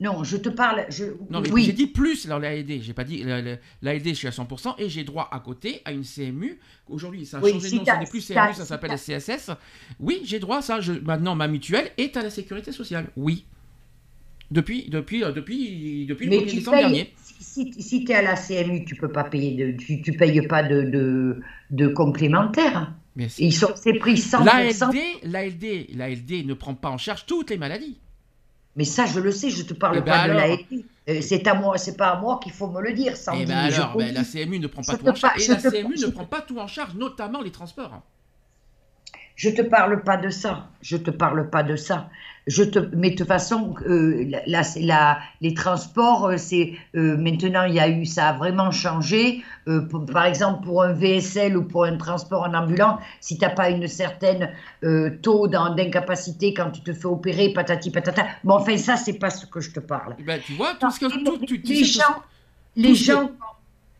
Non, je te parle. Je, Non, mais j'ai oui, dit plus la LD. J'ai pas dit la, la- la LD, je suis à 100% et j'ai droit à côté à une CMU. Aujourd'hui, ça a Oui, changé si de nom, ce n'est plus CMU, ça s'appelle la CSS. Oui, j'ai droit à ça. Je, maintenant, ma mutuelle est à la sécurité sociale. Oui. Depuis, depuis, euh, depuis, depuis le mais 1er tu décembre payes. dernier. Si, si, tu es à la CMU, tu peux pas payer de, tu, tu payes pas de, de, de complémentaire. Mais c'est- Ils sont, c'est pris 100%. L'ALD, l'ALD, l'ALD ne prend pas en charge toutes les maladies. Mais ça, je le sais, je te parle Eh ben pas de l'ALD. Euh, c'est à moi, c'est pas à moi qu'il faut me le dire, Et Sandy. ben alors, ben, la CMU ne prend pas Je tout en charge. par- Et la CMU ne prend pas tout en charge, notamment les transports. Je te parle pas de ça. Je te parle pas de ça. Je te, mais de toute façon, euh, la, la- les transports, euh, c'est euh, maintenant il y a eu, ça a vraiment changé. Euh, pour- par exemple, pour un VSL ou pour un transport en ambulant, si t'as pas une certaine taux d'in- d'incapacité quand tu te fais opérer, patati patata. Mais enfin, ça, c'est pas ce que je te parle. Eh Ben, tu vois, tout ce que Les- tout, tu, tu les tout- gens, les que- gens,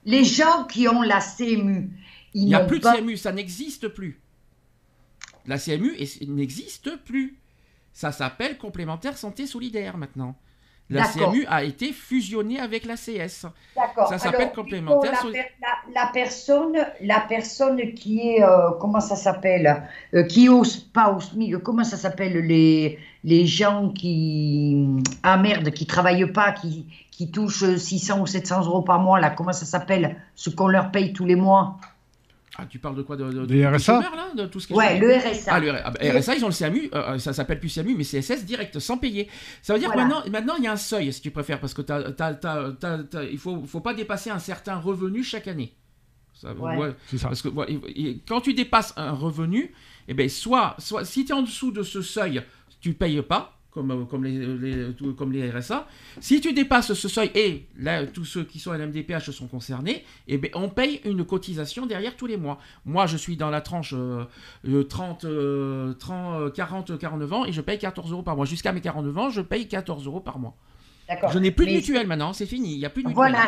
les gens qui ont la CMU, ils Il n'y a plus de. CMU, ça n'existe plus. La CMU n'existe plus. Ça s'appelle complémentaire santé solidaire maintenant. La. CMU a été fusionnée avec la CS. D'accord. Ça s'appelle complémentaire La, per- la- la personne, la personne qui est, euh, comment ça s'appelle, euh, qui au, pas au SMIC, comment ça s'appelle les, les gens qui, ah merde, qui travaillent pas, qui, qui touchent 600 ou 700 euros par mois là, comment ça s'appelle, ce qu'on leur paye tous les mois? Ah, tu parles de quoi de, de, Des de- RSA? chômeurs, là de tout ce qui est Ouais, le RSA. Ah, le R- ah, bah, RSA, ils ont le CMU, euh, ça s'appelle plus CMU, mais CSS direct, sans payer. Ça veut dire Voilà. que maintenant, maintenant, il y a un seuil, si tu préfères, parce que t'as- t'as- t'as- t'as- t'as- il faut, faut pas dépasser un certain revenu chaque année. Ça, Ouais. ouais, C'est ça. Parce que ouais, et- et quand tu dépasses un revenu, eh ben, soit, soit si tu es en dessous de ce seuil, tu payes pas, comme, euh, comme, les, les- tout- comme les RSA. Si tu dépasses ce seuil, et là, tous ceux qui sont à l'MDPH sont concernés, eh ben, on paye une cotisation derrière tous les mois. Moi, je suis dans la tranche euh, euh, 30, euh, 30, euh, 40, 49 ans, et je paye 14 euros par mois. Jusqu'à mes 49 ans, je paye 14 euros par mois. Je n'ai plus de Mais- mutuelle maintenant, c'est fini, il n'y a plus de mutuelle. Voilà,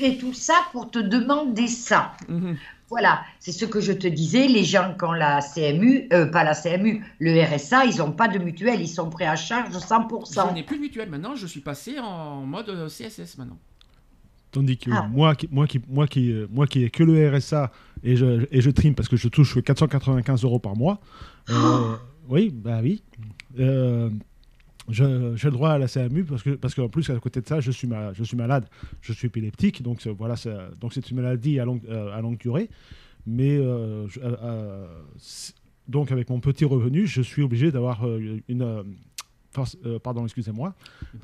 et tout ça pour te demander ça. Mhm. Voilà, c'est ce que je te disais. Les gens qui ont la CMU, euh, pas la CMU, le RSA, ils n'ont pas de mutuelle, ils sont prêts à charge Je 100%. n'ai plus de mutuelle maintenant, je suis passé en mode euh, CSS maintenant. Tandis que Ah. moi, qui, moi, qui, moi, qui, euh, moi qui ai que le RSA et je, et je trim parce que je touche 495 euros par mois, euh, oui, bah oui, euh, je- j'ai le droit à la CMU parce que parce qu'en plus à côté de ça, je suis, ma- je suis malade, je suis épileptique, donc c'est- voilà, donc c'est une maladie à longue, euh, à longue durée, mais euh, je- euh, euh, donc avec mon petit revenu, je suis obligé d'avoir euh, une euh, force- euh, pardon, excusez-moi.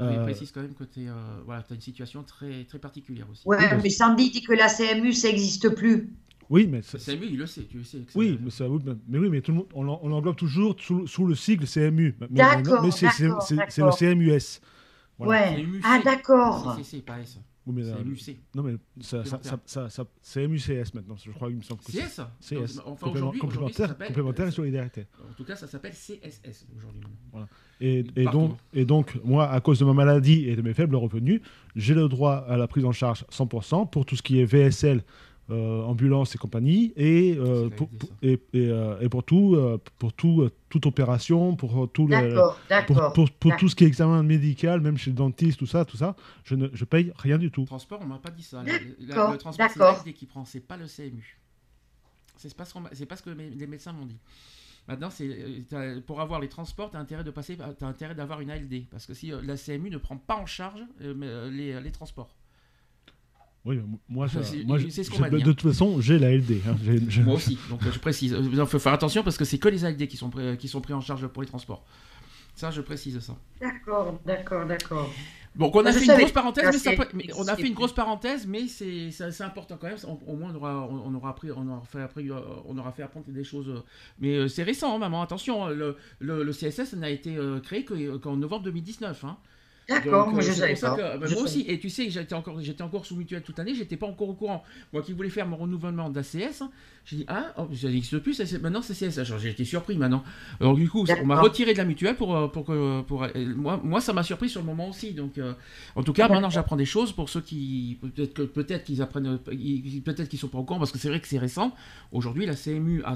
Euh, précise quand même que tu voilà, as une situation très, très particulière aussi. Ouais, Oui, mais Sandy dit que la CMU, ça n'existe plus. Oui, mais ça- Le CMU, il le sait, tu le sais. que ça- Oui, mais, ça, oui, mais, mais oui, mais tout le monde, on, on l'englobe toujours sous, sous le sigle CMU. Mais, mais- D'accord, mais c'est, le. CMUS. Voilà. Ouais. Ah, d'accord. C'est, pas S. Oui, mais, euh, C'est MUC. non, mais ça, ça, ça, ça, ça- CMUCS maintenant, je crois qu'il me semble que CS c'est CS. Enfin, aujourd'hui, ça complémentaire, s'appelle- complémentaire et solidarité. En tout cas, ça s'appelle CSS aujourd'hui. maintenant. Et, et donc, et donc, moi, à cause de ma maladie et de mes faibles revenus, j'ai le droit à la prise en charge 100% pour tout ce qui est VSL, euh, ambulance et compagnie, et, euh, pour, et, et, euh, et pour tout, euh, pour tout, euh, toute opération, pour tout pour, tout ce qui est examen médical, même chez le dentiste, tout ça, tout ça, je ne je paye rien du tout. Transport, on m'a pas dit ça. La- le transport, c'est l'AFD qui prend, c'est pas le CMU. C'est pas ce, pas ce que mes- les médecins m'ont dit. Maintenant, c'est pour avoir les transports, tu as intérêt de passer, as intérêt d'avoir une ALD parce que si la CMU ne prend pas en charge les, les transports. Oui, moi, moi c'est ce qu'on de, de, toute façon, j'ai la LD. Hein. Moi aussi, donc je précise. Il faut faire attention parce que c'est que les ALD qui sont, qui sont pris en charge pour les transports. Ça, je précise ça. D'accord, d'accord, d'accord. Donc on a fait une grosse parenthèse, mais, on a fait une grosse parenthèse, mais c'est important quand même. Au moins on aura, on aura appris, on aura fait appris, euh, on aura fait apprendre des choses. Euh, mais euh, c'est récent, hein, maman. Attention, le, le, le CSS n'a été créé qu'en novembre 2019. Hein. D'accord, moi je savais pas. Bah, moi aussi, et tu sais, j'étais encore, j'étais encore sous mutuelle toute l'année, j'étais pas encore au courant. Moi qui voulais faire mon renouvellement d'ACS, j'ai dit ah, oh, ça n'existe plus, maintenant c'est CSS. J'ai été surpris maintenant. Alors du coup, on m'a retiré de la mutuelle pour euh, pour que pour, moi moi ça m'a surpris sur le moment aussi. Donc euh, en tout cas, maintenant j'apprends des choses pour ceux qui peut-être que peut-être qu'ils apprennent, peut-être qu'ils sont pas au courant parce que c'est vrai que c'est récent. Aujourd'hui, la CMU a,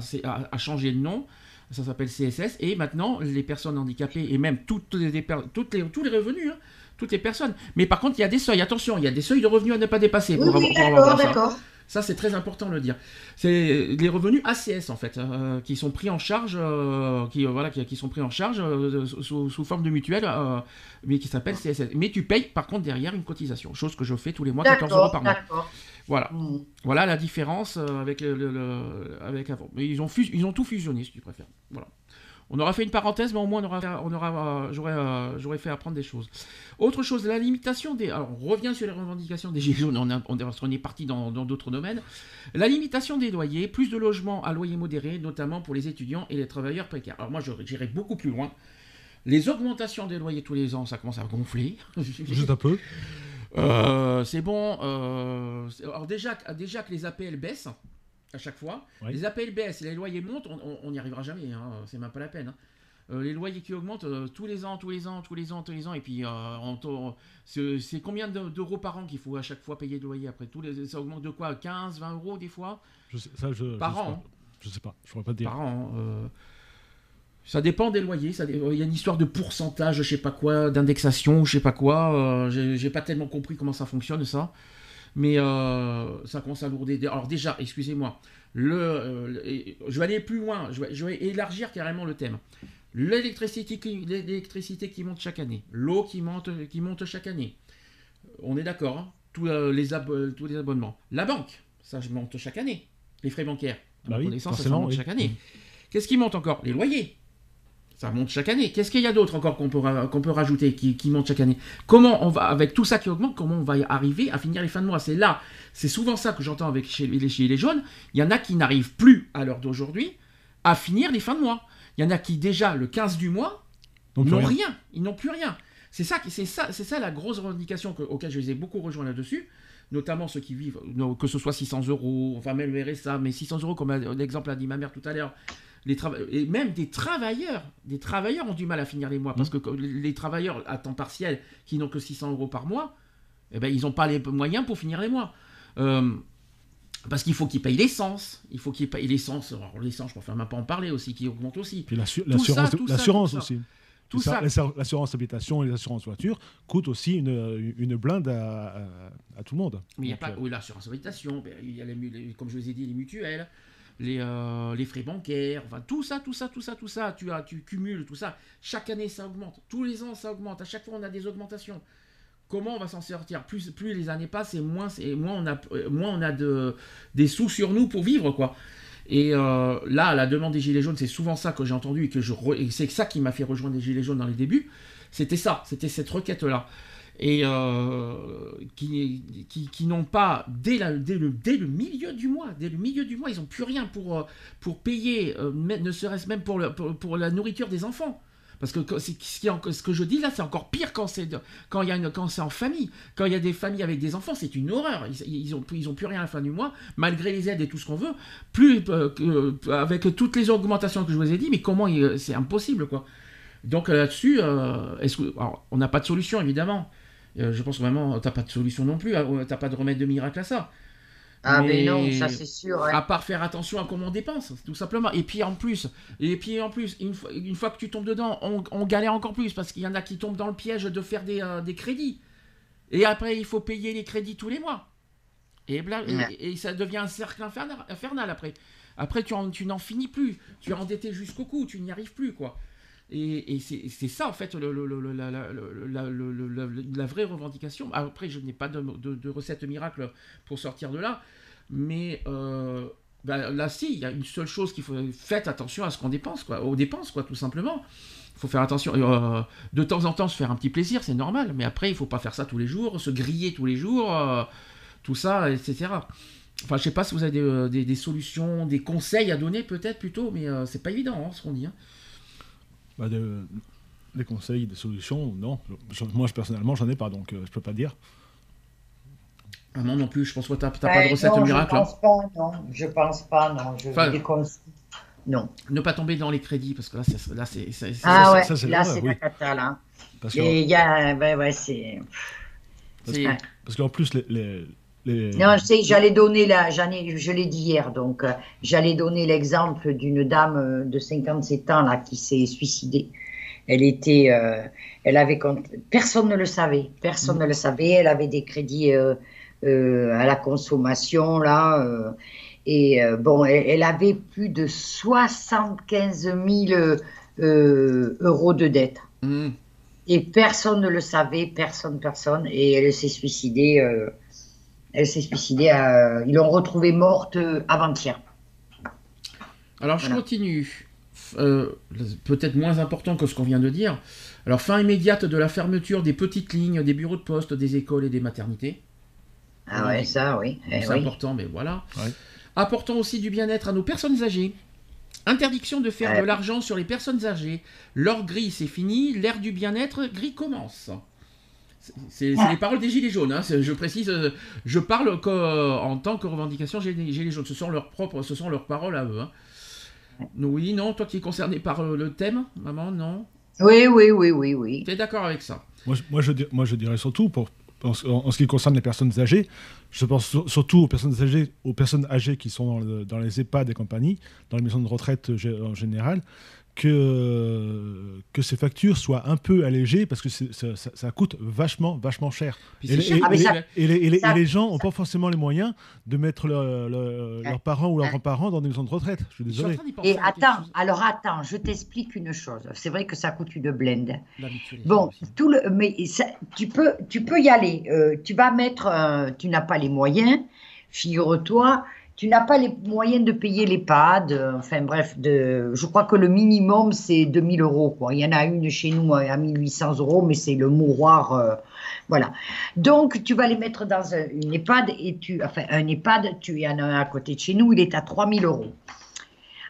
a changé de nom ça s'appelle CSS, et maintenant les personnes handicapées et même toutes les, toutes les, tous les revenus, hein, toutes les personnes. Mais par contre, il y a des seuils, attention, il y a des seuils de revenus à ne pas dépasser. Pour oui, d'accord, d'accord. Ça, c'est très important de le dire. C'est les revenus ACS, en fait, euh, qui sont pris en charge, euh, qui, euh, voilà, qui, sont pris en charge sous, forme de mutuelle, mais qui s'appelle CSS. Mais tu payes, par contre, derrière une cotisation, chose que je fais tous les mois, 14 euros par mois. Voilà. Mm. Voilà la différence avec, le, avec avant. Mais ils ont, ils ont tout fusionné, si tu préfères. Voilà. On aura fait une parenthèse, mais au moins on aura, on aura, j'aurais, euh, j'aurais fait apprendre des choses. Autre chose, la limitation des. Alors, on revient sur les revendications des Gilets jaunes, on, on, est parti dans, d'autres domaines. La limitation des loyers, plus de logements à loyer modéré, notamment pour les étudiants et les travailleurs précaires. Alors, moi, j'irai beaucoup plus loin. Les augmentations des loyers tous les ans, ça commence à gonfler. Juste un peu. Euh, c'est bon. Euh, alors, déjà, déjà que les APL baissent à chaque fois. Les APL baissent et les loyers montent, on n'y arrivera jamais, hein, c'est même pas la peine. Hein. Euh, les loyers qui augmentent euh, tous les ans, tous les ans, tous les ans, tous les ans, et puis euh, c'est combien d'euros par an qu'il faut à chaque fois payer de loyer après les, Ça augmente de quoi 15, 20 euros des fois? Je sais, ça, je, Par an Je sais pas, je pourrais pas te dire. Par an. ça dépend des loyers. Il y a une histoire de pourcentage, je sais pas quoi, d'indexation, je sais pas quoi. J'ai pas tellement compris comment ça fonctionne ça mais euh, ça commence à lourder. Alors déjà, excusez-moi, le, euh, je vais aller plus loin, je vais, élargir carrément le thème. L'électricité qui, l'électricité qui monte chaque année, l'eau qui monte, qui monte chaque année. On est d'accord, hein tous, euh, les tous les abonnements. La banque, ça monte chaque année. Les frais bancaires, bah oui, ça monte chaque année. Qu'est-ce qui monte encore? Les loyers. Ça monte chaque année. Qu'est-ce qu'il y a d'autre encore qu'on peut, qu'on peut rajouter qui, qui, monte chaque année? Comment on va, avec tout ça qui augmente, comment on va arriver à finir les fins de mois? C'est là, c'est souvent ça que j'entends avec chez les, les jaunes. Il y en a qui n'arrivent plus à l'heure d'aujourd'hui à finir les fins de mois. Il y en a qui déjà le 15 du mois n'ont rien. Ils n'ont plus rien. C'est ça, c'est ça, c'est ça la grosse revendication que, auquel je les ai beaucoup rejoints là-dessus notamment ceux qui vivent, que ce soit 600 euros, enfin même le RSA, mais 600 euros comme l'exemple a dit ma mère tout à l'heure, et même des travailleurs, des travailleurs ont du mal à finir les mois parce mmh. que les travailleurs à temps partiel qui n'ont que 600 euros par mois, eh ben, ils n'ont pas les moyens pour finir les mois. Euh, parce qu'il faut qu'ils payent l'essence, il faut qu'ils payent l'essence. L'essence, je ne même pas en parler aussi, qui augmente aussi. Puis l'assurance aussi. Tout ça. L'assurance habitation et l'assurance voiture coûtent aussi une, une blinde à, tout le monde. Mais il n'y a pas. Euh, oui, l'assurance habitation, ben, il y a les, comme je vous ai dit, les mutuelles les, euh, les frais bancaires, tout ça, tout ça, tout ça, tout ça, tu, as, tu cumules tout ça. Chaque année ça augmente, tous les ans ça augmente, à chaque fois on a des augmentations. Comment on va s'en sortir? Plus, plus les années passent et moins, et moins on a, moins on a de, des sous sur nous pour vivre quoi. Et euh, là, la demande des Gilets jaunes, c'est souvent ça que j'ai entendu et que je c'est ça qui m'a fait rejoindre les Gilets jaunes dans les débuts. C'était ça, c'était cette requête-là et euh, qui, qui, n'ont pas, dès, la, dès, le, dès, le, milieu du mois, dès le milieu du mois, ils n'ont plus rien pour, euh, pour payer, euh, ne serait-ce même pour, pour, la nourriture des enfants. Parce que ce, qui, que je dis là, c'est encore pire quand c'est quand il quand c'est en famille. Quand il y a des familles avec des enfants, c'est une horreur. Ils, ils, ont, ils ont plus rien à la fin du mois, malgré les aides et tout ce qu'on veut. Plus avec toutes les augmentations que je vous ai dit, mais comment c'est impossible quoi. Donc là-dessus, que, on n'a pas de solution évidemment. Euh, je pense vraiment, t'as pas de solution non plus, hein, t'as pas de remède de miracle à ça. Ah mais, non, ça c'est sûr. À part faire attention à comment on dépense, tout simplement. Et puis en plus, et puis en plus, une fois, une fois que tu tombes dedans, on, galère encore plus parce qu'il y en a qui tombent dans le piège de faire des, euh, des, crédits. Et après, il faut payer les crédits tous les mois. Et, bla- et- Ouais. et ça devient un cercle infernal, infernal après. Après, tu, en- tu n'en finis plus. Tu es endetté jusqu'au cou, tu n'y arrives plus, quoi. Et, c'est ça, en fait, la, vraie revendication. Après, je n'ai pas de, recette miracle pour sortir de là. Mais euh, bah, là, si, il y a une seule chose qu'il faut. Faites attention à ce qu'on dépense, quoi. Aux dépenses, quoi, tout simplement. Il faut faire attention. Euh, de temps en temps, se faire un petit plaisir, c'est normal. Mais après, il faut pas faire ça tous les jours, se griller tous les jours, euh, tout ça, etc. Enfin, je sais pas si vous avez des solutions, des conseils à donner, peut-être plutôt, mais euh, c'est pas évident, hein, ce qu'on dit. hein. Bah, de- des conseils, des solutions, non. Je- moi, je, personnellement, j'en ai pas, donc euh, je peux pas dire. Ah non, non plus, je pense que t'as t'as Ouais, pas de recette non, miracle. Je hein. pense pas, non. Je pense pas, non. Je Enfin-. Non. Ne pas tomber dans les crédits, parce que là, c'est. Là, c'est, Ah ouais, ça, là c'est oui. la cata là. Parce que- Et il y a, ouais, ouais, c'est. parce qu'en plus, les. les, les- Non, je sais, j'allais donner la, j'en ai, je l'ai dit hier, donc euh, j'allais donner l'exemple d'une dame euh, de 57 ans là qui s'est suicidée. Elle était, euh, elle avait, personne ne le savait, personne ne le savait. Elle avait des crédits euh, à la consommation là, et bon, elle, elle avait plus de 75 000 euh, euros de dette. Hmm. Et personne ne le savait, personne, personne. Et elle s'est suicidée. Elle s'est suicidée. euh, ils l'ont retrouvée morte euh, avant-hier. Alors, je Voilà. continue. Euh, peut-être moins important que ce qu'on vient de dire. Alors, fin immédiate de la fermeture des petites lignes, des bureaux de poste, des écoles et des maternités. Ah ouais, ça, oui. Eh c'est oui. important, mais voilà. Ouais. Apportant aussi du bien-être à nos personnes âgées. Interdiction de faire Ouais. de l'argent sur les personnes âgées. L'or gris, c'est fini. L'ère du bien-être gris commence. C'est- les paroles des Gilets jaunes. hein. Je précise, euh, je parle qu'en- en tant que revendication Gilets Gilets jaunes. Ce sont leurs propres, ce sont leurs paroles à eux. hein. Oui, non, toi qui es concerné par euh, le thème, maman, non? Oui, oui, oui, oui, oui. Tu es d'accord avec ça? Moi, je- moi, je, dir- moi, je dirais surtout, pour, en, ce- en ce qui concerne les personnes âgées, je pense sur- surtout aux personnes âgées, aux personnes âgées qui sont dans, le- dans les EHPAD et compagnie, dans les maisons de retraite euh, en général, que, que ces factures soient un peu allégées parce que ça, ça- ça coûte vachement, vachement cher. Et, les- Ah, et- les, gens n'ont pas forcément les moyens de mettre le- le- leurs parents ou leurs Ouais. grands-parents dans des maisons de retraite. Je suis Je suis en désolé. Et attends, alors attends, je t'explique une chose. C'est vrai que ça coûte une blende. Bon, tout le, mais ça- tu peux, tu peux y aller. Euh, tu vas mettre, euh, tu n'as pas les moyens. Figure-toi, tu n'as pas les moyens de payer l'EHPAD. enfin bref, je crois que le minimum c'est 2000 euros. Il y en a une chez nous à 1800 euros, mais c'est le mouroir. euh, voilà. Donc tu vas les mettre dans un- une EHPAD et tu, enfin un EHPAD, tu y en as un à côté de chez nous, il est à 3000 euros.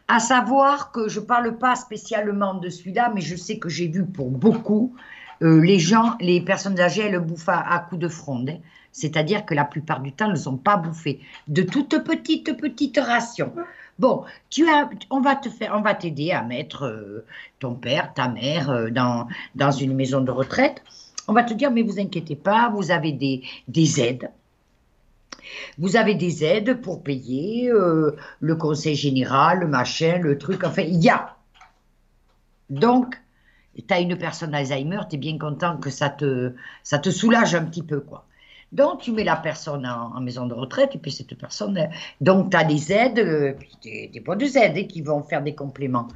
À savoir que je parle pas spécialement de celui-là, mais je sais que j'ai vu pour beaucoup euh, les gens, les personnes âgées, elles bouffent à, à coups de fronde. hein. C'est-à-dire que la plupart du temps, elles ne sont pas bouffées de toutes petites, petites rations. Bon, tu as, on va te faire, on va t'aider à mettre euh, ton père, ta mère euh, dans, dans une maison de retraite. On va te dire, mais vous inquiétez pas, vous avez des, des aides. Vous avez des aides pour payer euh, le conseil général, le machin, le truc. Enfin, il y a. Donc, tu as une personne Alzheimer, tu es bien content que ça te, ça te soulage un petit peu, quoi. Donc, tu mets la personne en, en maison de retraite, et puis cette personne. Donc, tu as des aides, euh, des, des bonnes aides hein, qui vont faire des compléments.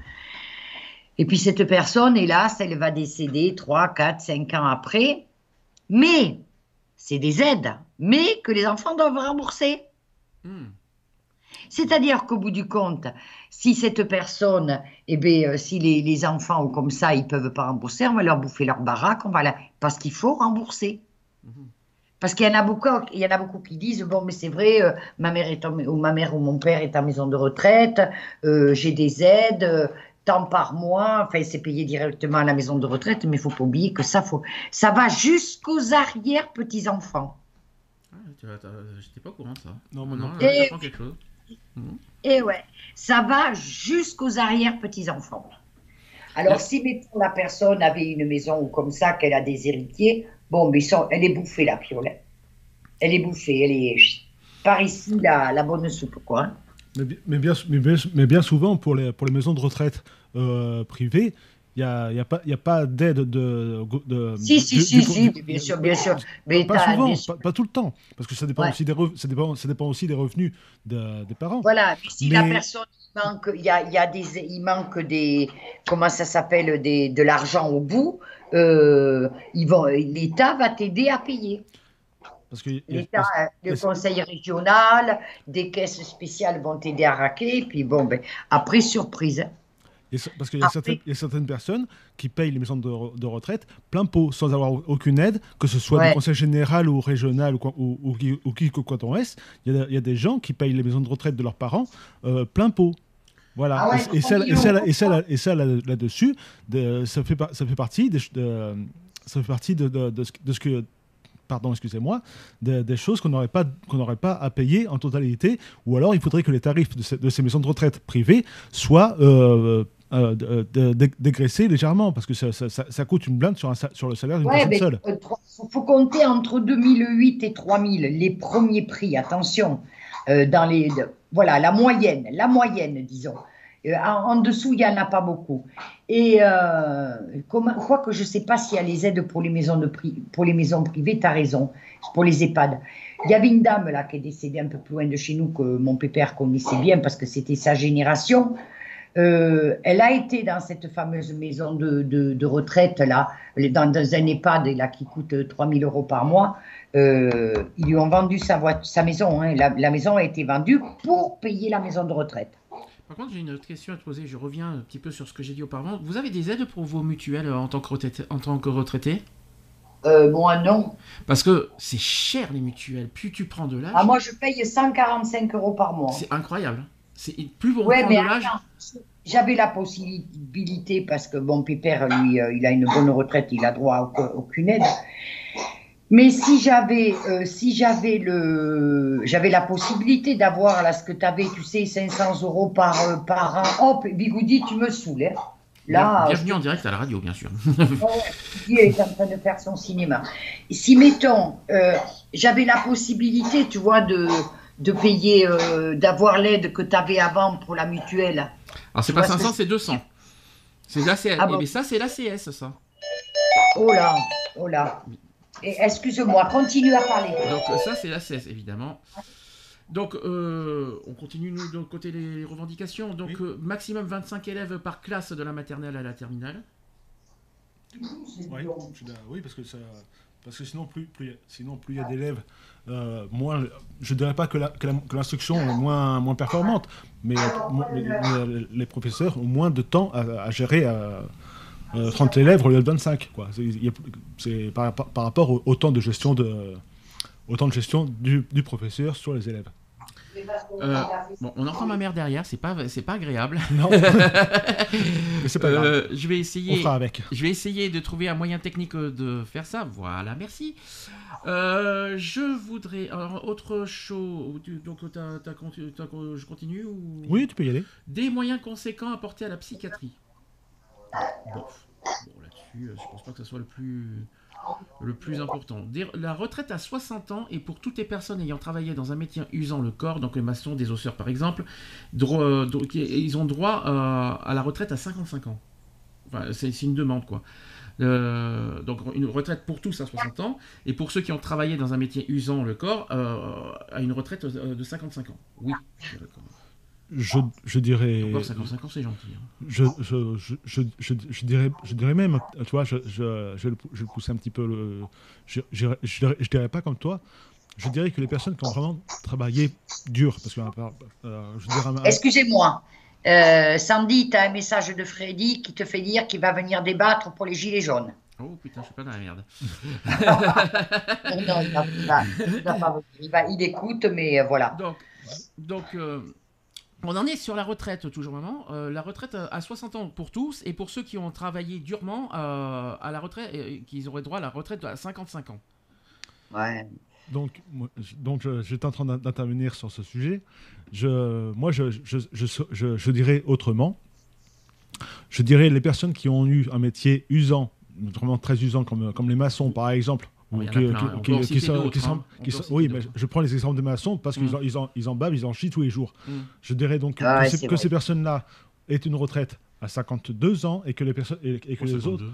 Et puis, cette personne, hélas, elle va décéder 3, 4, 5 ans après. Mais, c'est des aides, mais que les enfants doivent rembourser. Hmm. C'est-à-dire qu'au bout du compte, si cette personne, eh bien, euh, si les, les enfants ou comme ça, ils peuvent pas rembourser, on va leur bouffer leur baraque, on va la... parce qu'il faut rembourser. Mhm. Parce qu'il y en a beaucoup, il y en a beaucoup qui disent bon, mais c'est vrai, euh, ma mère est en- ou ma mère ou mon père est en maison de retraite, euh, j'ai des aides, euh, tant par mois, enfin c'est payé directement à la maison de retraite, mais il faut pas oublier que ça faut, ça va jusqu'aux arrière petits enfants. Ah, J'étais pas au courant de ça. Non, moi non, non. là, Et- j'apprends quelque chose. Et ouais, ça va jusqu'aux arrière-petits-enfants. Alors, si mettons, la personne avait une maison ou comme ça, qu'elle a des héritiers, bon, mais elle est bouffée, la piole. hein. Elle est bouffée, elle est par ici la, la bonne soupe, quoi. hein. Mais, bi- mais bien, mais, bien, mais bien souvent, pour les, pour les maisons de retraite euh, privées, Il n'y a, y a, pas- y a pas d'aide de, de. Si, si, du- si, du- si, du- bien sûr, bien sûr. Mais Pas souvent, pas, pas tout le temps, parce que ça dépend, Ouais. aussi, des ça dépend, ça dépend aussi des revenus de- des parents. Voilà, mais si la personne il manque, il y a, y a des, il manque des, comment ça s'appelle, des, de l'argent au bout, euh, l'État va t'aider à payer. Parce que L'État, euh, le conseil régional, des caisses spéciales vont t'aider à racler, et puis bon, ben, après, surprise. parce qu'il y, y a certaines personnes qui payent les maisons de, re- de retraite plein pot, sans avoir aucune aide, que ce soit Ouais. du conseil général ou régional ou, ou, ou qui, ou qui que quand on reste. Il y, a, il y a des gens qui payent les maisons de retraite de leurs parents euh, plein pot. Voilà. Ah ouais, et, ça, et ça, et ça, et ça, là- là-dessus, de- ça, fait, ça fait partie de, ça fait partie de, de- ce, que pardon, excusez-moi, des, choses qu'on n'aurait pas, qu'on n'aurait pas à payer en totalité, ou alors il faudrait que les tarifs de ces, maisons de retraite privées soient euh, euh, dégraissés légèrement, parce que ça, ça- coûte une blinde sur, un sur le salaire d'une Ouais, personne seule. il faut compter entre 2008 et 3000 les premiers prix, attention, euh, dans les, voilà, la moyenne, la moyenne, disons. Euh, en, dessous, il n'y en a pas beaucoup. Et euh, quoique je ne sais pas s'il y a les aides pour les maisons, de pour les maisons privées, tu as raison, pour les EHPAD. Il y avait une dame là qui est décédée un peu plus loin de chez nous que mon pépère connaissait bien parce que c'était sa génération. Euh, elle a été dans cette fameuse maison de, de, retraite là, dans, dans un EHPAD là, qui coûte 3000 euros par mois. Euh, ils lui ont vendu sa, voiture, sa maison. hein. La, la maison a été vendue pour payer la maison de retraite. Par contre, j'ai une autre question à te poser. Je reviens un petit peu sur ce que j'ai dit auparavant. Vous avez des aides pour vos mutuelles en tant que retraité, en tant que retraité Euh, moi, non. Parce que c'est cher les mutuelles. Plus tu prends de l'âge, Ah, moi, je paye 145 euros par mois. c'est incroyable. C'est plus on Ouais, mais de l'âge. j'avais la possibilité, parce que mon pépère, lui, euh, il a une bonne retraite, il a droit à aucun- aucune aide. Mais si j'avais, euh, si j'avais le, j'avais la possibilité d'avoir là ce que tu avais, tu sais, 500 euros par, euh, par an. Hop, Bigoudi, tu me saoules. hein. Là, Bienvenue en direct à la radio, bien sûr. Dieu est en train de faire son cinéma. Si, mettons, euh, j'avais la possibilité, tu vois, de, de payer, euh, d'avoir l'aide que tu avais avant pour la mutuelle. Alors c'est pas vois ce 500, que c'est 200. C'est l'ACS. Ah bon Mais ça, c'est l'ACS, ça. Oh là, oh là. Et excuse-moi, continue à parler. Donc euh, ça, c'est l'ACS, évidemment. Donc, euh, on continue, nous, de côté, les revendications. Donc, euh, maximum 25 élèves par classe de la maternelle à la terminale. Oui. Oui, parce que ça, parce que sinon plus, plus, sinon plus il y a d'élèves, euh, moins, je dirais pas que la- que la- que l'instruction est moins, moins performante, mais, mo- mais- mais les professeurs ont moins de temps à, à gérer euh, 30 élèves au lieu de 25, quoi. C'est, il y a- c'est par, par- par rapport au, au temps de gestion de, au temps de gestion du, du professeur sur les élèves. Euh, bon, on entend ma mère derrière, c'est pas, c'est pas agréable. Non, mais c'est pas grave. Euh, je vais On essayer. fera avec. Je vais essayer de trouver un moyen technique euh, de faire ça. Voilà, merci. Euh, je voudrais. Alors, autre chose. tu- Donc, t'as- t'as conti- t'as- je continue ou... Oui, tu peux y aller. Des moyens conséquents apportés à la psychiatrie. Bon, là-dessus, euh, je pense pas que ce soit le plus, important. La retraite à 60 ans et pour toutes les personnes ayant travaillé dans un métier usant le corps, donc les maçons, des osseurs par exemple, euh, ils ont droit euh, à la retraite à 55 ans. Enfin, c'est une demande quoi. Donc une retraite pour tous à 60 ans et pour ceux qui ont travaillé dans un métier usant le corps à une retraite de 55 ans. Oui. je. Je, je dirais. Encore 55 ans, c'est gentil. hein. je, je, je, je, je, je dirais, je dirais même, tu vois, je, je, le pou- je vais le pousser un petit peu. Le, je, je, je, dirais, je dirais pas comme toi. Je dirais que les personnes qui ont vraiment travaillé dur, parce que euh, je dirais Excusez-moi. Euh, Sandy, tu as un message de Freddy qui te fait dire qu'il va venir débattre pour les gilets jaunes. Oh putain, je suis pas dans la merde. Non, non, il, va- il va- il va pas- il va- il écoute, mais euh, voilà. Donc, donc euh, on en est sur la retraite, toujours maman. Euh, la retraite euh, à 60 ans pour tous et pour ceux qui ont travaillé durement euh, à la retraite, euh, qu'ils auraient droit à la retraite à 55 ans. Ouais. Donc, moi, donc je- j'étais en train d'in- d'intervenir sur ce sujet. Je, moi, je, je, je, je- je dirais autrement. Je dirais les personnes qui ont eu un métier usant, vraiment très usant, comme, comme les maçons, par exemple. Hein. Oui, mais je prends les exemples des maçons parce qu'ils Mm. en, ils en, ils en bavent, ils en chient tous les jours. Mm. Je dirais donc Ah que, ouais, ces- personnes-là aient une retraite à 52 ans et que les personnes et, et que les 52. autres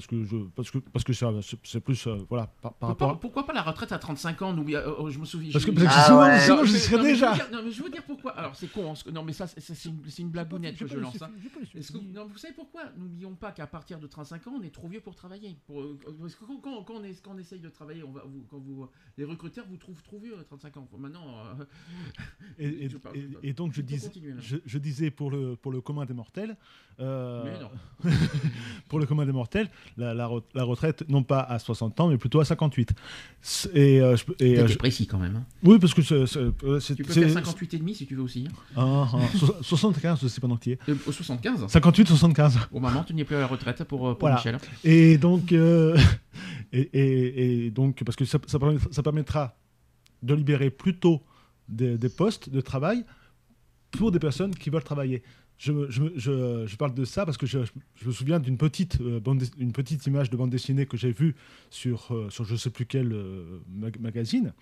parce que je parce que parce que ça- c'est plus euh, voilà par, par Pourquoi, rapport à- pourquoi pas la retraite à 35 ans euh, euh, Je me souviens. parce que, je- parce que Ah sinon, ouais. sinon Non, j'y mais- serais déjà. dire- non, mais je veux dire pourquoi. Alors c'est con. hein, Non, mais ça, c'est une, une blagounette que je lance. hein. Que- non, vous savez pourquoi N'oublions pas qu'à partir de 35 ans, on est trop vieux pour travailler? Pour, euh, parce que quand, quand- quand on est- quand on essaye de travailler, on va, vous- quand vous, les recruteurs vous trouvent trop vieux à 35 ans. Maintenant, euh, Et, et- Je parle- et- et donc je, dis, je, je disais pour le, pour le commun des mortels, euh, mais non. pour le commun des mortels, la, la re- la retraite non pas à 60 ans mais plutôt à 58. C'est- Et, euh, je et, euh, je- précis quand même. hein. oui parce que c'est- c'est euh, c'est- Tu peux c'est- faire 58 et demi si tu veux aussi. hein. Ah, ah, so- 75 je sais pas dans qui est. Euh, au 75. 58 75. Au moment, tu n'es plus à la retraite pour, pour Voilà. Michel. Et donc, euh, et, et- et donc, parce que ça, ça permet- ça permettra de libérer plus tôt des, des postes de travail pour des personnes qui veulent travailler. Je, parle de ça parce que je, me souviens d'une petite, euh, petite image de bande dessinée que j'ai vue sur, euh, je sais plus quel euh, mag- magazine,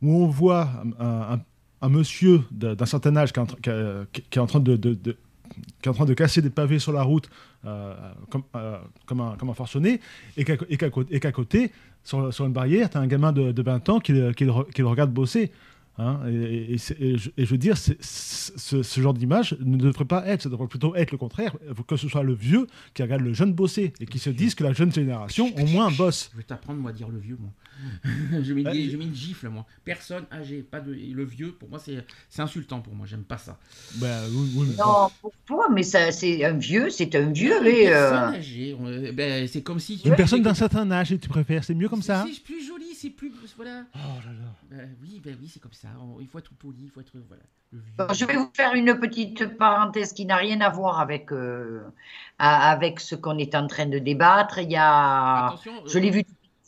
où on voit un, monsieur d'un certain âge qui est en, train- de, casser des pavés sur la route comme, un, comme forcené, et qu'à côté, sur, une barrière, tu as un gamin de, de 20 ans qui le regarde bosser. Hein, et, je, et je veux dire, c'est- c'est- ce, ce genre d'image ne devrait pas être, ça devrait plutôt être le contraire, que ce soit le vieux qui regarde le jeune bosser et qui se dise que la jeune génération au moins bosse. Je vais t'apprendre moi à dire le vieux moi. je, mets je mets une gifle moi. Personne âgé, pas de le vieux. Pour moi c'est c'est insultant pour moi. J'aime pas ça. Oui, oui, mais bon. Non, pour toi, mais ça, c'est un vieux, c'est un vieux. Une euh, personne âgée, ben, c'est comme si Une personne d'un certain âge, tu préfères, c'est mieux comme ça hein? C'est plus joli, c'est plus voilà. Oh là là. Ben oui, ben oui, c'est comme ça. On- il faut être poli, il faut être voilà. Bon, je vais vous faire une petite parenthèse qui n'a rien à voir avec, euh, avec ce qu'on est en train de débattre. Il y a, Attention, euh, je l'ai vu,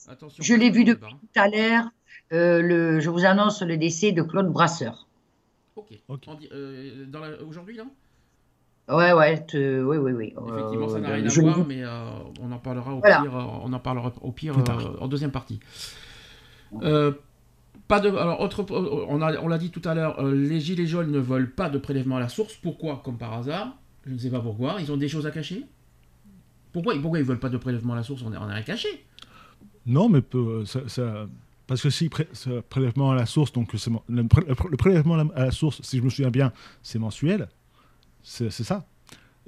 attention, je l'ai vu depuis débat. tout à l'heure. euh, le, je vous annonce le décès de Claude Brasseur. Ok. Euh, aujourd'hui là. Ouais, ouais, te- oui, oui, oui. Effectivement, ça n'a Euh, rien à voir, mais euh, on en parlera au Voilà. pire. euh, on en parlera au pire euh, en deuxième partie. Euh, pas de. Alors, autre, euh, on a- on l'a dit tout à l'heure, euh, les gilets jaunes ne veulent pas de prélèvement à la source. Pourquoi? Comme par hasard. Je ne sais pas pourquoi. Ils ont des choses à cacher. Pourquoi, pourquoi ils veulent pas de prélèvement à la source? On n'a rien caché. Non, mais ça- parce que si prélèvement à la source, donc le, le pré- le prélèvement à la- la source, si je me souviens bien, c'est mensuel, c'est ça.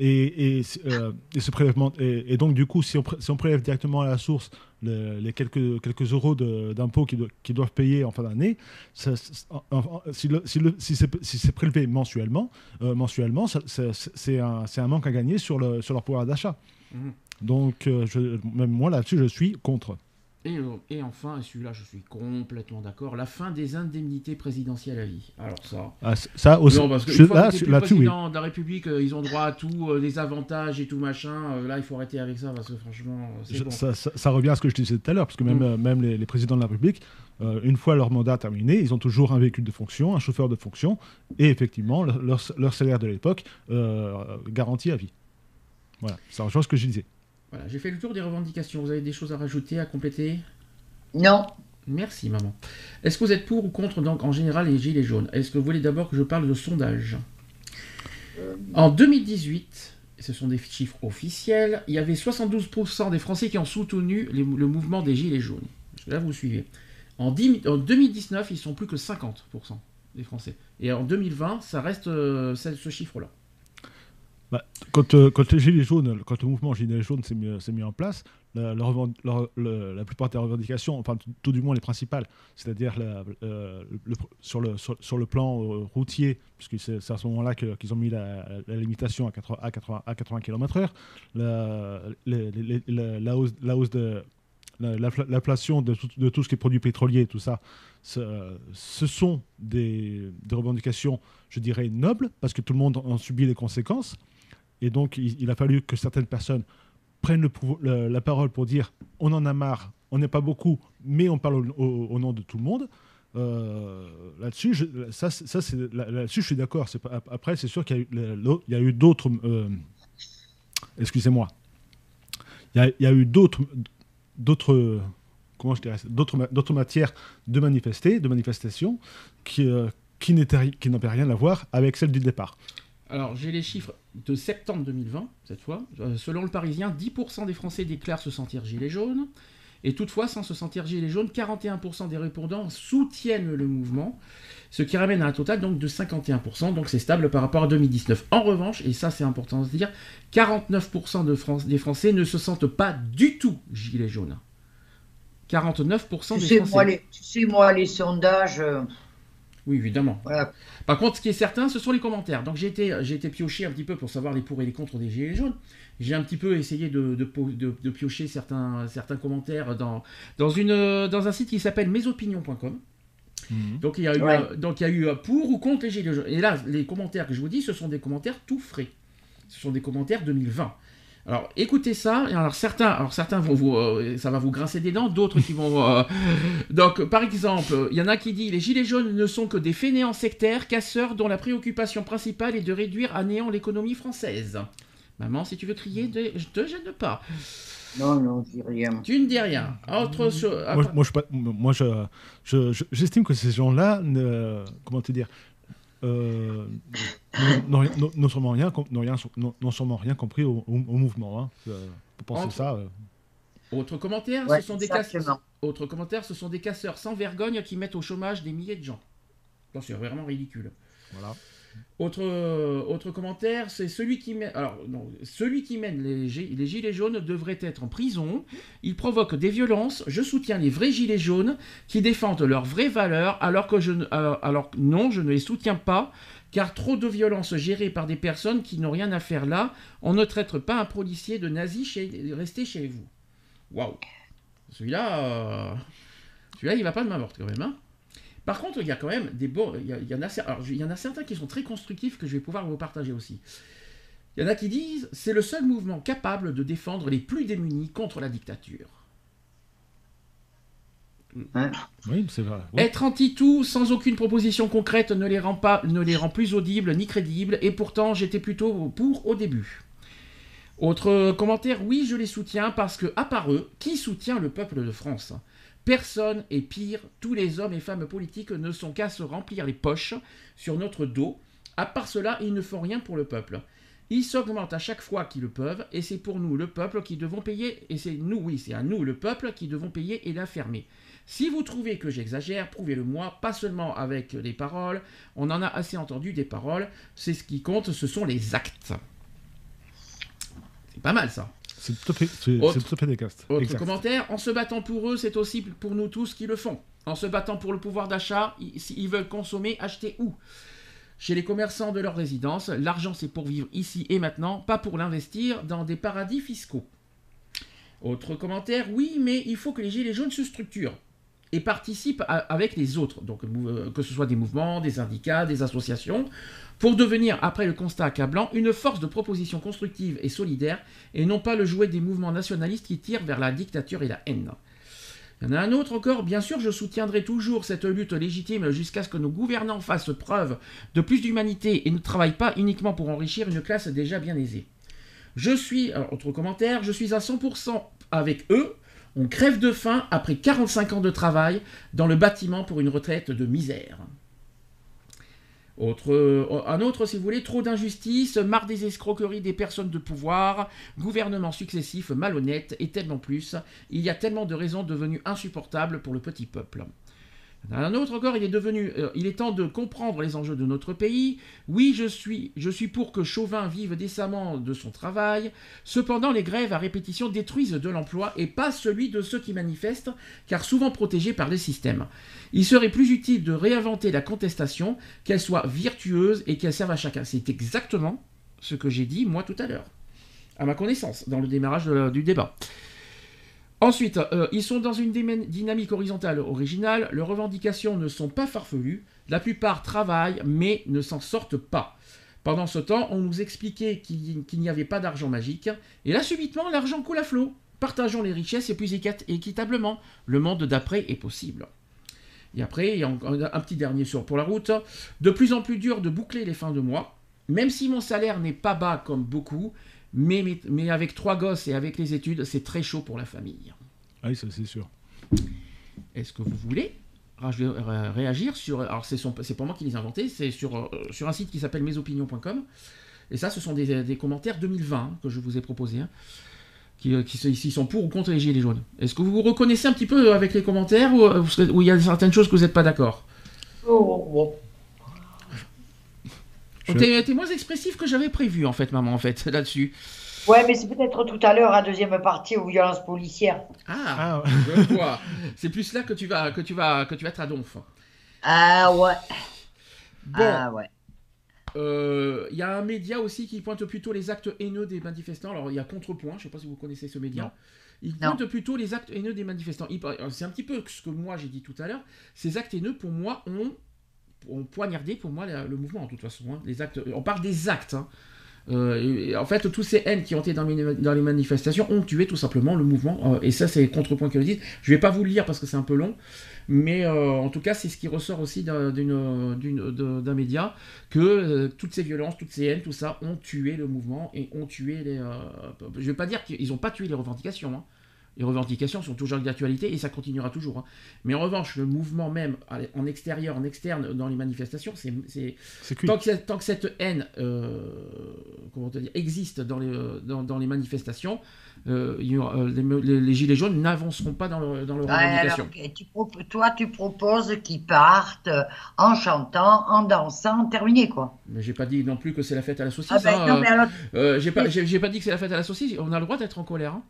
Et, et, euh, et ce prélèvement, et, et donc du coup, si on, si on prélève directement à la source le- les quelques, quelques euros d'impôts qu'ils do- qu'ils doivent payer en fin d'année, si, si, si c'est si prélevé mensuellement, euh, mensuellement, c'est un, c'est un manque à gagner sur, le, sur leur pouvoir d'achat. Mhm. Donc, euh, je- même moi là-dessus, je suis contre. Et, euh, et enfin, et celui-là, je suis complètement d'accord, la fin des indemnités présidentielles à vie. Alors ça. Ah, ça aussi. Non, parce que je- une fois là, que oui. président de la République, euh, ils ont droit à tout, euh, les avantages et tout machin. euh, là, il faut arrêter avec ça parce que franchement, c'est Je- bon. ça, ça- ça revient à ce que je disais tout à l'heure, parce que même, Mm. même les, les présidents de la République, euh, une fois leur mandat terminé, ils ont toujours un véhicule de fonction, un chauffeur de fonction, et effectivement, leur, leur- leur salaire de l'époque garanti à vie. Voilà, ça rejoint ce que je disais. Voilà, j'ai fait le tour des revendications. Vous avez des choses à rajouter, à compléter? Non, Merci, maman. Est-ce que vous êtes pour ou contre, donc, en général, les gilets jaunes? Est-ce que vous voulez d'abord que je parle de sondage? En 2018, et ce sont des chiffres officiels, il y avait 72% des Français qui ont soutenu les- le mouvement des gilets jaunes. Parce que là, vous suivez. En, 10 en 2019, ils sont plus que 50% des Français. Et en 2020, ça reste euh, ce ce chiffre-là. Quand, euh, quand le mouvement Gilets jaunes s'est mis, mis en place, la, plupart des revendications, enfin tout, du moins les principales, c'est-à-dire euh, le- sur, le, plan euh, routier, puisque c'est à ce moment-là qu'ils ont mis la, limitation à 80, à 80, à 80 km/h, la, hausse, la hausse de la- l'infla- l'inflation de, tout- ce qui est produits pétroliers, tout ça, ce, ce sont des, des revendications, je dirais, nobles, parce que tout le monde en subit les conséquences. Et donc, il, a fallu que certaines personnes prennent le la parole pour dire on en a marre, on n'est pas beaucoup, mais on parle au, nom de tout le monde. Euh, là-dessus, je, ça, là-dessus, je suis d'accord. Après, c'est sûr qu'il y a eu, d'autres. euh, excusez-moi. Il y a, eu d'autres, d'autres, comment je dirais, d'autres, d'autres matières de manifester, de manifestation, qui, euh, qui n'avaient rien à voir avec celle du départ. Alors, j'ai les chiffres de septembre 2020, cette fois. Euh, selon le Parisien, 10% des Français déclarent se sentir gilet jaune. Et toutefois, sans se sentir gilet jaune, 41% des répondants soutiennent le mouvement, ce qui ramène à un total donc de 51%, donc c'est stable par rapport à 2019. En revanche, et ça c'est important de se dire, 49% de des Français ne se sentent pas du tout gilet jaune. 49% des Français. tu sais, moi, les sondages... Euh, oui, évidemment. Par contre, ce qui est certain, ce sont les commentaires. Donc j'ai été, j'ai été pioché un petit peu pour savoir les pour et les contre des Gilets jaunes. J'ai un petit peu essayé de, de, piocher certains, certains commentaires dans, dans, une, dans un site qui s'appelle mesopinions.com. Mhm. Donc, il y a eu, donc il y a eu pour ou contre les Gilets jaunes. Et là, les commentaires que je vous dis, ce sont des commentaires tout frais. Ce sont des commentaires 2020. Alors écoutez ça, et alors certains, alors certains vont vous, euh, ça va vous grincer des dents, d'autres qui vont. Euh, donc par exemple, il y en a qui dit les gilets jaunes ne sont que des fainéants sectaires, casseurs dont la préoccupation principale est de réduire à néant l'économie française. Maman, si tu veux crier, je te gêne pas. Non, non, je dis rien. Tu ne dis rien. Autre chose. Moi, moi, je, j'estime que ces gens-là, ne, comment te dire, euh, non, seulement rien, non, rien, non, seulement rien compris au, mouvement. Hein. Euh, pour penser ça. Euh. Autre commentaire, ce sont des casseurs. Autre commentaire, ce sont des casseurs sans vergogne qui mettent au chômage des milliers de gens. C'est vraiment ridicule. Voilà. Autre, autre commentaire, c'est celui qui mène, alors, celui qui mène les, gilets jaunes devrait être en prison. Il provoque des violences. Je soutiens les vrais gilets jaunes qui défendent leurs vraies valeurs, alors que je, alors, alors non, je ne les soutiens pas, car trop de violences gérées par des personnes qui n'ont rien à faire là. On ne traite pas un policier de nazi chez, chez vous. Waouh. Celui-là, euh, celui-là, il va pas de ma morte quand même, hein. Par contre, il y a quand même des bons. Il y, en a, il y en a certains qui sont très constructifs que je vais pouvoir vous partager aussi. Il y en a qui disent c'est le seul mouvement capable de défendre les plus démunis contre la dictature. Oui, c'est vrai. Être anti-tout sans aucune proposition concrète ne les, rend pas, ne les rend plus audibles ni crédibles, et pourtant j'étais plutôt pour au début. Autre commentaire, oui, je les soutiens parce que, à part eux, qui soutient le peuple de France? Personne, et pire, tous les hommes et femmes politiques ne sont qu'à se remplir les poches sur notre dos. À part cela, ils ne font rien pour le peuple. Ils s'augmentent à chaque fois qu'ils le peuvent, et c'est pour nous, le peuple, qui devons payer, et c'est nous, oui, c'est à nous, le peuple, qui devons payer et la fermer. Si vous trouvez que j'exagère, prouvez-le moi, pas seulement avec les paroles, on en a assez entendu des paroles, c'est ce qui compte, ce sont les actes. C'est pas mal ça. C'est tout à fait, c'est, Autre. commentaire, en se battant pour eux, c'est aussi pour nous tous qui le font. En se battant pour le pouvoir d'achat, s'ils veulent consommer, acheter où? Chez les commerçants de leur résidence, l'argent c'est pour vivre ici et maintenant, pas pour l'investir dans des paradis fiscaux. Autre commentaire, oui, mais il faut que les Gilets jaunes se structurent et participent avec les autres, donc euh, que ce soit des mouvements, des syndicats, des associations, pour devenir, après le constat accablant, une force de proposition constructive et solidaire, et non pas le jouet des mouvements nationalistes qui tirent vers la dictature et la haine. Il y en a un autre encore, bien sûr, je soutiendrai toujours cette lutte légitime jusqu'à ce que nos gouvernants fassent preuve de plus d'humanité et ne travaillent pas uniquement pour enrichir une classe déjà bien aisée. Je suis, autre commentaire, je suis à 100% avec eux, on crève de faim après 45 ans de travail dans le bâtiment pour une retraite de misère. Euh, un autre, si vous voulez, trop d'injustice, marre des escroqueries des personnes de pouvoir, gouvernement successif malhonnête et tellement plus. Il y a tellement de raisons devenues insupportables pour le petit peuple. Un autre encore, il est devenu, euh, il est temps de comprendre les enjeux de notre pays. Oui, je suis, je suis pour que Chauvin vive décemment de son travail. Cependant, les grèves à répétition détruisent de l'emploi et pas celui de ceux qui manifestent, car souvent protégés par les systèmes. Il serait plus utile de réinventer la contestation, qu'elle soit virtueuse et qu'elle serve à chacun. C'est exactement ce que j'ai dit moi tout à l'heure, à ma connaissance, dans le démarrage du débat. Ensuite, euh, ils sont dans une dynamique horizontale originale, leurs revendications ne sont pas farfelues, la plupart travaillent mais ne s'en sortent pas. Pendant ce temps, on nous expliquait qu'il n'y avait pas d'argent magique, et là subitement l'argent coule à flot. Partageons les richesses et plus équitablement. Le monde d'après est possible. Et après, il y a un petit dernier sur pour la route. De plus en plus dur de boucler les fins de mois. Même si mon salaire n'est pas bas comme beaucoup, mais, mais, avec trois gosses et avec les études, c'est très chaud pour la famille. Ah oui, ça c'est sûr. Est-ce que vous voulez réagir sur. Alors, c'est, son, c'est pas moi qui les ai inventés, c'est sur, euh, sur un site qui s'appelle mesopinions.com. Et ça, ce sont des, des commentaires 2020 hein, que je vous ai proposés. Hein, qui, euh, qui, sont pour ou contre les Gilets jaunes. Est-ce que vous vous reconnaissez un petit peu avec les commentaires ou, il y a certaines choses que vous n'êtes pas d'accord? Oh, oh. T'es, moins expressif que j'avais prévu, en fait, maman, en fait, là-dessus. Ouais, mais c'est peut-être tout à l'heure, à deuxième partie, aux violences policières. Ah, ah je vois. c'est plus là que tu vas, que tu vas, que tu vas être à donf. Ah ouais. Bon. Ah ouais. Il euh, y a un média aussi qui pointe plutôt les actes haineux des manifestants. Alors, il y a Contrepoint, je ne sais pas si vous connaissez ce média. Il pointe plutôt les actes haineux des manifestants. C'est un petit peu ce que moi j'ai dit tout à l'heure. Ces actes haineux, pour moi, ont, ont poignardé pour moi le, mouvement, de toute façon. Hein. Les actes, on parle des actes. Hein. Euh, en fait, tous ces haines qui ont été dans, les manifestations ont tué tout simplement le mouvement. Euh, et ça, c'est Contrepoint qui le dit. Je ne vais pas vous le lire parce que c'est un peu long. Mais euh, en tout cas, c'est ce qui ressort aussi d'un média, que toutes ces violences, toutes ces haines, tout ça, ont tué le mouvement et ont tué les... Je ne vais pas dire qu'ils n'ont pas tué les revendications. Hein. Les revendications sont toujours d'actualité et ça continuera toujours. Hein. Mais en revanche, le mouvement même, en extérieur, en externe, dans les manifestations, c'est tant, que, tant que cette haine comment dire, existe dans les, dans les manifestations, euh, euh, les, Gilets jaunes n'avanceront pas dans, le, dans leur revendication. toi, tu proposes qu'ils partent en chantant, en dansant, terminé quoi. Mais j'ai pas dit non plus que c'est la fête à la saucisse. Ah ben, hein, euh, euh, j'ai pas, pas, dit que c'est la fête à la saucisse. On a le droit d'être en colère. Hein.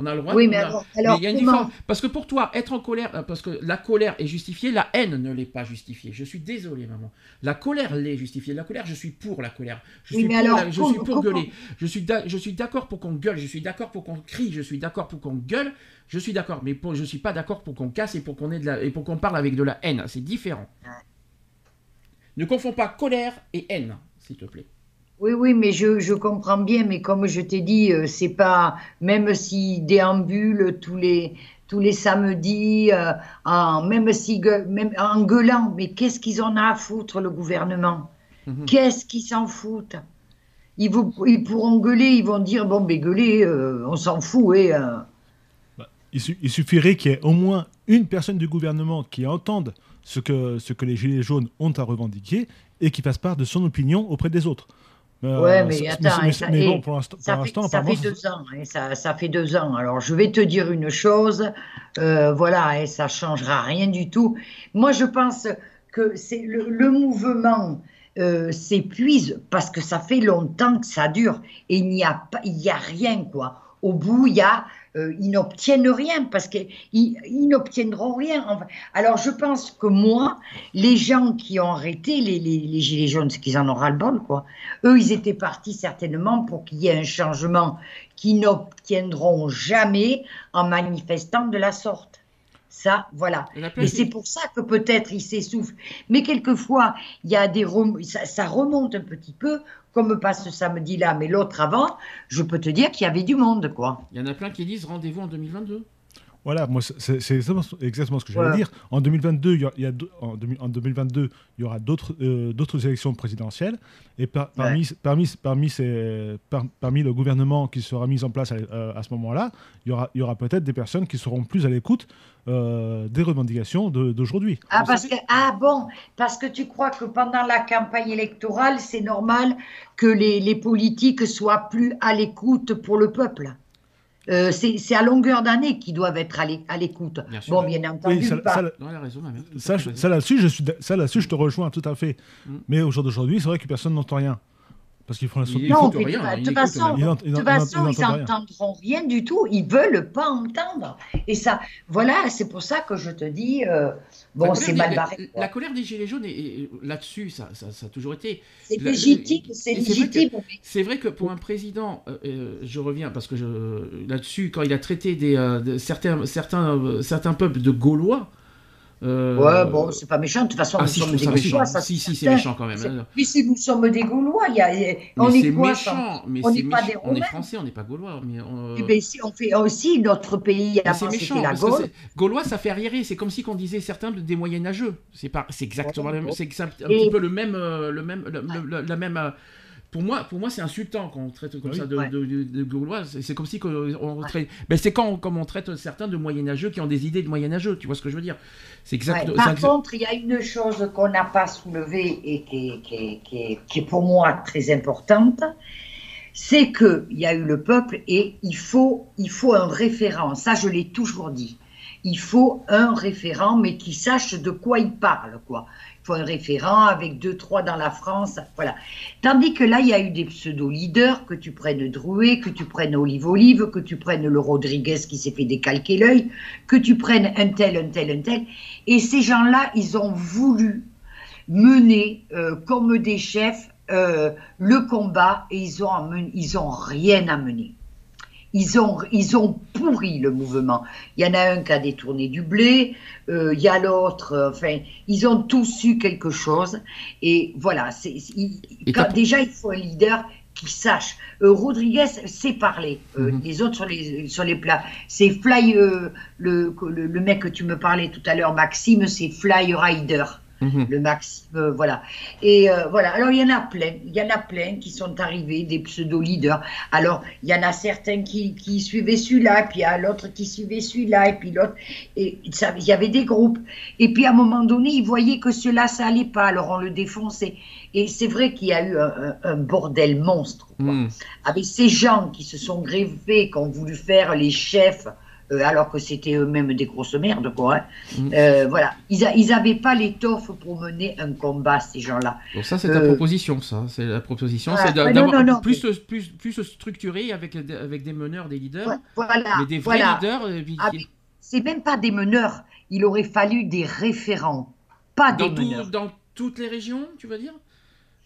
On a le droit. Oui, mais, alors, il y a une différence. Parce que pour toi, être en colère, euh, parce que la colère est justifiée, la haine ne l'est pas justifiée. Je suis désolé, maman. La colère l'est justifiée. La colère, je suis pour la colère. Je suis pour, je suis pour gueuler. Je suis, je suis d'accord pour qu'on gueule. Je suis d'accord pour qu'on crie. Je suis d'accord pour qu'on gueule. Je suis d'accord, mais pour, je suis pas d'accord pour qu'on casse et pour qu'on ait de la, et pour qu'on parle avec de la haine. C'est différent. Ne confonds pas colère et haine, s'il te plaît. Oui, oui, mais je, je, comprends bien, mais comme je t'ai dit, euh, c'est pas, même si déambule tous les, tous les samedis, euh, en, même si, même en gueulant, mais qu'est-ce qu'ils en ont à foutre, le gouvernement? Mhm. Qu'est-ce qu'ils s'en foutent? Ils, vous, ils, pourront gueuler, ils vont dire, bon, ben gueuler, euh, on s'en fout, et... Bah, il, il, suffirait qu'il y ait au moins une personne du gouvernement qui entende ce que, ce que les Gilets jaunes ont à revendiquer et qui fasse part de son opinion auprès des autres. Euh, ouais, mais attends, mais, bon, pour l'instant, ça, fait, ça fait deux ans. Hein, ça, ça, fait deux ans. Alors, je vais te dire une chose, euh, voilà, et ça changera rien du tout. Moi, je pense que c'est le, le, mouvement euh, s'épuise parce que ça fait longtemps que ça dure et il n'y a pas, il y a rien quoi. Au bout, il y a euh, ils n'obtiennent rien parce qu'ils ils, n'obtiendront rien. Alors je pense que moi, les gens qui ont arrêté les, les, Gilets jaunes, c'est qu'ils en ont ras-le-bol, quoi. Eux, ils étaient partis certainement pour qu'il y ait un changement qu'ils n'obtiendront jamais en manifestant de la sorte. Ça, voilà. Et c'est pour ça que peut-être ils s'essoufflent. Mais quelquefois, il y a des ça, ça, remonte un petit peu comme pas ce samedi-là, mais l'autre avant, je peux te dire qu'il y avait du monde, quoi. Il y en a plein qui disent rendez-vous en 2022. Voilà, moi c'est exactement ce que j'allais dire. En 2022, il y, a, en, 2022, il y aura d'autres euh, d'autres élections présidentielles et parmi parmi parmi ces, parmi le gouvernement qui sera mis en place à, à ce moment-là, il y aura il y aura peut-être des personnes qui seront plus à l'écoute euh, des revendications d'aujourd'hui. Ah parce que ah bon parce que tu crois que pendant la campagne électorale, c'est normal que les, les politiques soient plus à l'écoute pour le peuple? Euh, c'est à longueur d'année qu'ils doivent être à l'écoute. Bon, bien entendu, ça, pas. Ça, ça, là-dessus, je, là je te rejoins tout à fait. Mm. Mais au jour d'aujourd'hui, c'est vrai que personne n'entend rien. Parce qu'ils font la Non, de toute façon, ils n'entendront rien du tout. Ils veulent pas entendre. Et ça, voilà, c'est pour ça que je te dis, euh, bon, c'est mal barré. La, colère des Gilets jaunes, là-dessus, ça, ça, a toujours été. C'est légitime, c'est légitime. C'est vrai, que pour un président, euh, euh, je reviens parce que là-dessus, quand il a traité des, certains, certains, certains peuples de Gaulois, euh... Ouais, bon, c'est pas méchant. De toute façon, ah, nous si, sommes des Gaulois. Ça, si, si, c'est méchant quand même. Mais si nous sommes des Gaulois, y a, on est, quoi méchant, mais On n'est pas des Romains. On est français, on n'est pas Gaulois. Mais on... Eh ben, si on fait aussi notre pays avant, c'était la Gaule. Gaulois, ça fait arriérer. C'est comme si qu'on disait certains des moyenâgeux. C'est pas, c'est exactement, ouais, c'est un, un petit peu le même, euh, le la même euh, pour moi, pour moi c'est insultant quand on traite comme Oui. ça de, Ouais. de, de- de Gaulois. C'est comme si que on traite- ben, c'est quand comme on traite certains de moyenâgeux qui ont des idées de moyenâgeux. Tu vois ce que je veux dire? C'est exact. Ouais, Par contre, il y a une chose qu'on n'a pas soulevée et qui est, qui est- qui est- qui est pour moi très importante, c'est qu'il y a eu le peuple et il faut, il faut un référent. Ça, je l'ai toujours dit. Il faut un référent, mais qui sache de quoi il parle, quoi. Il faut un référent avec deux, trois dans la France, voilà. Tandis que là, il y a eu des pseudo-leaders, que tu prennes Drouet, que tu prennes Olive Olive, que tu prennes le Rodriguez qui s'est fait décalquer l'œil, que tu prennes un tel, un tel, un tel. Et ces gens-là, ils ont voulu mener euh, comme des chefs euh, le combat et ils ont, ils ont rien amené. Ils ont, ils ont pourri le mouvement. Il y en a un qui a détourné du blé, euh, il y a l'autre, euh, enfin, ils ont tous eu quelque chose. Et voilà, c'est, déjà, il faut un leader qui sache. Euh, Rodriguez sait parler. Euh, Mhm. Les autres sur les, sur les plats. C'est Fly, euh, le, le, le mec que tu me parlais tout à l'heure, Maxime, c'est Fly Rider Mhm. le Maxime, euh, voilà. Et euh, voilà, alors il y en a plein, il y en a plein qui sont arrivés, des pseudo-leaders. Alors, il y en a certains qui, qui suivaient celui-là, puis il y a l'autre qui suivait celui-là, et puis l'autre. Et il y avait des groupes. Et puis à un moment donné, ils voyaient que cela, ça allait pas, alors on le défonçait. Et c'est vrai qu'il y a eu un, bordel monstre, quoi Mhm. avec ces gens qui se sont greffés, qui ont voulu faire les chefs, alors que c'était eux-mêmes des grosses merdes, quoi. hein. Mm. Euh, voilà, ils n'avaient pas l'étoffe pour mener un combat, ces gens-là. Donc ça, c'est ta Euh, proposition, ça. C'est la proposition, c'est d'avoir plus, plus, plus structuré avec, avec des meneurs, des leaders, Voilà, mais des vrais voilà. leaders. euh, puis Ah, c'est même pas des meneurs, il aurait fallu des référents, pas dans, des tout- meneurs. dans toutes les régions, tu veux dire?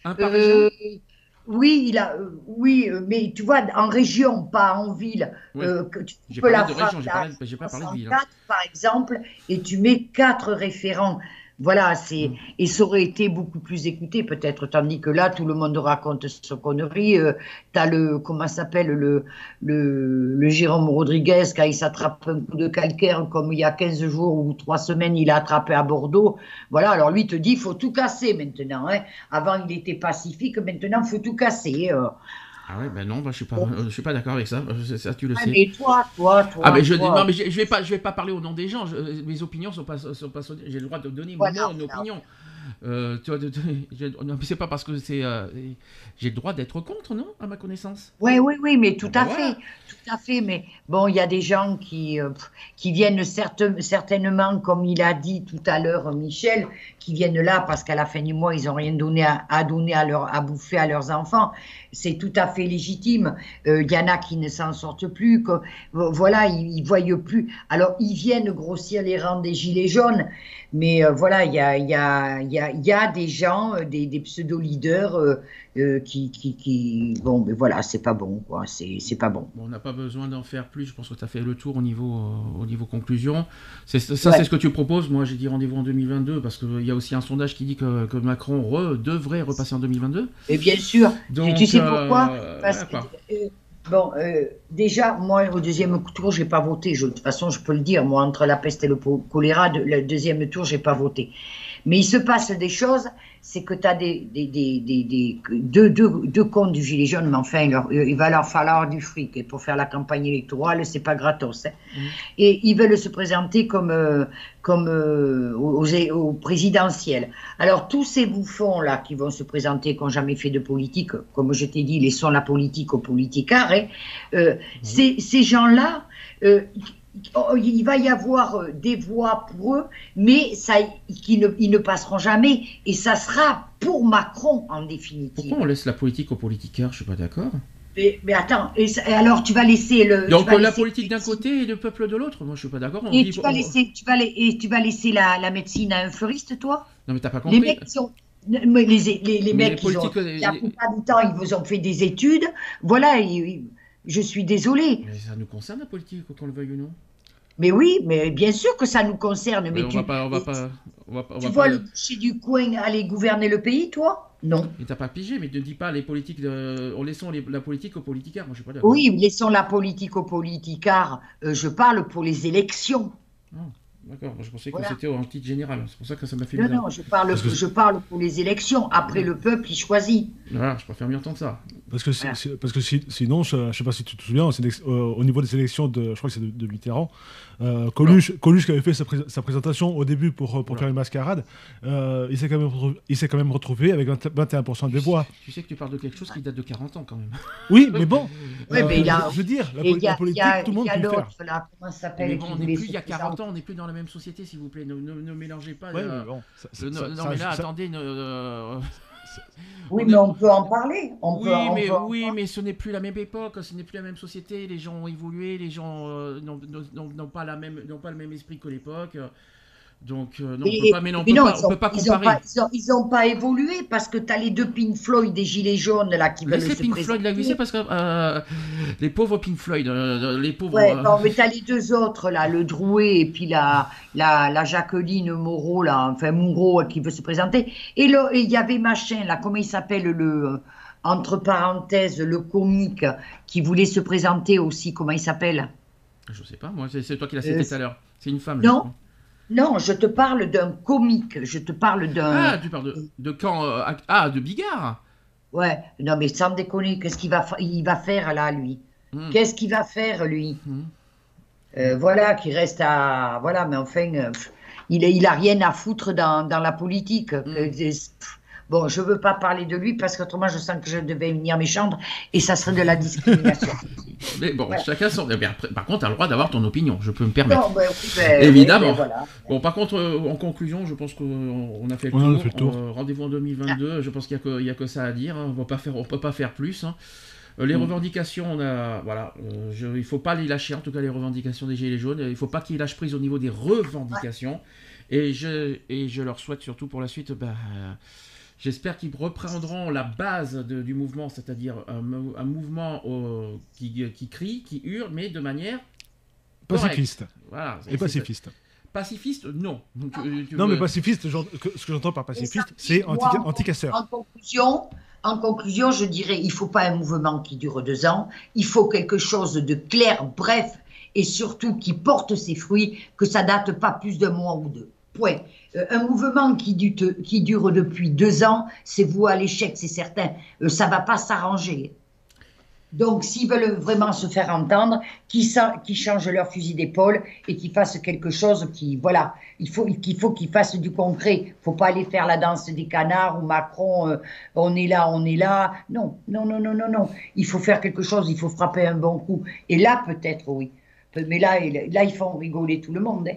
Un par Euh, région? Oui, il a, euh, oui, euh, mais tu vois, en région, pas en ville, Ouais. euh, que tu J'ai peux la de région, j'ai j'ai pas parlé de ville, hein. 64, par exemple, et tu mets quatre référents. Voilà, c'est Mm. et ça aurait été beaucoup plus écouté peut-être, tandis que là tout le monde raconte ce connerie. Euh, T'as le comment s'appelle le, le le Jérôme Rodriguez quand il s'attrape un coup de calcaire comme il y a 15 jours ou 3 semaines il a attrapé à Bordeaux. Voilà, alors lui te dit faut tout casser maintenant. Hein. Avant il était pacifique, maintenant faut tout casser. euh. Ah ouais, ben non, bah, je suis pas, euh, je suis pas d'accord avec ça. euh, Ça, tu le Ah, sais. mais toi, toi, toi. Ah mais je toi. non mais je, je vais pas je vais pas parler au nom des gens. je- euh, mes opinions sont pas sont pas j'ai le droit de donner mon voilà. opinion. Euh, tu vois, de- de- c'est pas parce que c'est euh, j'ai le droit d'être contre non à ma connaissance? Oui, oui, oui, mais tout Ah à ben fait, voilà. tout à fait. Mais bon, il y a des gens qui, qui viennent certainement, comme il a dit tout à l'heure, Michel, qui viennent là parce qu'à la fin du mois, ils n'ont rien donné à, à donner à, leur, à bouffer à leurs enfants. C'est tout à fait légitime. Euh, Il y en a qui ne s'en sortent plus. que- voilà, ils ne voient plus. Alors, ils viennent grossir les rangs des gilets jaunes. Mais euh, voilà, il y a, y, a, y, a, des gens, euh, des, des pseudo-leaders euh, euh, qui, qui, qui. Bon, mais voilà, c'est pas bon, quoi. C'est pas bon. Bon, on n'a pas besoin d'en faire plus. Je pense que tu as fait le tour au niveau euh, au niveau conclusion. Ça Ouais. c'est ce que tu proposes. Moi j'ai dit rendez-vous en 2022 parce qu'il y a aussi un sondage qui dit que, que Macron re- devrait repasser en 2022. Et bien sûr, Donc, tu sais euh, pourquoi? Parce euh, bon, euh, déjà, moi, au deuxième tour, j'ai pas voté. Je, de toute façon, je peux le dire. Moi, entre la peste et le choléra, de- le deuxième tour, j'ai pas voté. Mais il se passe des choses, c'est que tu as des, des, des, des, deux, deux, deux comptes du Gilet jaune, mais enfin, il, leur- il va leur falloir du fric. Et pour faire la campagne électorale, c'est pas gratos. hein. Mhm. Et ils veulent se présenter comme, euh, comme euh, aux, aux présidentielles. Alors, tous ces bouffons-là qui vont se présenter, qui n'ont jamais fait de politique, comme je t'ai dit, laissons la politique aux politicards, hein, euh, ces, ces gens-là, euh, il va y avoir euh, des voix pour eux, mais ça, ne, ils ne passeront jamais, et ça sera pour Macron en définitive. Pourquoi on laisse la politique aux politiciens Je suis pas d'accord. Mais, mais attends, et, ça- et alors tu vas laisser le. Donc la laisser- politique d'un côté et le peuple de l'autre. Moi je suis pas d'accord. Et tu vas on- laisser, tu vas, la- et tu vas laisser la, la médecine à un fleuriste, toi? Non mais t'as pas Les compris. mecs qui ont. mais Les, les, les mecs, les ils ont, politiques, la les- plupart du temps, ils vous ont fait des études. Voilà, ils- je suis désolée. Mais ça nous concerne la politique, qu'on le veuille ou non. Mais oui, mais bien sûr que ça nous concerne. Mais, Mais on tu, va pas, on va pas, on va pas, on tu va vois pas- le boucher du coin aller gouverner le pays, toi? Non. Mais t'as pas pigé, mais ne dis pas les politiques de... en laissant les- la politique aux politicards. Moi je suis pas d'accord. Oui, laissons la politique aux politicards. Euh, je parle pour les élections. Ah. D'accord, je pensais que c'était en titre général. C'est pour ça que ça m'a fait Non, non, je parle, je parle pour les élections. Après, le peuple, il choisit. Voilà, je préfère mieux entendre ça. Parce que, parce que sinon, je ne sais pas si tu te souviens, euh, au niveau des élections de, je crois que c'est de, Mitterrand, euh, Coluche, Coluche, qui avait fait sa, présentation au début pour, pour faire une mascarade, euh, il s'est quand, même, quand même retrouvé avec 21% des voix. Tu sais que tu parles de quelque chose qui date de 40 ans quand même. Oui, mais bon. Ouais, mais il y a, je veux dire, la, politique, tout le monde peut le faire. Là, comment ça s'appelle on n'est plus il y a 40 ans, on n'est plus dans la même société, s'il vous plaît. Ne, ne, mélangez pas. Ouais, mais bon, non, mais là, attendez. Euh, oui, mais on peut en parler. On oui, peut, mais, oui mais ce n'est plus la même époque, ce n'est plus la même société. Les gens ont évolué, les gens euh, n'ont pas, la même, pas le même esprit que l'époque. Donc, euh, non, on peut pas, mais non, on peut, pas, comparer. Ils n'ont pas, évolué parce que tu as les deux Pink Floyd des Gilets jaunes là qui veulent se Pink Floyd la parce que euh, les pauvres Pink Floyd, euh, les pauvres. Ouais, non, mais tu as les deux autres là, le Drouet et puis la, la, la Jacqueline Moreau là, enfin Moreau qui veut se présenter. Et il y avait machin là, comment il s'appelle le entre parenthèses le comique qui voulait se présenter aussi, comment il s'appelle? Je sais pas, moi c'est toi qui l'as cité tout à l'heure. C'est une femme. Non. Non, je te parle d'un comique. Je te parle d'un. Ah, tu parles de, de quand euh, Ah, de Bigard Ouais, non, mais sans déconner, qu'est-ce qu'il va, il va faire là, lui? Hmm. Qu'est-ce qu'il va faire, lui? Hmm. euh, Voilà, qui reste à. Voilà, mais enfin, euh, il, il a rien à foutre dans, dans la politique. Hmm. Bon, je ne veux pas parler de lui parce qu'autrement, je sens que je devais venir méchante et ça serait de la discrimination. mais bon, chacun son. par contre, tu as le droit d'avoir ton opinion, je peux me permettre. Ben ben, Évidemment. Ben bon, par contre, euh, en conclusion, je pense qu'on a fait le tour. Euh, rendez-vous en 2022, je pense qu'il n'y a, que ça à dire. Hein. On ne peut pas faire plus. Hein. Euh, les mm. revendications, on a, voilà, il ne faut pas les lâcher, en tout cas les revendications des Gilets jaunes. Il ne faut pas qu'ils lâchent prise au niveau des revendications. Et, je, et je leur souhaite surtout pour la suite. Bah, J'espère qu'ils reprendront la base du mouvement, c'est-à-dire un, mouvement euh, qui, crie, qui hurle, mais de manière pacifiste. Et pacifiste. Pacifiste, non. non, mais pacifiste, ce que j'entends par pacifiste, c'est anti-casseur. en conclusion, en conclusion, je dirais, il ne faut pas un mouvement qui dure deux ans, il faut quelque chose de clair, bref, et surtout qui porte ses fruits, que ça date pas plus d'un mois ou deux. Point. Euh, un mouvement qui, dure depuis deux ans, c'est vous à l'échec, c'est certain. Euh, ça va pas s'arranger. Donc, s'ils veulent vraiment se faire entendre, qu'ils changent leur fusil d'épaule et qu'ils fassent quelque chose qui, voilà, il faut qu'il faut qu'ils fassent du concret. Faut pas aller faire la danse des canards ou Macron, euh, on est là, on est là. Non, non, non, non, non, non. Il faut faire quelque chose, il faut frapper un bon coup. Et là, peut-être, oui. Mais là, là, ils font rigoler tout le monde. Hein.